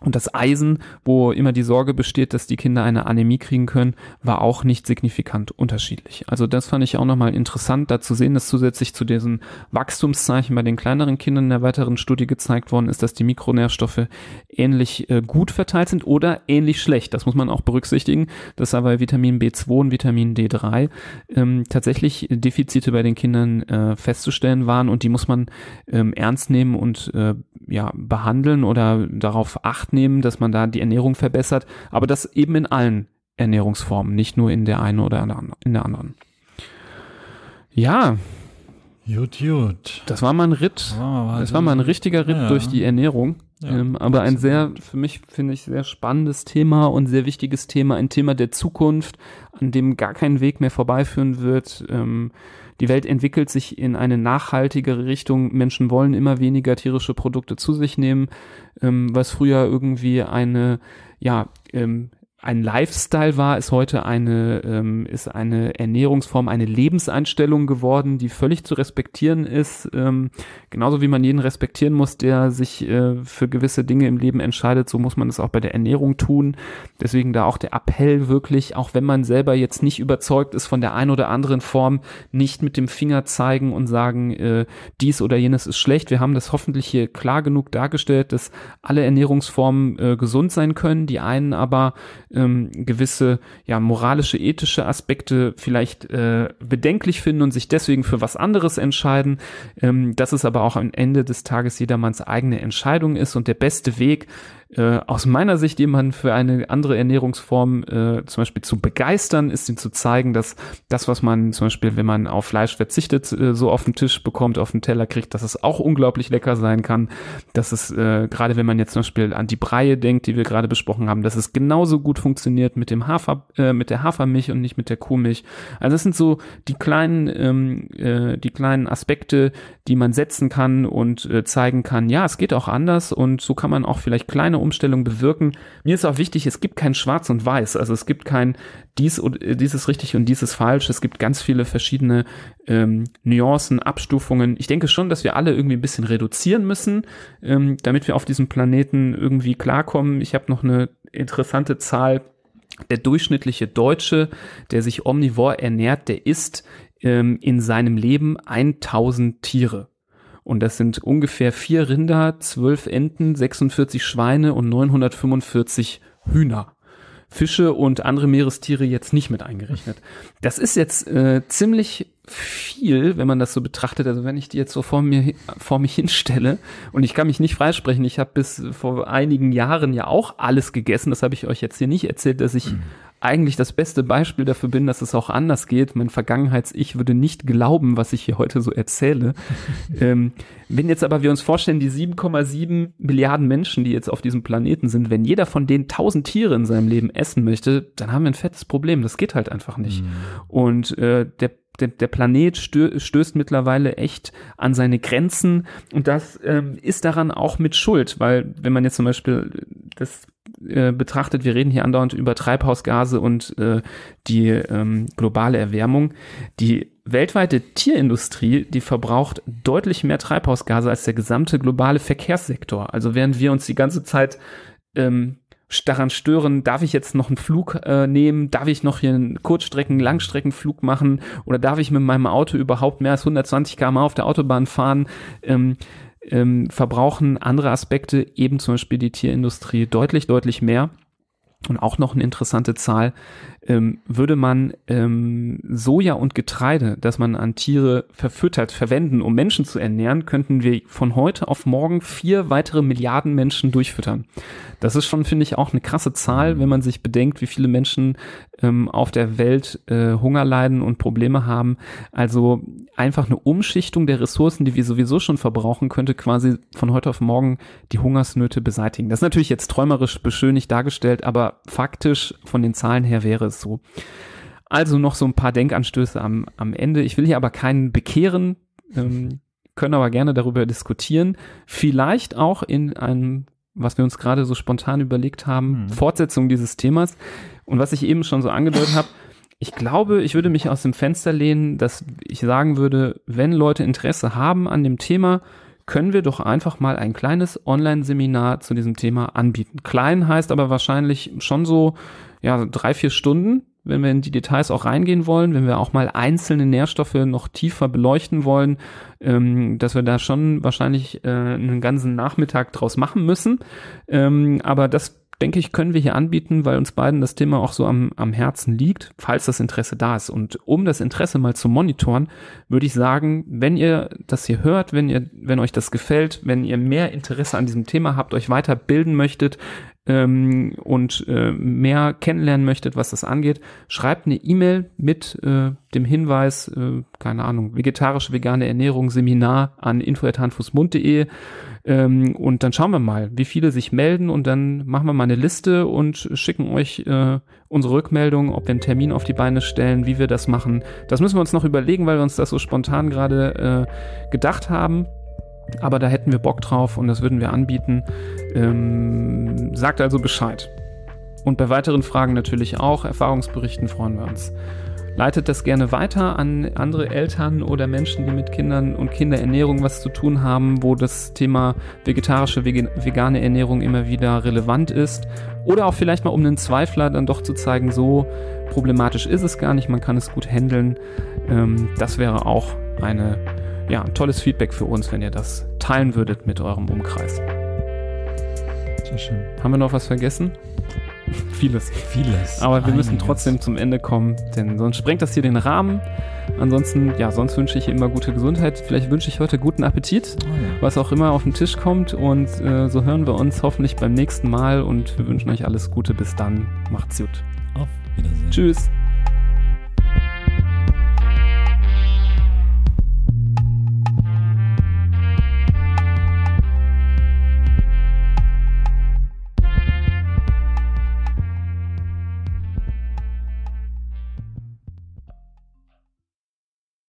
Und das Eisen, wo immer die Sorge besteht, dass die Kinder eine Anämie kriegen können, war auch nicht signifikant unterschiedlich. Also das fand ich auch nochmal interessant, da zu sehen, dass zusätzlich zu diesen Wachstumszeichen bei den kleineren Kindern in der weiteren Studie gezeigt worden ist, dass die Mikronährstoffe ähnlich äh, gut verteilt sind oder ähnlich schlecht. Das muss man auch berücksichtigen, dass da bei Vitamin B2 und Vitamin D3 ähm, tatsächlich Defizite bei den Kindern äh, festzustellen waren und die muss man ähm, ernst nehmen und äh, ja, behandeln oder darauf acht nehmen, dass man da die Ernährung verbessert, aber das eben in allen Ernährungsformen, nicht nur in der einen oder in der anderen. Ja, Gut, gut. das war mal ein Ritt. Ah, Das war mal ein richtiger Ritt Ja. durch die Ernährung. Ja, ähm, aber ein sehr, für mich finde ich, sehr spannendes Thema und sehr wichtiges Thema, ein Thema der Zukunft, an dem gar kein Weg mehr vorbeiführen wird. Ähm, die Welt entwickelt sich in eine nachhaltigere Richtung. Menschen wollen immer weniger tierische Produkte zu sich nehmen, ähm, was früher irgendwie eine, ja, ähm, ein Lifestyle war, ist heute eine, ähm, ist eine Ernährungsform, eine Lebenseinstellung geworden, die völlig zu respektieren ist. Ähm, genauso wie man jeden respektieren muss, der sich äh, für gewisse Dinge im Leben entscheidet, so muss man es auch bei der Ernährung tun. Deswegen da auch der Appell wirklich, auch wenn man selber jetzt nicht überzeugt ist von der ein oder anderen Form, nicht mit dem Finger zeigen und sagen, äh, dies oder jenes ist schlecht. Wir haben das hoffentlich hier klar genug dargestellt, dass alle Ernährungsformen äh, gesund sein können, die einen aber ähm, gewisse ja moralische, ethische Aspekte vielleicht äh, bedenklich finden und sich deswegen für was anderes entscheiden. Ähm, dass es aber auch am Ende des Tages jedermanns eigene Entscheidung ist und der beste Weg, äh, aus meiner Sicht jemanden für eine andere Ernährungsform äh, zum Beispiel zu begeistern, ist ihm zu zeigen, dass das, was man zum Beispiel, wenn man auf Fleisch verzichtet, äh, so auf den Tisch bekommt, auf den Teller kriegt, dass es auch unglaublich lecker sein kann. Dass es, äh, gerade wenn man jetzt zum Beispiel an die Breie denkt, die wir gerade besprochen haben, dass es genauso gut funktioniert mit dem Hafer, äh, mit der Hafermilch und nicht mit der Kuhmilch. Also das sind so die kleinen, ähm, äh, die kleinen Aspekte, die man setzen kann und äh, zeigen kann, ja, es geht auch anders und so kann man auch vielleicht kleine Umstellung bewirken. Mir ist auch wichtig, es gibt kein Schwarz und Weiß. Also es gibt kein dies und äh, dieses richtig und dieses falsch. Es gibt ganz viele verschiedene ähm, Nuancen, Abstufungen. Ich denke schon, dass wir alle irgendwie ein bisschen reduzieren müssen, ähm, damit wir auf diesem Planeten irgendwie klarkommen. Ich habe noch eine interessante Zahl. Der durchschnittliche Deutsche, der sich omnivor ernährt, der isst ähm, in seinem Leben 1000 Tiere. Und das sind ungefähr vier Rinder, zwölf Enten, 46 Schweine und 945 Hühner. Fische und andere Meerestiere jetzt nicht mit eingerechnet. Das ist jetzt äh, ziemlich viel, wenn man das so betrachtet. Also wenn ich die jetzt so vor mir vor mich hinstelle und ich kann mich nicht freisprechen. Ich habe bis vor einigen Jahren ja auch alles gegessen. Das habe ich euch jetzt hier nicht erzählt, dass ich mhm eigentlich das beste Beispiel dafür bin, dass es auch anders geht. Mein Vergangenheits-Ich würde nicht glauben, was ich hier heute so erzähle. ähm, wenn jetzt aber wir uns vorstellen, die 7,7 Milliarden Menschen, die jetzt auf diesem Planeten sind, wenn jeder von denen 1000 Tiere in seinem Leben essen möchte, dann haben wir ein fettes Problem. Das geht halt einfach nicht. Mhm. Und äh, der der, der Planet stö stößt mittlerweile echt an seine Grenzen und das ähm, ist daran auch mit Schuld, weil wenn man jetzt zum Beispiel das äh, betrachtet, wir reden hier andauernd über Treibhausgase und äh, die ähm, globale Erwärmung. Die weltweite Tierindustrie, die verbraucht deutlich mehr Treibhausgase als der gesamte globale Verkehrssektor. Also während wir uns die ganze Zeit ähm, daran stören, darf ich jetzt noch einen Flug äh, nehmen, darf ich noch hier einen Kurzstrecken, Langstreckenflug machen oder darf ich mit meinem Auto überhaupt mehr als 120 km auf der Autobahn fahren, ähm, ähm, verbrauchen andere Aspekte, eben zum Beispiel die Tierindustrie, deutlich, deutlich mehr. Und auch noch eine interessante Zahl, ähm, würde man ähm, Soja und Getreide, das man an Tiere verfüttert, verwenden, um Menschen zu ernähren, könnten wir von heute auf morgen vier weitere Milliarden Menschen durchfüttern. Das ist schon, finde ich, auch eine krasse Zahl, wenn man sich bedenkt, wie viele Menschen ähm, auf der Welt äh, Hunger leiden und Probleme haben. Also einfach eine Umschichtung der Ressourcen, die wir sowieso schon verbrauchen, könnte quasi von heute auf morgen die Hungersnöte beseitigen. Das ist natürlich jetzt träumerisch beschönigt dargestellt, aber faktisch von den Zahlen her wäre es so. Also noch so ein paar Denkanstöße am, am Ende. Ich will hier aber keinen bekehren, ähm, können aber gerne darüber diskutieren. Vielleicht auch in einem, was wir uns gerade so spontan überlegt haben, hm. Fortsetzung dieses Themas. Und was ich eben schon so angedeutet habe, ich glaube, ich würde mich aus dem Fenster lehnen, dass ich sagen würde, wenn Leute Interesse haben an dem Thema, können wir doch einfach mal ein kleines Online-Seminar zu diesem Thema anbieten. Klein heißt aber wahrscheinlich schon so, ja, drei, vier Stunden, wenn wir in die Details auch reingehen wollen, wenn wir auch mal einzelne Nährstoffe noch tiefer beleuchten wollen, ähm, dass wir da schon wahrscheinlich äh, einen ganzen Nachmittag draus machen müssen. Ähm, aber das denke ich, können wir hier anbieten, weil uns beiden das Thema auch so am, am Herzen liegt, falls das Interesse da ist. Und um das Interesse mal zu monitoren, würde ich sagen, wenn ihr das hier hört, wenn ihr, wenn euch das gefällt, wenn ihr mehr Interesse an diesem Thema habt, euch weiterbilden möchtet, ähm, und äh, mehr kennenlernen möchtet, was das angeht, schreibt eine E-Mail mit äh, dem Hinweis, äh, keine Ahnung, vegetarische vegane Ernährung Seminar an info@handfußmund.de ähm, und dann schauen wir mal, wie viele sich melden und dann machen wir mal eine Liste und schicken euch äh, unsere Rückmeldung, ob wir einen Termin auf die Beine stellen, wie wir das machen. Das müssen wir uns noch überlegen, weil wir uns das so spontan gerade äh, gedacht haben. Aber da hätten wir Bock drauf und das würden wir anbieten. Ähm, sagt also Bescheid. Und bei weiteren Fragen natürlich auch, Erfahrungsberichten freuen wir uns. Leitet das gerne weiter an andere Eltern oder Menschen, die mit Kindern und Kinderernährung was zu tun haben, wo das Thema vegetarische, vegane Ernährung immer wieder relevant ist. Oder auch vielleicht mal um einen Zweifler dann doch zu zeigen, so problematisch ist es gar nicht, man kann es gut handeln. Ähm, das wäre auch eine ja, ein tolles Feedback für uns, wenn ihr das teilen würdet mit eurem Umkreis. Sehr schön. Haben wir noch was vergessen? Vieles. Vieles. Aber wir müssen trotzdem zum Ende kommen, denn sonst sprengt das hier den Rahmen. Ansonsten, ja, sonst wünsche ich immer gute Gesundheit. Vielleicht wünsche ich heute guten Appetit, Oh ja. was auch immer auf den Tisch kommt. Und äh, so hören wir uns hoffentlich beim nächsten Mal und wir wünschen euch alles Gute. Bis dann. Macht's gut. Auf Wiedersehen. Tschüss.